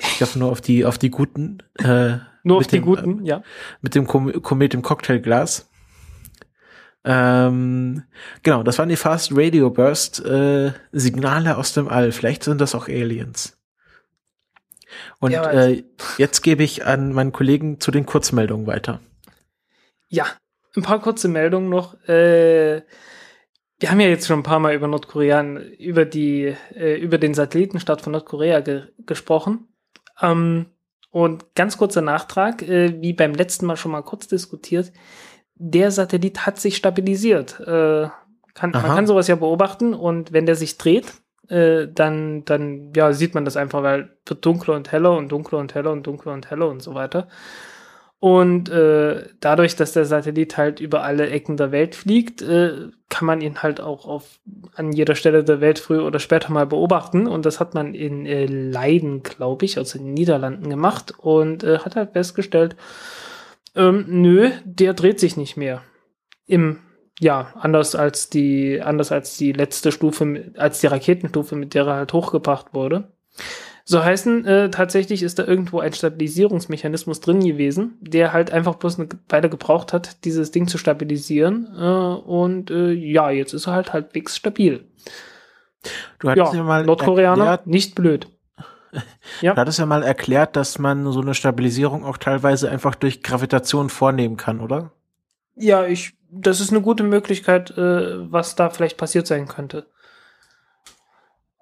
Ich hoffe nur auf die, auf die guten. Äh, Nur auf die dem, guten, ja. mit dem Kom Komet im Cocktailglas. Ähm, genau, das waren die Fast Radio Burst äh, Signale aus dem All. Vielleicht sind das auch Aliens. Und Ja, äh, jetzt gebe ich an meinen Kollegen zu den Kurzmeldungen weiter. Ja, ein paar kurze Meldungen noch. Äh, wir haben ja jetzt schon ein paar Mal über Nordkorea, über die, äh, über den Satellitenstart von Nordkorea ge gesprochen. Ähm, und ganz kurzer Nachtrag, äh, wie beim letzten Mal schon mal kurz diskutiert, der Satellit hat sich stabilisiert. Äh, kann, man kann sowas ja beobachten und wenn der sich dreht, äh, dann, dann ja, sieht man das einfach, weil wird dunkler und heller und dunkler und heller und dunkler und heller und so weiter. Und äh, dadurch, dass der Satellit halt über alle Ecken der Welt fliegt, äh, kann man ihn halt auch auf, an jeder Stelle der Welt früher oder später mal beobachten. Und das hat man in äh, Leiden, glaube ich, also in den Niederlanden gemacht und äh, hat halt festgestellt, ähm, nö, der dreht sich nicht mehr. Im, ja, anders als die, anders als die letzte Stufe, als die Raketenstufe, mit der er halt hochgebracht wurde. So heißen, äh, tatsächlich ist da irgendwo ein Stabilisierungsmechanismus drin gewesen, der halt einfach bloß eine Weile gebraucht hat, dieses Ding zu stabilisieren. Äh, und äh, ja, jetzt ist er halt halbwegs stabil. Du hattest Ja, ja, mal Nordkoreaner, erklärt, nicht blöd. du hattest ja mal erklärt, dass man so eine Stabilisierung auch teilweise einfach durch Gravitation vornehmen kann, oder? Ja, ich, das ist eine gute Möglichkeit, äh, was da vielleicht passiert sein könnte.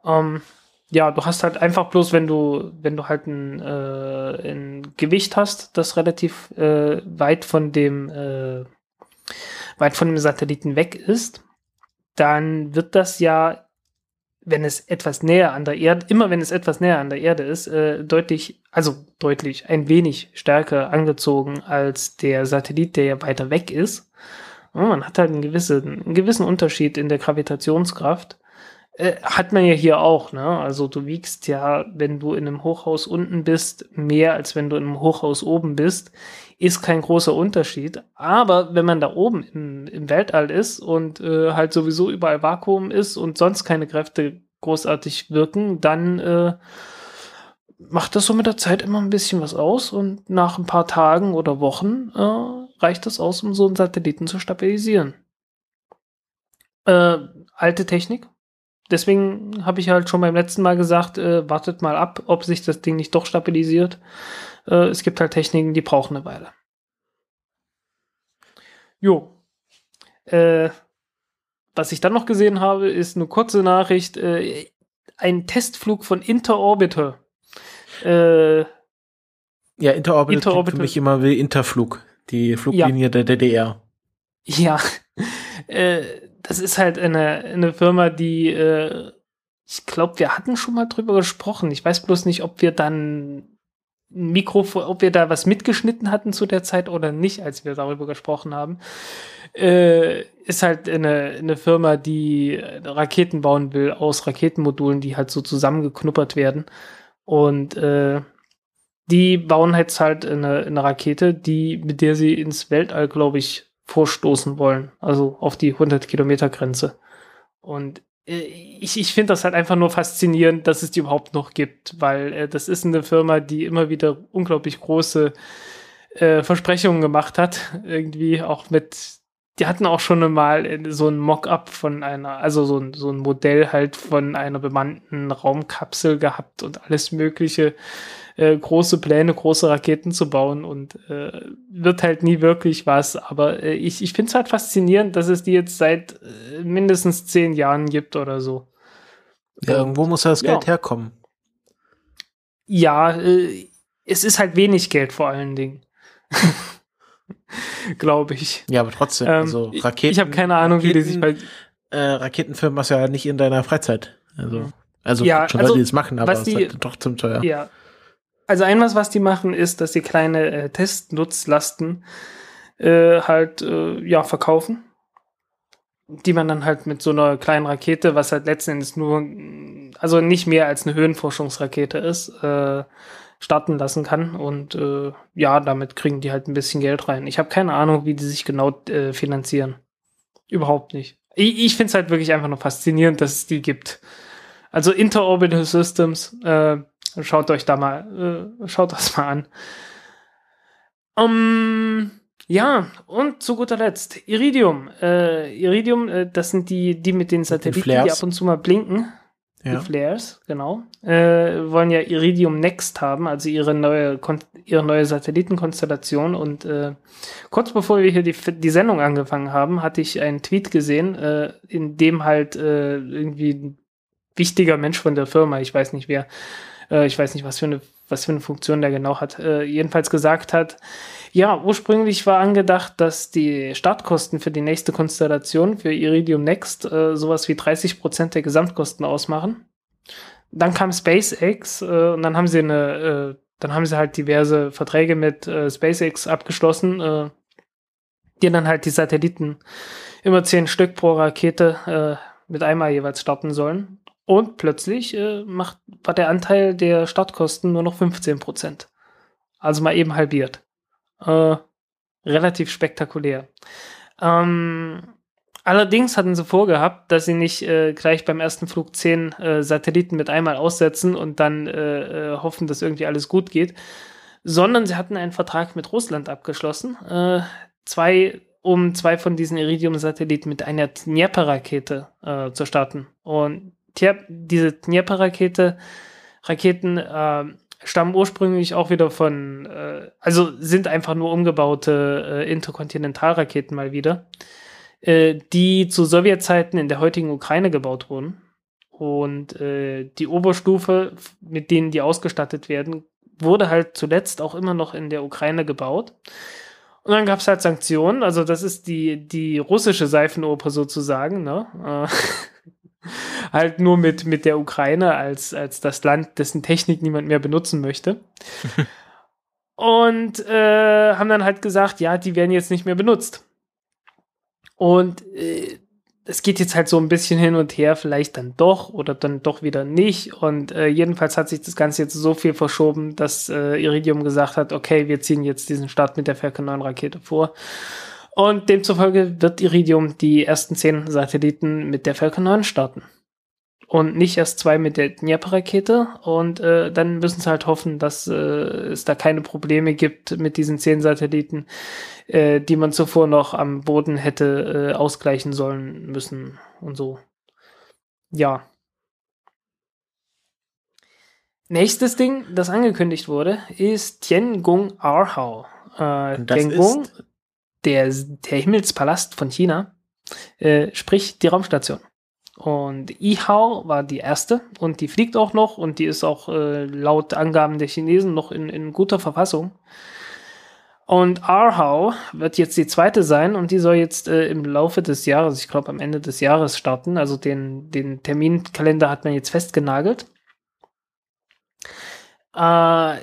Ähm, ja, du hast halt einfach bloß, wenn du, wenn du halt ein, äh, ein Gewicht hast, das relativ äh, weit von dem, äh, weit von dem Satelliten weg ist, dann wird das ja, wenn es etwas näher an der Erde, immer wenn es etwas näher an der Erde ist, äh, deutlich, also deutlich, ein wenig stärker angezogen als der Satellit, der ja weiter weg ist. Man hat halt einen gewissen, einen gewissen Unterschied in der Gravitationskraft. Äh, hat man ja hier auch, ne? Also du wiegst ja, wenn du in einem Hochhaus unten bist, mehr als wenn du in einem Hochhaus oben bist. Ist kein großer Unterschied. Aber wenn man da oben im, im Weltall ist und äh, halt sowieso überall Vakuum ist und sonst keine Kräfte großartig wirken, dann äh, macht das so mit der Zeit immer ein bisschen was aus und nach ein paar Tagen oder Wochen äh, reicht das aus, um so einen Satelliten zu stabilisieren. Äh, alte Technik. Deswegen habe ich halt schon beim letzten Mal gesagt, äh, wartet mal ab, ob sich das Ding nicht doch stabilisiert. Äh, es gibt halt Techniken, die brauchen eine Weile. Jo. Äh, was ich dann noch gesehen habe, ist eine kurze Nachricht. Äh, ein Testflug von Interorbiter. Äh, Ja, Interorbital, klingt Interorbital. für mich immer wie Interflug, die Fluglinie der DDR. Ja, äh, das ist halt eine, eine Firma, die, äh, ich glaube, wir hatten schon mal drüber gesprochen. Ich weiß bloß nicht, ob wir dann ein Mikro, ob wir da was mitgeschnitten hatten zu der Zeit oder nicht, als wir darüber gesprochen haben. Äh, ist halt eine, eine Firma, die Raketen bauen will aus Raketenmodulen, die halt so zusammengeknuppert werden. Und äh, die bauen jetzt halt eine, eine Rakete, die, mit der sie ins Weltall, glaube ich, vorstoßen wollen. Also auf die 100 Kilometer Grenze. Und äh, ich, ich finde das halt einfach nur faszinierend, dass es die überhaupt noch gibt, weil äh, das ist eine Firma, die immer wieder unglaublich große äh, Versprechungen gemacht hat. Irgendwie auch mit, die hatten auch schon mal äh, so ein Mock-up von einer, also so ein, so ein Modell halt von einer bemannten Raumkapsel gehabt und alles Mögliche äh, große Pläne, große Raketen zu bauen und äh, wird halt nie wirklich was. Aber äh, ich, ich finde es halt faszinierend, dass es die jetzt seit äh, mindestens zehn Jahren gibt oder so. Ja, irgendwo muss ja das Ja. Geld herkommen. Ja, äh, es ist halt wenig Geld vor allen Dingen. Glaube ich. Ja, aber trotzdem, Ähm, also Raketen. ich habe keine Ahnung, wie die sich bei. äh, Raketenfilm machst du ja nicht in deiner Freizeit. Also, also Ja, schon also, Leute, die es machen, aber es ist halt trotzdem teuer. Ja. Also einmal, was die machen, ist, dass sie kleine äh, Testnutzlasten äh, halt äh, ja verkaufen, die man dann halt mit so einer kleinen Rakete, was halt letzten Endes nur, also nicht mehr als eine Höhenforschungsrakete ist, äh, starten lassen kann. Und äh, ja, damit kriegen die halt ein bisschen Geld rein. Ich habe keine Ahnung, wie die sich genau äh, finanzieren. Überhaupt nicht. Ich, ich finde es halt wirklich einfach nur faszinierend, dass es die gibt. Also Interorbital Systems, äh, schaut euch da mal, äh, schaut das mal an. Um, ja, und zu guter Letzt, Iridium. Äh, Iridium, äh, das sind die, die mit den Satelliten, die ab und zu mal blinken. Ja. Die Flares, genau. Äh, wollen ja Iridium Next haben, also ihre neue, Kon ihre neue Satellitenkonstellation. Und äh, kurz bevor wir hier die, die Sendung angefangen haben, hatte ich einen Tweet gesehen, äh, in dem halt äh, irgendwie ein wichtiger Mensch von der Firma, ich weiß nicht wer, äh, ich weiß nicht, was für eine, was für eine Funktion der genau hat, äh, jedenfalls gesagt hat, ja, ursprünglich war angedacht, dass die Startkosten für die nächste Konstellation, für Iridium Next, äh, sowas wie 30 Prozent der Gesamtkosten ausmachen. Dann kam SpaceX äh, und dann haben sie eine, äh, dann haben sie halt diverse Verträge mit äh, SpaceX abgeschlossen, äh, die dann halt die Satelliten immer zehn Stück pro Rakete äh, mit einmal jeweils starten sollen. Und plötzlich äh, macht, war der Anteil der Startkosten nur noch 15 Prozent. Also mal eben halbiert. Äh, relativ spektakulär. Ähm, allerdings hatten sie vorgehabt, dass sie nicht äh, gleich beim ersten Flug zehn äh, Satelliten mit einmal aussetzen und dann äh, äh, hoffen, dass irgendwie alles gut geht, sondern sie hatten einen Vertrag mit Russland abgeschlossen, zwei, um zwei von diesen Iridium-Satelliten mit einer Dnieper-Rakete zu starten. Und diese Dnieper-Rakete, Raketen äh, stammen ursprünglich auch wieder von, äh, also sind einfach nur umgebaute äh, Interkontinentalraketen mal wieder, äh, die zu Sowjetzeiten in der heutigen Ukraine gebaut wurden. Und äh, die Oberstufe, mit denen die ausgestattet werden, wurde halt zuletzt auch immer noch in der Ukraine gebaut. Und dann gab es halt Sanktionen, also das ist die, die russische Seifenoper sozusagen, ne? Äh, halt nur mit, mit der Ukraine als, als das Land, dessen Technik niemand mehr benutzen möchte. Und äh, haben dann halt gesagt, ja, die werden jetzt nicht mehr benutzt. Und äh, es geht jetzt halt so ein bisschen hin und her, vielleicht dann doch oder dann doch wieder nicht. Und äh, jedenfalls hat sich das Ganze jetzt so viel verschoben, dass äh, Iridium gesagt hat, okay, wir ziehen jetzt diesen Start mit der Falcon 9 Rakete vor. Und demzufolge wird Iridium die ersten zehn Satelliten mit der Falcon 9 starten. Und nicht erst zwei mit der Dnieper-Rakete. Und äh, dann müssen sie halt hoffen, dass äh, es da keine Probleme gibt mit diesen zehn Satelliten, äh, die man zuvor noch am Boden hätte äh, ausgleichen sollen müssen und so. Ja. Nächstes Ding, das angekündigt wurde, ist Tiangong Arhao. Äh, das Tiangong, ist der, der Himmelspalast von China, äh, sprich die Raumstation. Und Ihao war die erste und die fliegt auch noch und die ist auch äh, laut Angaben der Chinesen noch in, in guter Verfassung. Und Arhau wird jetzt die zweite sein und die soll jetzt äh, im Laufe des Jahres, ich glaube am Ende des Jahres starten. Also den, den Terminkalender hat man jetzt festgenagelt. Äh,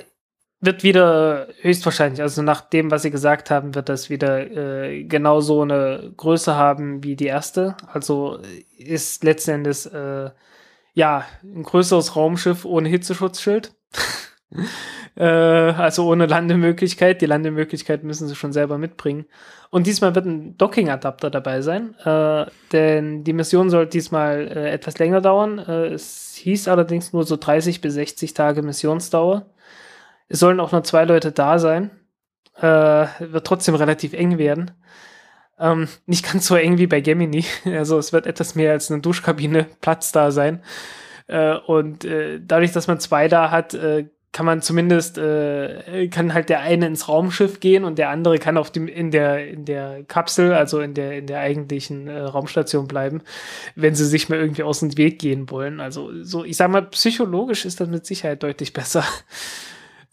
wird wieder höchstwahrscheinlich, also nach dem, was sie gesagt haben, wird das wieder äh, genau so eine Größe haben wie die erste. Also ist letzten Endes äh, ja ein größeres Raumschiff ohne Hitzeschutzschild. äh, also ohne Landemöglichkeit. Die Landemöglichkeit müssen sie schon selber mitbringen. Und diesmal wird ein Docking-Adapter dabei sein, äh, denn die Mission soll diesmal äh, etwas länger dauern. Äh, es hieß allerdings nur so 30 bis 60 Tage Missionsdauer. Es sollen auch nur zwei Leute da sein. Äh, wird trotzdem relativ eng werden. Ähm, nicht ganz so eng wie bei Gemini. Also es wird etwas mehr als eine Duschkabine Platz da sein. Äh, und äh, dadurch, dass man zwei da hat, äh, kann man zumindest, äh, kann halt der eine ins Raumschiff gehen und der andere kann auf dem, in der, in der Kapsel, also in der, in der eigentlichen äh, Raumstation bleiben, wenn sie sich mal irgendwie aus dem Weg gehen wollen. Also so, ich sag mal, psychologisch ist das mit Sicherheit deutlich besser.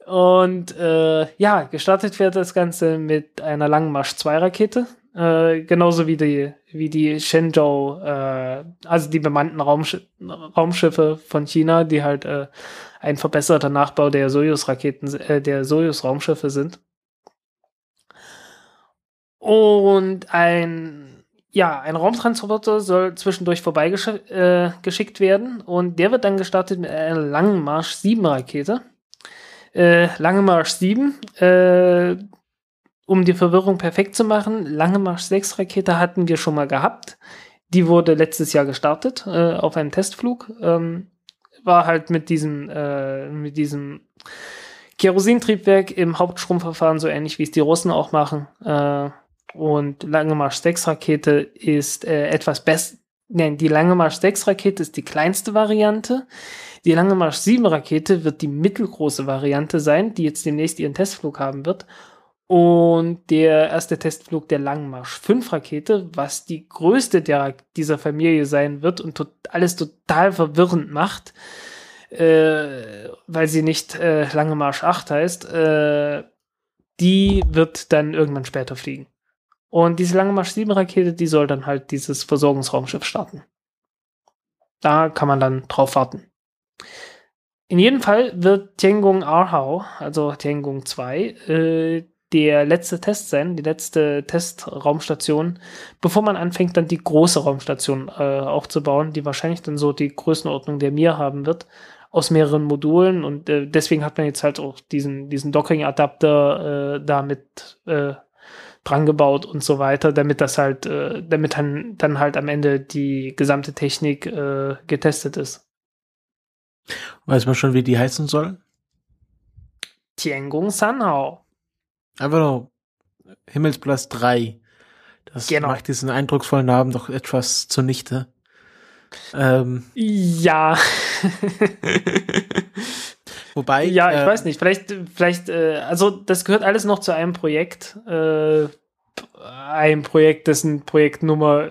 Und äh, ja, gestartet wird das Ganze mit einer Langmarsch 2 Rakete. Äh, genauso wie die, wie die Shenzhou, äh, also die bemannten Raumsch Raumschiffe von China, die halt äh, ein verbesserter Nachbau der Sojus-Raketen, äh, der Sojus-Raumschiffe sind. Und ein, ja, ein Raumtransporter soll zwischendurch vorbeigeschickt äh, werden und der wird dann gestartet mit einer Langen Marsch 7 Rakete. Äh, Lange Marsch 7, äh, um die Verwirrung perfekt zu machen, Lange Marsch 6 Rakete hatten wir schon mal gehabt. Die wurde letztes Jahr gestartet äh, auf einem Testflug. Ähm, war halt mit diesem, äh, mit diesem Kerosintriebwerk im Hauptstromverfahren so ähnlich wie es die Russen auch machen. Äh, und Lange Marsch 6 Rakete ist äh, etwas besser. Nein, die Lange Marsch 6 Rakete ist die kleinste Variante. Die Lange Marsch 7 Rakete wird die mittelgroße Variante sein, die jetzt demnächst ihren Testflug haben wird. Und der erste Testflug der Langmarsch 5 Rakete, was die größte der, dieser Familie sein wird und tot, alles total verwirrend macht, äh, weil sie nicht äh, Lange Marsch 8 heißt, äh, die wird dann irgendwann später fliegen. Und diese Lange Marsch 7 Rakete, die soll dann halt dieses Versorgungsraumschiff starten. Da kann man dann drauf warten. In jedem Fall wird Tiangong Arhau, also Tiangong 2, äh, der letzte Test sein, die letzte Testraumstation, bevor man anfängt, dann die große Raumstation äh, aufzubauen, die wahrscheinlich dann so die Größenordnung der Mir haben wird, aus mehreren Modulen und äh, deswegen hat man jetzt halt auch diesen, diesen Docking-Adapter äh, damit äh, dran gebaut und so weiter, damit das halt, äh, damit dann, dann halt am Ende die gesamte Technik äh, getestet ist. Weiß man schon, wie die heißen soll? Tiangong Sanhao. Einfach nur Himmelsplatz 3. Das genau. macht diesen eindrucksvollen Namen doch etwas zunichte. Ähm, ja. Wobei. Ja, ich äh, weiß nicht. Vielleicht, vielleicht, äh, also das gehört alles noch zu einem Projekt. Äh, ein Projekt, dessen Projektnummer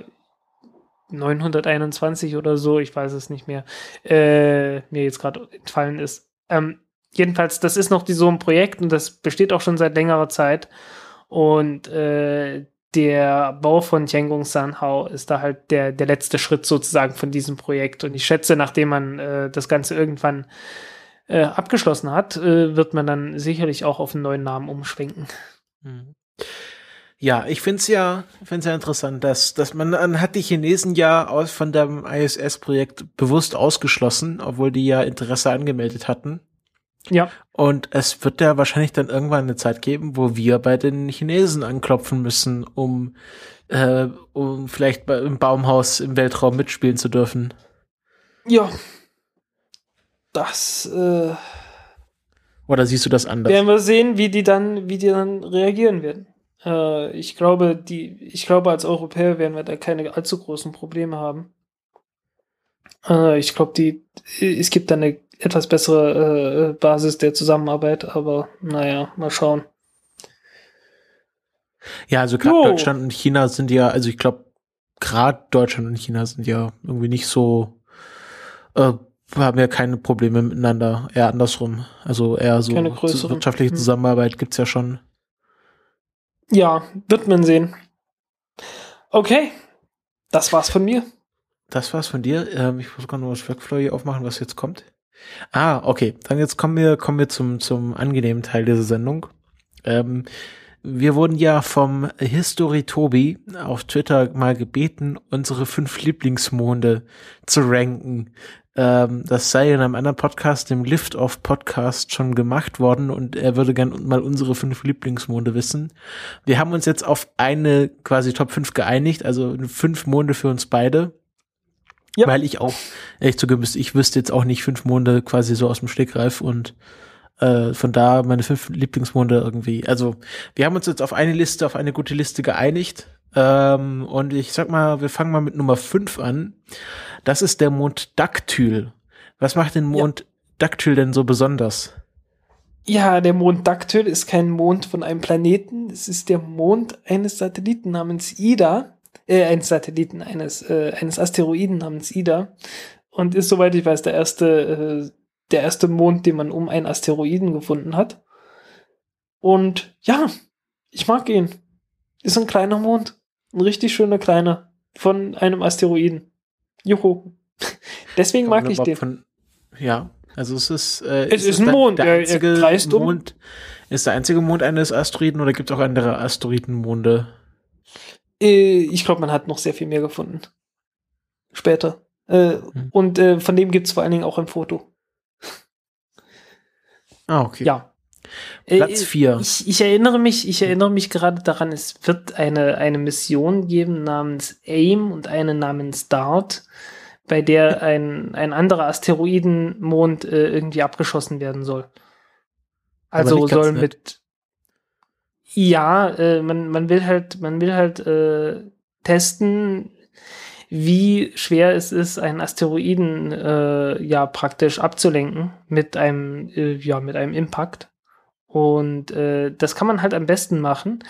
921 oder so, ich weiß es nicht mehr, äh, mir jetzt gerade entfallen ist. Ähm, jedenfalls, das ist noch die, so ein Projekt und das besteht auch schon seit längerer Zeit. Und äh, der Bau von Tiangong Sanhao ist da halt der, der letzte Schritt sozusagen von diesem Projekt. Und ich schätze, nachdem man äh, das Ganze irgendwann äh, abgeschlossen hat, äh, wird man dann sicherlich auch auf einen neuen Namen umschwenken. Mhm. Ja, ich finde es ja, find's ja interessant, dass, dass man, man hat die Chinesen ja aus, von dem ISS-Projekt bewusst ausgeschlossen, obwohl die ja Interesse angemeldet hatten. Ja. Und es wird ja wahrscheinlich dann irgendwann eine Zeit geben, wo wir bei den Chinesen anklopfen müssen, um, äh, um vielleicht bei, im Baumhaus im Weltraum mitspielen zu dürfen. Ja, das äh, oder siehst du das anders? Werden wir sehen, wie die dann, wie die dann reagieren werden. Äh, ich glaube, die, ich glaube, als Europäer werden wir da keine allzu großen Probleme haben. Äh, ich glaube, die, es gibt da eine etwas bessere äh, Basis der Zusammenarbeit, aber naja, mal schauen. Ja, also gerade Deutschland und China sind ja, also ich glaube, gerade Deutschland und China sind ja irgendwie nicht so äh, haben ja keine Probleme miteinander, eher andersrum. Also eher so wirtschaftliche hm. Zusammenarbeit gibt's ja schon. Ja, wird man sehen. Okay, das war's von mir. Das war's von dir. Ähm, ich muss gerade noch das Workflow hier aufmachen, was jetzt kommt. Ah, okay. Dann jetzt kommen wir, kommen wir zum, zum angenehmen Teil dieser Sendung. Ähm, wir wurden ja vom History Tobi auf Twitter mal gebeten, unsere fünf Lieblingsmonde zu ranken. Ähm, das sei in einem anderen Podcast, dem Lift-Off-Podcast, schon gemacht worden und er würde gern mal unsere fünf Lieblingsmonde wissen. Wir haben uns jetzt auf eine quasi Top 5 geeinigt, also fünf Monde für uns beide. Ja. Weil ich auch, ehrlich zugeben ich wüsste jetzt auch nicht fünf Monde quasi so aus dem Stegreif und äh, von da meine fünf Lieblingsmonde irgendwie. Also wir haben uns jetzt auf eine Liste, auf eine gute Liste geeinigt. Ähm, und ich sag mal, wir fangen mal mit Nummer fünf an. Das ist der Mond Daktyl. Was macht den Mond ja. Daktyl denn so besonders? Ja, der Mond Daktyl ist kein Mond von einem Planeten. Es ist der Mond eines Satelliten namens Ida. Äh, eines Satelliten, eines, äh, eines Asteroiden namens Ida. Und ist, soweit ich weiß, der erste, äh, der erste Mond, den man um einen Asteroiden gefunden hat. Und ja, ich mag ihn. Ist ein kleiner Mond. Ein richtig schöner kleiner von einem Asteroiden. Juhu. Deswegen mag ich den. Von, ja, also es ist. Äh, es ist, ist ein Mond. Der, der einzige er kreist Mond, Ist der einzige Mond eines Asteroiden oder gibt es auch andere Asteroidenmonde? Äh, ich glaube, man hat noch sehr viel mehr gefunden. Später. Äh, hm. Und äh, von dem gibt es vor allen Dingen auch ein Foto. Ah, okay. Ja. Platz 4. Äh, ich, ich, erinnere mich, ich erinnere mich gerade daran, es wird eine, eine Mission geben namens AIM und eine namens DART, bei der ein, ein anderer Asteroidenmond äh, irgendwie abgeschossen werden soll. Also soll mit ja, äh, man, man will halt, man will halt äh, testen, wie schwer es ist, einen Asteroiden äh, ja praktisch abzulenken mit einem, äh, ja, mit einem Impact. Und äh, das kann man halt am besten machen,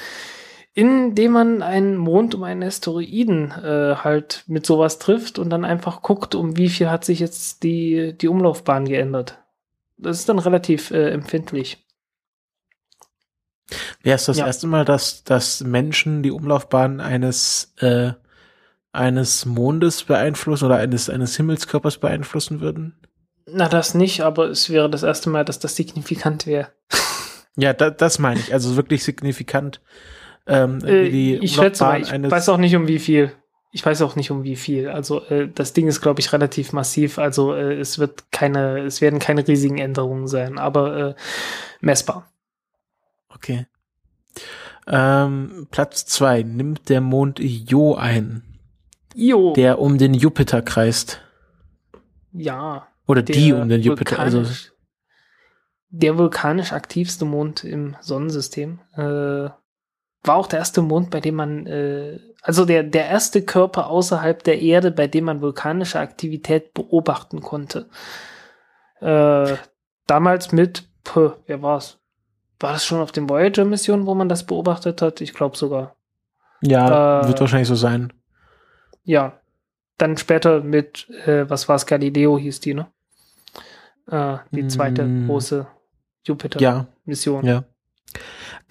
indem man einen Mond um einen Asteroiden äh, halt mit sowas trifft und dann einfach guckt, um wie viel hat sich jetzt die, die Umlaufbahn geändert. Das ist dann relativ äh, empfindlich. Wäre es das ja. erste Mal, dass, dass Menschen die Umlaufbahn eines äh, eines Mondes beeinflussen oder eines, eines Himmelskörpers beeinflussen würden? Na, das nicht, aber es wäre das erste Mal, dass das signifikant wäre. ja, da, das meine ich. Also wirklich signifikant. Ähm, äh, ich schätze mal, ich weiß auch nicht um wie viel. Ich weiß auch nicht um wie viel. Also äh, das Ding ist, glaube ich, relativ massiv. Also äh, es wird keine, es werden keine riesigen Änderungen sein, aber äh, messbar. Okay. Ähm, Platz zwei nimmt der Mond Io ein. Io. Der um den Jupiter kreist. Ja. Oder die um den Jupiter. Also der vulkanisch aktivste Mond im Sonnensystem. Äh, war auch der erste Mond, bei dem man, äh, also der, der erste Körper außerhalb der Erde, bei dem man vulkanische Aktivität beobachten konnte. Äh, damals mit, puh, wer war's? War das schon auf den Voyager-Missionen, wo man das beobachtet hat? Ich glaube sogar. Ja, äh, wird wahrscheinlich so sein ja, dann später mit, äh, was war es, Galileo hieß die, ne? Äh, die zweite mm. große Jupiter-Mission. Ja. ja.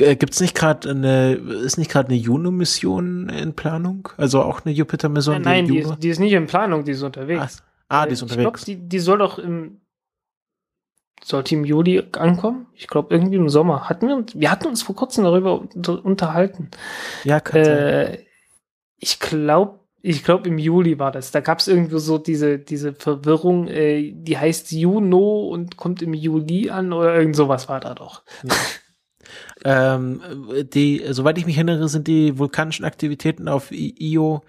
Äh, Gibt es nicht gerade eine, ist nicht gerade eine Juno-Mission in Planung? Also auch eine Jupiter-Mission? Nein, nein die, ist, die ist nicht in Planung, die ist unterwegs. Ah, ah die ist unterwegs. Ich glaube, die, die soll doch im, sollte im Juli ankommen? Ich glaube, irgendwie im Sommer. Hatten wir uns, wir hatten uns vor kurzem darüber unterhalten. Ja, kann äh. Ich glaube, ich glaube, im Juli war das. Da gab es irgendwo so diese, diese Verwirrung, äh, die heißt Juno und kommt im Juli an oder irgend sowas war da doch. Ja. ähm, die, soweit ich mich erinnere, sind die vulkanischen Aktivitäten auf Io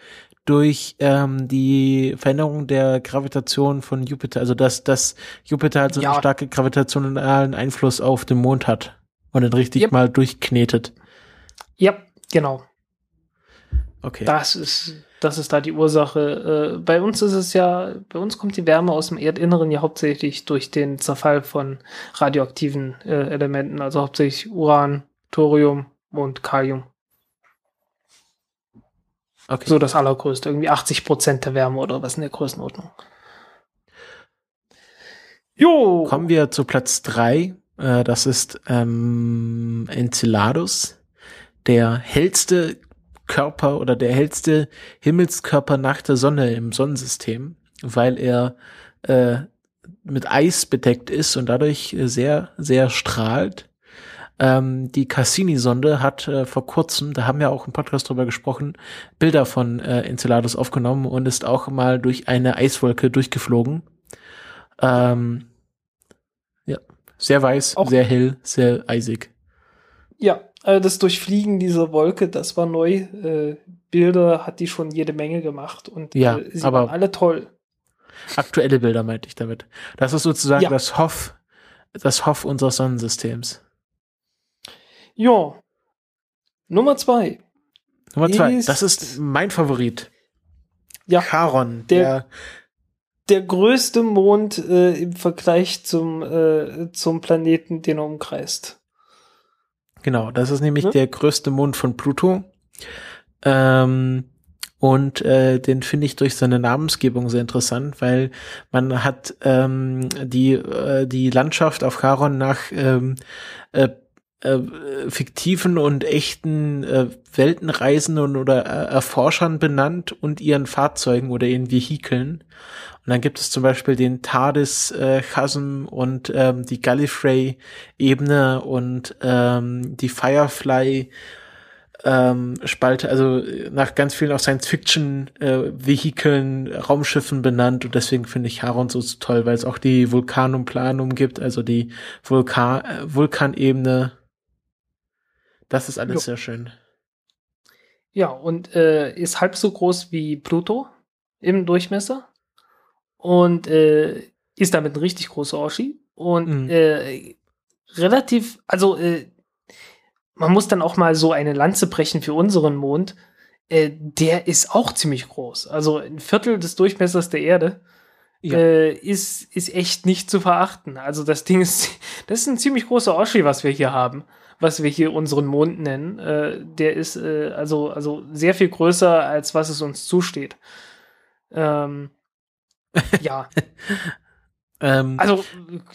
durch ähm, die Veränderung der Gravitation von Jupiter, also dass, dass Jupiter halt so ja. einen starken gravitationalen Einfluss auf den Mond hat und dann richtig yep. mal durchknetet. Ja, genau. Okay. Das ist das ist da die Ursache. Äh, bei uns ist es ja, bei uns kommt die Wärme aus dem Erdinneren ja hauptsächlich durch den Zerfall von radioaktiven äh, Elementen, also hauptsächlich Uran, Thorium und Kalium. Okay. So das allergrößte, irgendwie 80 Prozent der Wärme oder was in der Größenordnung. Jo! Kommen wir zu Platz drei. Äh, das ist ähm, Enceladus, der hellste Körper oder der hellste Himmelskörper nach der Sonne im Sonnensystem, weil er äh, mit Eis bedeckt ist und dadurch sehr, sehr strahlt. Ähm, die Cassini-Sonde hat äh, vor kurzem, da haben wir auch im Podcast drüber gesprochen, Bilder von äh, Enceladus aufgenommen und ist auch mal durch eine Eiswolke durchgeflogen. Ähm, ja, sehr weiß, auch sehr hell, sehr eisig. Ja, äh, das Durchfliegen dieser Wolke, das war neu. Äh, Bilder hat die schon jede Menge gemacht und ja, äh, sie aber waren alle toll. Aktuelle Bilder meinte ich damit. Das ist sozusagen ja. das Hoff, das Hoff unseres Sonnensystems. Ja. Nummer zwei. Nummer zwei. Ist das ist mein Favorit. Ja. Charon. Der, der, der größte Mond äh, im Vergleich zum, äh, zum Planeten, den er umkreist. Genau, das ist nämlich hm? der größte Mond von Pluto. Ähm, und äh, den finde ich durch seine Namensgebung sehr interessant, weil man hat ähm, die, äh, die Landschaft auf Charon nach ähm, äh, äh, fiktiven und echten äh, Weltenreisenden oder äh, Erforschern benannt und ihren Fahrzeugen oder ihren Vehikeln. Und dann gibt es zum Beispiel den TARDIS äh, Chasm und ähm, die Gallifrey Ebene und ähm, die Firefly ähm, Spalte, also nach ganz vielen auch Science-Fiction-Vehikeln, äh, Raumschiffen benannt und deswegen finde ich Haron so toll, weil es auch die Vulkanum Planum gibt, also die Vulkan äh, Vulkanebene. Das ist alles jo. sehr schön. Ja, und äh, ist halb so groß wie Pluto im Durchmesser und äh, ist damit ein richtig großer Oschi und mhm. äh, relativ, also äh, man muss dann auch mal so eine Lanze brechen für unseren Mond. Äh, der ist auch ziemlich groß. Also ein Viertel des Durchmessers der Erde ja. äh, ist, ist echt nicht zu verachten. Also das Ding ist, das ist ein ziemlich großer Oschi, was wir hier haben, was wir hier unseren Mond nennen. Äh, der ist äh, also, also sehr viel größer, als was es uns zusteht. Ähm, ja. ähm, also,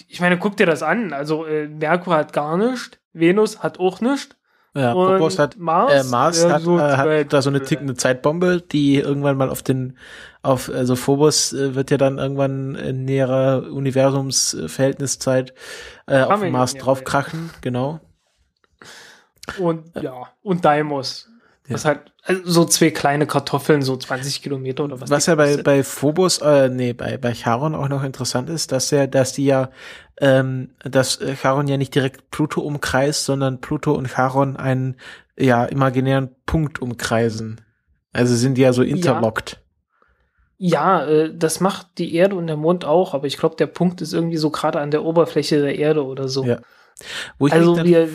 ich meine, guck dir das an. Also, äh, Merkur hat gar nichts, Venus hat auch nichts. Ja, Phobos hat Mars, äh, Mars hat, so äh, hat da so eine tickende Zeitbombe, die irgendwann mal auf den, auf, also Phobos äh, wird ja dann irgendwann in näherer Universumsverhältniszeit äh, auf Mars draufkrachen, genau. Und ja, und Deimos. Ja. Was halt, also so zwei kleine Kartoffeln, so 20 Kilometer oder was. Was ja bei, bei Phobos, äh, nee, bei, bei Charon auch noch interessant ist, dass ja, dass die ja, ähm, dass Charon ja nicht direkt Pluto umkreist, sondern Pluto und Charon einen, ja, imaginären Punkt umkreisen. Also sind die ja so interlockt. Ja. ja äh, das macht die Erde und der Mond auch, aber ich glaube, der Punkt ist irgendwie so gerade an der Oberfläche der Erde oder so. Ja. also wir,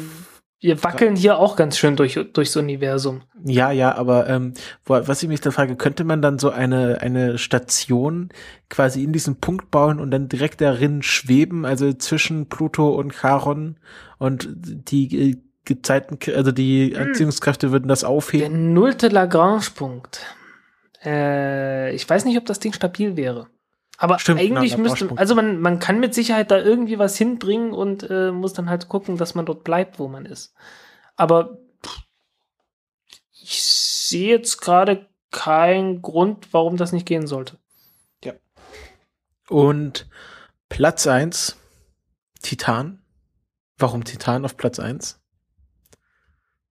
wir wackeln hier auch ganz schön durch, durchs Universum. Ja, ja, aber ähm, wo, was ich mich da frage, könnte man dann so eine, eine Station quasi in diesen Punkt bauen und dann direkt darin schweben, also zwischen Pluto und Charon und die äh, Gezeiten, also die hm. Anziehungskräfte würden das aufheben? Der nullte Lagrange-Punkt. Äh, ich weiß nicht, ob das Ding stabil wäre. Aber Stimmt, eigentlich genau, müsste, also man, man kann mit Sicherheit da irgendwie was hinbringen und äh, muss dann halt gucken, dass man dort bleibt, wo man ist. Aber ich sehe jetzt gerade keinen Grund, warum das nicht gehen sollte. Ja. Und Platz eins Titan. Warum Titan auf Platz eins?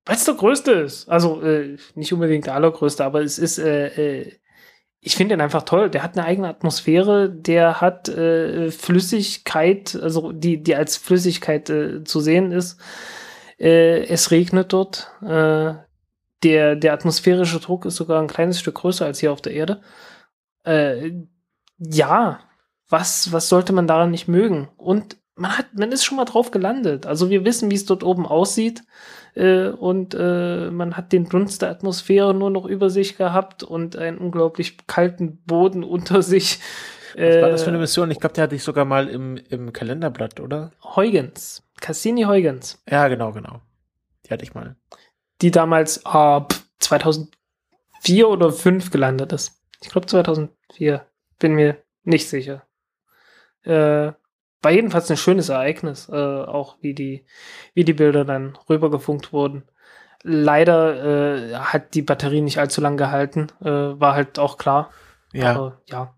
Weil es der größte ist. Also äh, nicht unbedingt der allergrößte, aber es ist äh, äh, ich finde ihn einfach toll. Der hat eine eigene Atmosphäre, der hat äh, Flüssigkeit, also die, die als Flüssigkeit äh, zu sehen ist. Äh, es regnet dort. Äh, der, der atmosphärische Druck ist sogar ein kleines Stück größer als hier auf der Erde. Äh, ja, was, was sollte man daran nicht mögen? Und man hat, man ist schon mal drauf gelandet. Also wir wissen, wie es dort oben aussieht äh, und äh, man hat den Dunst der Atmosphäre nur noch über sich gehabt und einen unglaublich kalten Boden unter sich. Was war das für eine äh, Mission? Ich glaube, der hatte ich sogar mal im, im Kalenderblatt, oder? Huygens. Cassini Huygens. Ja, genau, genau. Die hatte ich mal. Die damals äh, 2004 oder 2005 gelandet ist. Ich glaube 2004. Bin mir nicht sicher. Äh, war jedenfalls ein schönes Ereignis, äh, auch wie die, wie die Bilder dann rübergefunkt wurden. Leider äh, hat die Batterie nicht allzu lang gehalten, äh, war halt auch klar. Ja. Aber, ja.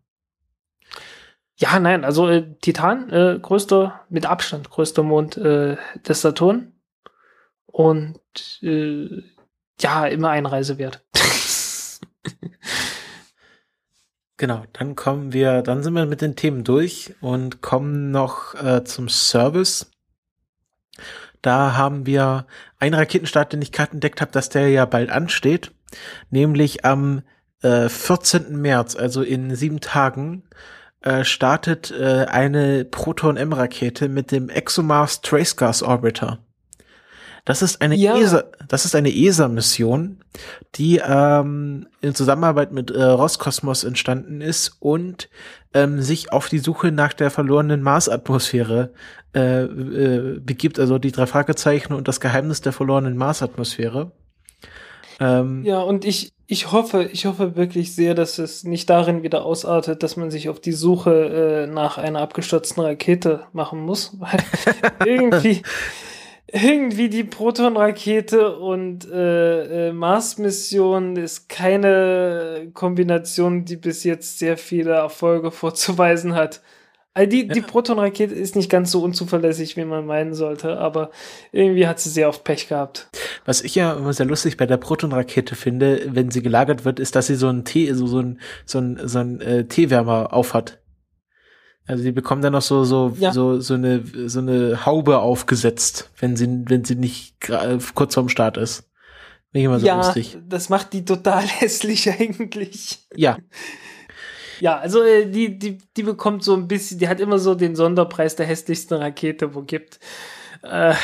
Ja, nein, also äh, Titan, äh, größter, mit Abstand größter Mond äh, des Saturn. Und äh, ja, immer Einreise wert. Genau, dann kommen wir, dann sind wir mit den Themen durch und kommen noch äh, zum Service. Da haben wir einen Raketenstart, den ich gerade entdeckt habe, dass der ja bald ansteht, nämlich am äh, 14. März, also in sieben Tagen, äh, startet äh, eine Proton-M-Rakete mit dem ExoMars Trace Gas Orbiter. Das ist eine ja. ESA, das ist eine ESA-Mission, die ähm, in Zusammenarbeit mit äh, Roskosmos entstanden ist und ähm, sich auf die Suche nach der verlorenen Marsatmosphäre äh, äh, begibt, also die drei Fragezeichen und das Geheimnis der verlorenen Marsatmosphäre. Ähm, ja, und ich, ich hoffe, ich hoffe wirklich sehr, dass es nicht darin wieder ausartet, dass man sich auf die Suche äh, nach einer abgestürzten Rakete machen muss, weil irgendwie irgendwie die Proton-Rakete und äh, äh, Mars-Mission ist keine Kombination, die bis jetzt sehr viele Erfolge vorzuweisen hat. Also die, die Proton-Rakete ist nicht ganz so unzuverlässig, wie man meinen sollte, aber irgendwie hat sie sehr oft Pech gehabt. Was ich ja immer sehr lustig bei der Proton-Rakete finde, wenn sie gelagert wird, ist, dass sie so ein Tee, so, so ein, so ein, so ein äh, Teewärmer aufhat. Also die bekommen dann noch so so Ja. so so eine so eine Haube aufgesetzt, wenn sie wenn sie nicht kurz vorm Start ist. Finde ich immer so ja, lustig. das macht die total hässlich eigentlich. Ja, Ja, also äh, die, die, die bekommt so ein bisschen, die hat immer so den Sonderpreis der hässlichsten Rakete, wo gibt. Äh,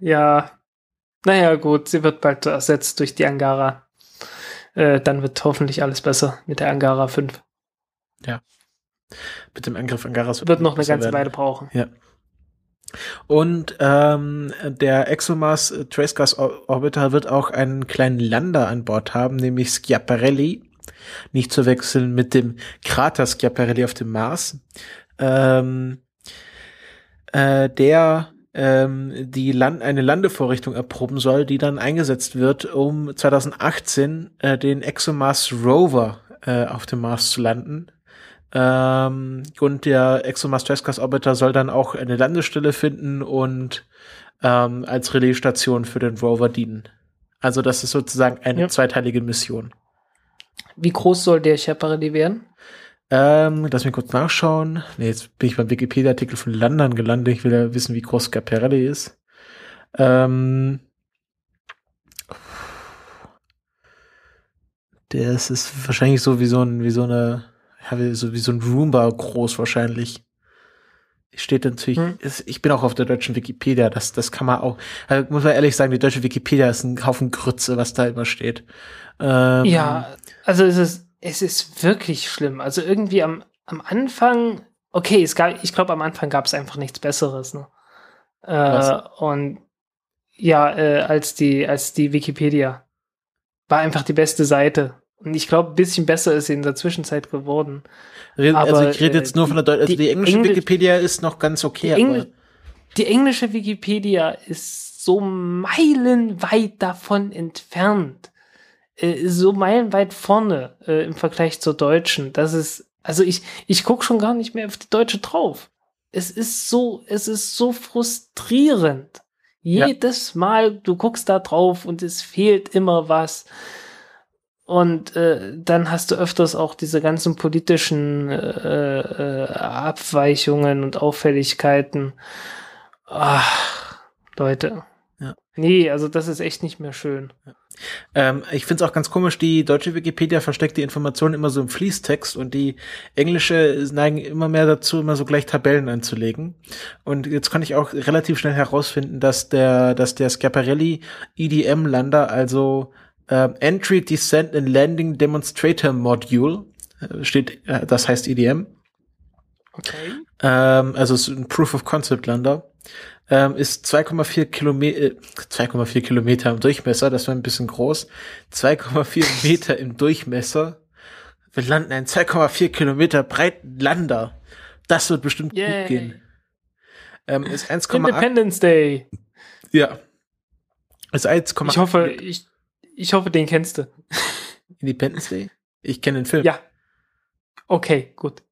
ja, naja, gut, sie wird bald ersetzt durch die Angara. Äh, dann wird hoffentlich alles besser mit der Angara 5. mit dem Angriff Angaras Wird noch eine ganze werden. Weile brauchen. Und ähm, der ExoMars äh, Tracegas Or- Orbiter wird auch einen kleinen Lander an Bord haben, nämlich Schiaparelli. Nicht zu wechseln mit dem Krater Schiaparelli auf dem Mars. Ähm, äh, der ähm, die Land eine Landevorrichtung erproben soll, die dann eingesetzt wird, um 2018 äh, den ExoMars Rover äh, auf dem Mars zu landen. Ähm, und der ExoMars Tracegas Orbiter soll dann auch eine Landestelle finden und ähm, als Relaisstation für den Rover dienen. Also das ist sozusagen eine Ja. zweiteilige Mission. Wie groß soll der Schiaparelli werden? Ähm, lass mich kurz nachschauen. Nee, jetzt bin ich beim Wikipedia-Artikel von Landern gelandet. Ich will ja wissen, wie groß Schiaparelli ist. Ähm, das ist wahrscheinlich so wie so ein, wie so eine, ja, wie so, wie so ein Roomba groß wahrscheinlich. Steht natürlich, Hm. ist, ich bin auch auf der deutschen Wikipedia, das, das kann man auch, also muss man ehrlich sagen, die deutsche Wikipedia ist ein Haufen Grütze, was da immer steht. Ähm, Ja, also es ist, es ist wirklich schlimm. Also irgendwie am, am Anfang, okay, es gab, ich glaube, am Anfang gab es einfach nichts Besseres, ne? Äh, und ja, äh, als die, als die Wikipedia. War einfach die beste Seite. Und ich glaube, ein bisschen besser ist sie in der Zwischenzeit geworden. Red- also Aber, ich rede jetzt äh, nur von der Deu also die- englische Engl- Wikipedia ist noch ganz okay, Die, aber Engl die englische Wikipedia ist so meilenweit davon entfernt. Äh, so meilenweit vorne äh, im Vergleich zur deutschen. Das ist, also ich, ich gucke schon gar nicht mehr auf die deutsche drauf. Es ist so, es ist so frustrierend. Ja. Jedes Mal, du guckst da drauf und es fehlt immer was. Und äh, dann hast du öfters auch diese ganzen politischen äh, äh, Abweichungen und Auffälligkeiten. Ach, Leute. Ja. Nee, also das ist echt nicht mehr schön. ähm, ich finde es auch ganz komisch, die deutsche Wikipedia versteckt die Informationen immer so im Fließtext und die englische neigen immer mehr dazu, immer so gleich Tabellen anzulegen. Und jetzt konnte ich auch relativ schnell herausfinden, dass der, dass der Schiaparelli EDM-Lander, also ähm, Entry, Descent and Landing Demonstrator Module, äh, steht, äh, das heißt EDM, Okay. ähm, also es ist ein Proof of Concept Lander, ähm, ist 2,4 Kilometer, äh, 2,4 Kilometer im Durchmesser, das war ein bisschen groß, 2,4 Meter im Durchmesser. Wir landen einen 2,4 Kilometer breiten Lander. Das wird bestimmt Yay. gut gehen. Ähm, ist 1,8, Independence Day. ja. Ist 1,8 Ich hoffe, ich, ich hoffe, den kennst du. Independence Day? Ich kenne den Film. Ja. Okay, gut.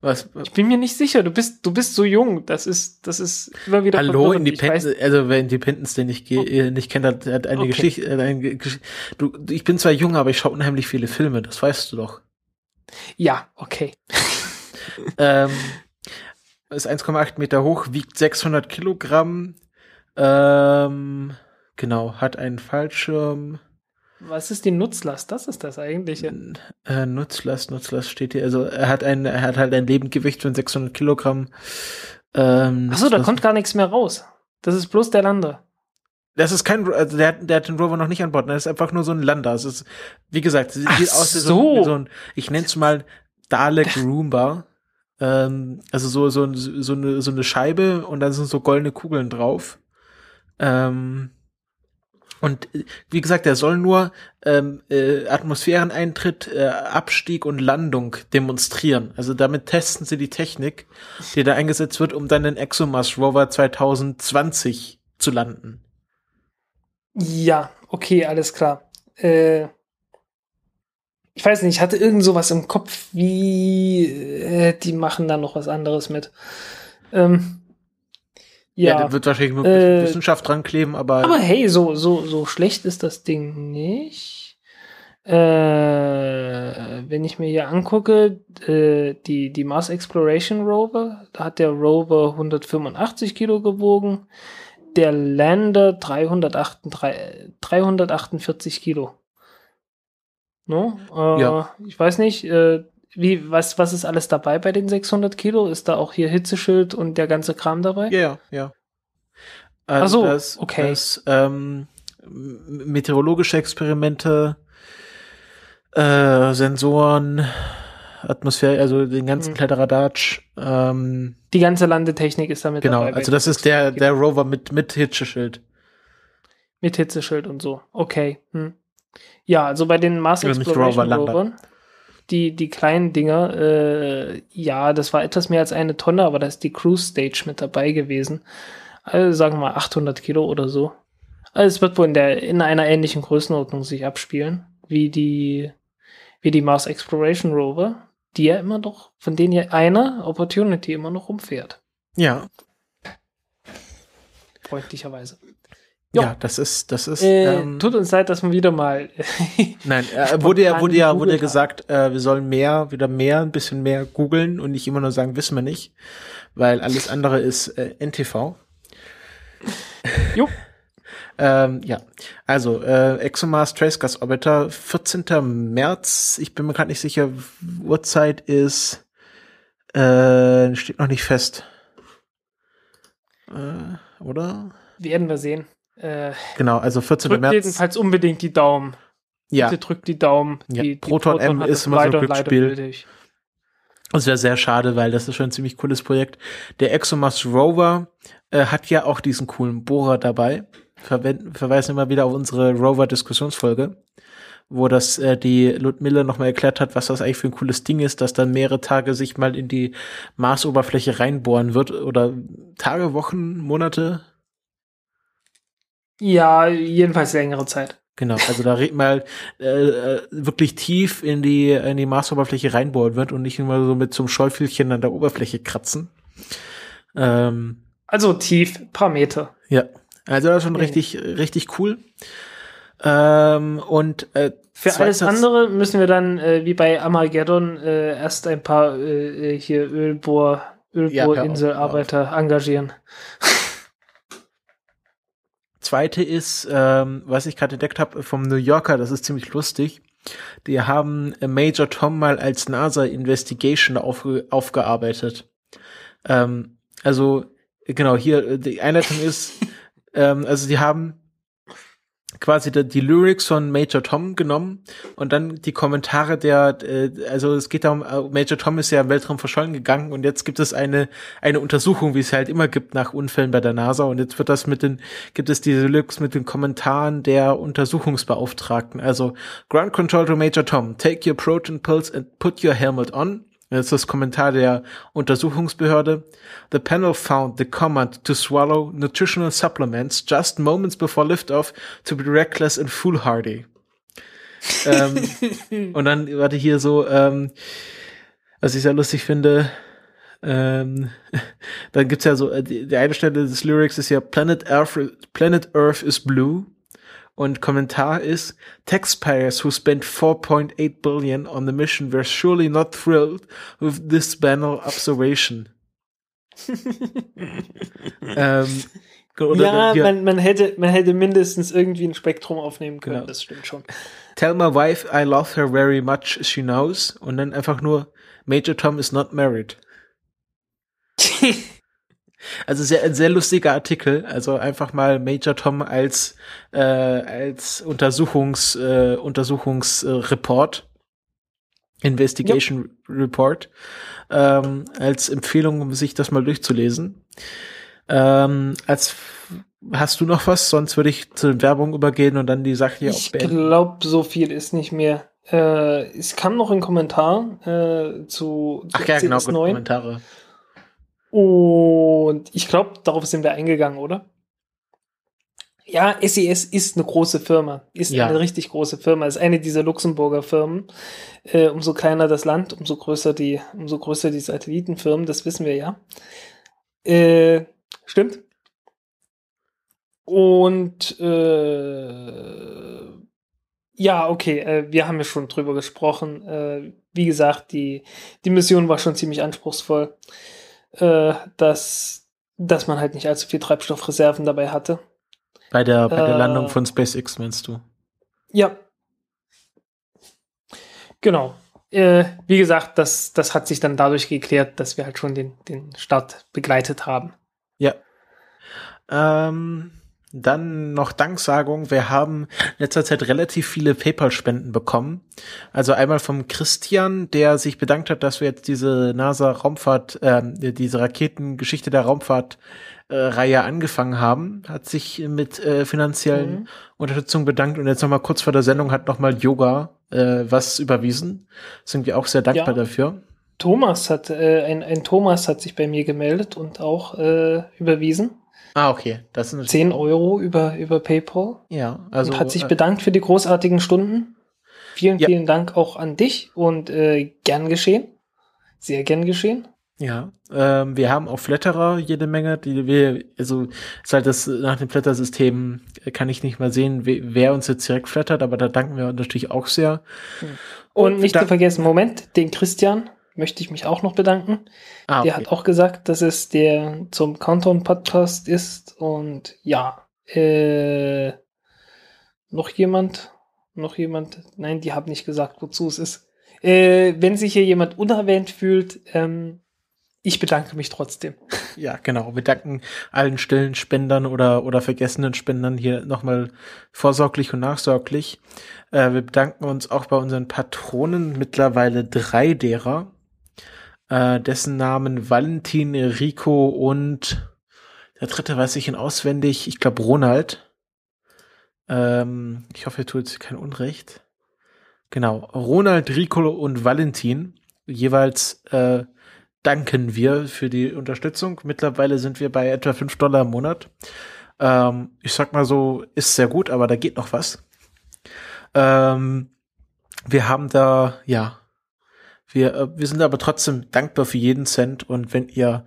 Was, Ich bin mir nicht sicher. Du bist, du bist so jung. Das ist, das ist immer wieder Hallo, Independence, also wer Independence Day nicht, ge äh, nicht kennt, hat, hat eine Okay. Geschichte, äh, eine Ge- Gesch du, ich bin zwar jung, aber ich schaue unheimlich viele Filme, das weißt du doch. Ja, okay. ähm, ist 1,8 Meter hoch, wiegt 600 Kilogramm, ähm, genau, hat einen Fallschirm, Was ist die Nutzlast? Das ist das eigentliche. äh, Nutzlast, Nutzlast steht hier, also er hat ein, er hat halt ein Lebendgewicht von 600 Kilogramm. Ähm, Achso, da kommt gar nichts mehr raus. Das ist bloß der Lander. Das ist kein, also der, hat- der hat den Rover noch nicht an Bord. Das ist einfach nur so ein Lander. Es ist, wie gesagt, sieht Ach aus wie so, so. wie so ein, ich nenne es mal Dalek Roomba. Ähm, also so, so, so, eine, so eine Scheibe und dann sind so goldene Kugeln drauf. Ähm, und äh, wie gesagt, er soll nur ähm, äh, Atmosphäreneintritt, äh, Abstieg und Landung demonstrieren. Also damit testen sie die Technik, die da eingesetzt wird, um dann den ExoMars Rover 2020 zu landen. Ja, okay, alles klar. Äh, ich weiß nicht, ich hatte irgend sowas im Kopf, wie äh, die machen da noch was anderes mit. Ähm, Ja, ja, wird wahrscheinlich nur Äh, Wissenschaft dran kleben, aber, aber hey, so, so, so schlecht ist das Ding nicht. Äh, wenn ich mir hier angucke, äh, die, die Mars Exploration Rover, da hat der Rover 185 Kilo gewogen, der Lander 348, 348 Kilo. No? Äh, Ja. Ich weiß nicht, äh, wie, was, was ist alles dabei bei den 600 Kilo? Ist da auch hier Hitzeschild und der ganze Kram dabei? ja, ja, ja. Ach so, das, okay. Das, ähm, meteorologische Experimente, äh, Sensoren, Atmosphäre, also den ganzen Mhm. Kletteradatsch, ähm, Die ganze Landetechnik ist damit genau, dabei. bei also das ist 600 der, der Rover mit, mit Hitzeschild. Mit Hitzeschild und so. Okay. Hm. Ja, also bei den Mars Exploration Rover. Rovern, die, die kleinen Dinger, äh, ja, das war etwas mehr als eine Tonne, aber da ist die Cruise Stage mit dabei gewesen. Also sagen wir mal 800 Kilo oder so. Also es wird wohl in, der, in einer ähnlichen Größenordnung sich abspielen, wie die, wie die Mars Exploration Rover, die ja immer noch, von denen ja einer, Opportunity, immer noch rumfährt. Ja, Freundlicherweise. Ja, Ja. das ist, das ist, Äh, ähm, tut uns leid, dass wir wieder mal Nein, äh, wurde ja, wurde ja, wurde ja gesagt, äh, wir sollen mehr, wieder mehr, ein bisschen mehr googeln und nicht immer nur sagen, wissen wir nicht, weil alles andere ist äh, NTV. Jo. ähm, ja, also äh, ExoMars Trace Gas Orbiter, 14. März. Ich bin mir gerade nicht sicher, Uhrzeit ist äh, steht noch nicht fest, äh, oder? Werden wir sehen. Äh, Genau, also 14. drückt März. jedenfalls unbedingt die Daumen. Ja, Bitte drückt die Daumen. Ja, Die, die Proton M ist immer so ein Glücksspiel. Das wäre sehr schade, weil das ist schon ein ziemlich cooles Projekt. Der ExoMars Rover äh, hat ja auch diesen coolen Bohrer dabei. Verwenden, verweisen immer wieder auf unsere Rover-Diskussionsfolge, wo das äh, die Ludmilla nochmal erklärt hat, was das eigentlich für ein cooles Ding ist, dass dann mehrere Tage sich mal in die Marsoberfläche reinbohren wird oder Tage, Wochen, Monate. Ja, jedenfalls längere Zeit. Genau, also da red mal äh, äh, wirklich tief in die in die Marsoberfläche reinbohren wird und nicht immer so mit zum Schäufelchen an der Oberfläche kratzen. Ähm, Also tief, paar Meter. Ja, also das ist schon richtig, richtig cool. Ähm, und äh, Für alles andere müssen wir dann, äh, wie bei Armageddon, äh, erst ein paar äh, äh, hier Ölbohr, Ja, Ölbohrinselarbeiter engagieren. Zweite ist, ähm, was ich gerade entdeckt habe vom New Yorker, das ist ziemlich lustig. Die haben Major Tom mal als NASA Investigation aufge aufgearbeitet. Ähm, also genau hier die Einleitung ist, ähm, also die haben quasi die, die Lyrics von Major Tom genommen und dann die Kommentare der, äh, also es geht darum, äh, Major Tom ist ja im Weltraum verschollen gegangen und jetzt gibt es eine eine Untersuchung, wie es halt immer gibt nach Unfällen bei der NASA und jetzt wird das mit den gibt es diese Lyrics mit den Kommentaren der Untersuchungsbeauftragten. Also Ground Control to Major Tom, take your proton pills and put your helmet on. Das ist das Kommentar der Untersuchungsbehörde. The panel found the command to swallow nutritional supplements just moments before liftoff to be reckless and foolhardy. ähm, und dann, warte hier so, ähm, was ich sehr lustig finde, ähm, dann gibt's ja so, äh, die, die eine Stelle des Lyrics ist ja Planet Earth, Planet Earth is blue. Und Kommentar ist, taxpayers who spent 4.8 billion on the mission were surely not thrilled with this banal observation. ähm, ja, man, man, hätte, man hätte mindestens irgendwie ein Spektrum aufnehmen können, Genau. das stimmt schon. Tell my wife I love her very much, she knows. Und dann einfach nur, Major Tom is not married. Also sehr, ein sehr lustiger Artikel. Also einfach mal Major Tom als, äh, als Untersuchungs, äh, Untersuchungsreport. Investigation Report. Ähm, als Empfehlung, um sich das mal durchzulesen. Ähm, als hast du noch was? Sonst würde ich zur Werbung übergehen und dann die Sache hier ich auch beenden. glaube, so viel ist nicht mehr. Äh, es kam noch ein Kommentar äh, zu, zu Ach ja, genau, gut, CS9. Kommentare. Und ich glaube, darauf sind wir eingegangen, oder? Ja, SES ist eine große Firma, ist Ja. eine richtig große Firma, ist eine dieser Luxemburger Firmen. Äh, umso kleiner das Land, umso größer die, umso größer die Satellitenfirmen, das wissen wir ja. Äh, stimmt. Und äh, ja, okay, äh, wir haben ja schon drüber gesprochen. Äh, wie gesagt, die, die Mission war schon ziemlich anspruchsvoll, äh, dass, dass man halt nicht allzu viel Treibstoffreserven dabei hatte. Bei der, bei der Äh. Landung von SpaceX meinst du? Ja. Genau. Äh, wie gesagt, das, das hat sich dann dadurch geklärt, dass wir halt schon den, den Start begleitet haben. Ja. Ähm, dann noch Danksagung. Wir haben in letzter Zeit relativ viele PayPal-Spenden bekommen. Also einmal vom Christian, der sich bedankt hat, dass wir jetzt diese NASA-Raumfahrt, ähm, diese Raketengeschichte der Raumfahrt äh, Reihe angefangen haben, hat sich mit äh, finanziellen Mhm. Unterstützung bedankt und jetzt nochmal kurz vor der Sendung hat nochmal Yoga äh, was überwiesen. Sind wir auch sehr dankbar Ja. dafür. Thomas hat, äh, ein, ein Thomas hat sich bei mir gemeldet und auch äh, überwiesen. Ah, okay. Das sind 10 Euro über, über PayPal. ja, also und hat sich äh, bedankt für die großartigen Stunden. Vielen, Ja. vielen Dank auch an dich und äh, gern geschehen. Sehr gern geschehen. Ja, ähm, wir haben auch Flatterer jede Menge, die wir, also ist halt das nach dem Flatter-System kann ich nicht mal sehen, we, wer uns jetzt direkt flattert, aber da danken wir natürlich auch sehr. Und nicht da- zu vergessen, Moment, den Christian möchte ich mich auch noch bedanken. Ah, Der okay. hat auch gesagt, dass es der zum Countdown-Podcast ist. Und ja, äh, noch jemand? Noch jemand? Nein, die haben nicht gesagt, wozu es ist. Äh, wenn sich hier jemand unerwähnt fühlt, ähm, ich bedanke mich trotzdem. Ja, genau. Wir danken allen stillen Spendern oder, oder vergessenen Spendern hier nochmal vorsorglich und nachsorglich. Äh, wir bedanken uns auch bei unseren Patronen, mittlerweile drei derer, äh, dessen Namen Valentin, Rico und der dritte weiß ich ihn auswendig, ich glaube Ronald. Ähm, ich hoffe, er tut kein Unrecht. Genau, Ronald, Rico und Valentin, jeweils äh, danken wir für die Unterstützung. Mittlerweile sind wir bei etwa 5 Dollar im Monat. Ähm, ich sag mal so, ist sehr gut, aber da geht noch was. Ähm, wir haben da, ja, wir, äh, wir sind aber trotzdem dankbar für jeden Cent und wenn ihr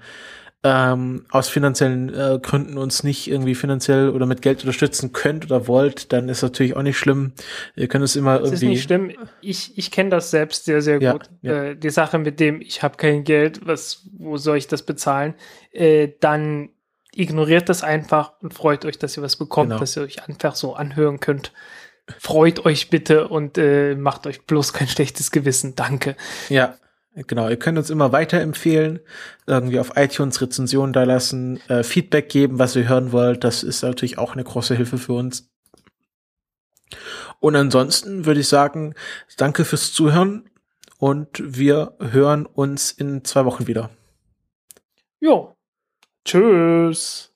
ähm, aus finanziellen äh, Gründen uns nicht irgendwie finanziell oder mit Geld unterstützen könnt oder wollt, dann ist natürlich auch nicht schlimm. Ihr könnt es immer Das ist irgendwie. nicht schlimm. Ich, ich kenne das selbst sehr, sehr Ja, gut. ja. Äh, die Sache mit dem, ich habe kein Geld, was, wo soll ich das bezahlen? Äh, dann ignoriert das einfach und freut euch, dass ihr was bekommt, Genau. dass ihr euch einfach so anhören könnt. Freut euch bitte und äh, macht euch bloß kein schlechtes Gewissen. Danke. Ja, genau. Ihr könnt uns immer weiterempfehlen, irgendwie auf iTunes Rezensionen da lassen, äh, Feedback geben, was ihr hören wollt. Das ist natürlich auch eine große Hilfe für uns. Und ansonsten würde ich sagen, danke fürs Zuhören und wir hören uns in zwei Wochen wieder. Jo. Tschüss.